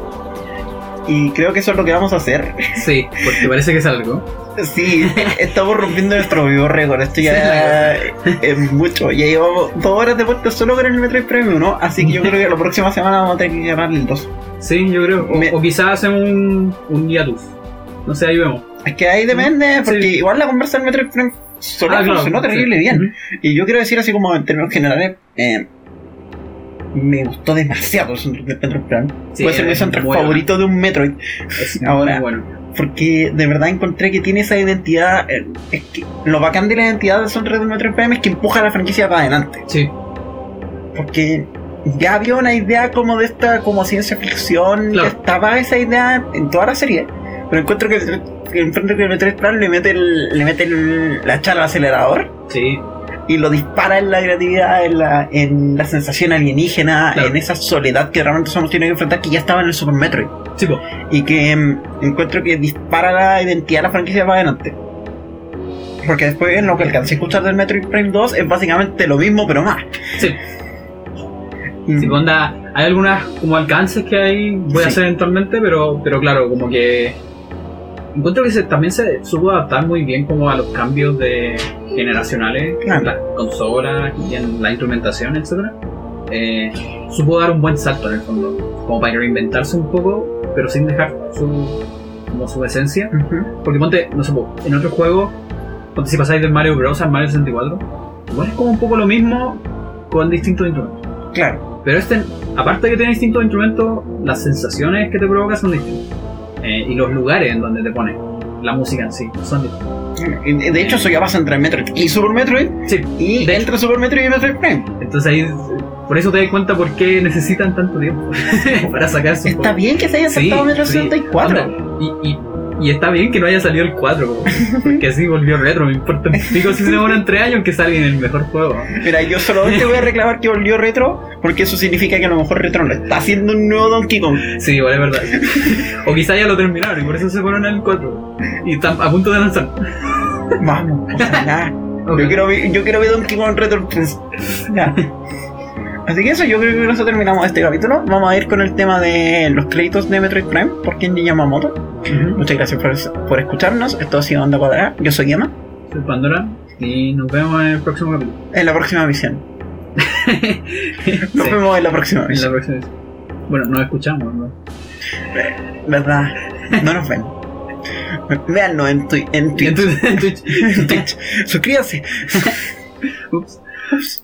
Y creo que eso es lo que vamos a hacer. Sí, porque parece que es algo. Sí, estamos rompiendo nuestro vivo récord. Esto ya es mucho. Ya llevamos dos horas de podcast solo con el Metroid Prime 1. Así que yo creo que la próxima semana vamos a tener que grabar el 2. Sí, yo creo. O, Me- o quizás hacen un, un hiatus. No sé, ahí vemos. Es que ahí depende, porque Sí. igual la conversa del Metroid Prime solo Ah, claro, funcionó terrible sí. bien. Y yo quiero decir así como en términos generales, eh, me gustó demasiado el Metroid Prime. Sí, Puede ser mi soundtrack muy favorito de un Metroid. Es Ahora- bueno. Porque de verdad encontré que tiene esa identidad. eh, Es que lo bacán de la identidad del soundtrack de Metroid Prime es que empuja a la franquicia para adelante. Sí, Porque ya había una idea como de esta como ciencia ficción. Claro. Estaba esa idea en toda la serie. Pero encuentro que, que encuentro que Metroid Prime le mete, el- le mete el- la charla al acelerador. sí, y lo dispara en la creatividad, en la, en la sensación alienígena, Claro. en esa soledad que realmente somos tiene que enfrentar, que ya estaba en el Super Metroid. sí, po. Y que mm, encuentro que dispara la identidad de la franquicia para adelante. Porque después en lo que alcancé a escuchar del Metroid Prime 2 es básicamente lo mismo, pero más. sí. Mm, Sí, onda, hay algunas como alcances que hay, voy a hacer eventualmente, pero, pero claro, como que encuentro que se, también se supo adaptar muy bien como a los cambios de generacionales Claro. en las consolas y en la instrumentación, etcétera. Eh, supo dar un buen salto en el fondo, como para reinventarse un poco, pero sin dejar su, como su esencia. ujú. Porque ponte, no sé, en otros juegos, ponte si pasáis del Mario Bros. al Mario 64, igual es como un poco lo mismo con distintos instrumentos. Claro. Pero este, aparte de que tiene distintos instrumentos, las sensaciones que te provoca son distintas. Eh, y los lugares en donde te pone la música en sí son distintos. De hecho, eso ya pasa entre Metroid y Super Metroid, Sí, y De- entre Super Metroid y Metroid Prime. entonces ahí, por eso te das cuenta por qué necesitan tanto tiempo para sacar su Está bien que se haya saltado Metroid 64. Onda, Y, y, y está bien que no haya salido el 4, como- porque así volvió retro. Me importa pico si se demoran 3 años que salga en el mejor juego. Mira, yo solamente voy a reclamar que volvió retro, porque eso significa que a lo mejor retro no está haciendo un nuevo Donkey Kong. Sí, igual es verdad. O quizá ya lo terminaron y por eso se fueron al 4. Y están a punto de lanzar. Vamos, ojalá. Yo quiero ver, yo quiero ver Donkey Kong Retro 3. Ya. Así que eso, yo creo que con eso terminamos este capítulo. Vamos a ir con el tema de los créditos de Metroid Prime por Kenji Yamamoto. Ujú. Muchas gracias por, por escucharnos. Esto ha sido Onda Cuadrada. Yo soy Emma. Soy Pandora y nos vemos en el próximo capítulo. En la próxima misión. Nos Sí, vemos en la próxima en la misión. próxima. Bueno, nos escuchamos, ¿no? ¿Verdad? No nos ven. Veannos en, tu- en Twitch. En Twitch. Suscríbanse. Ups. Ups.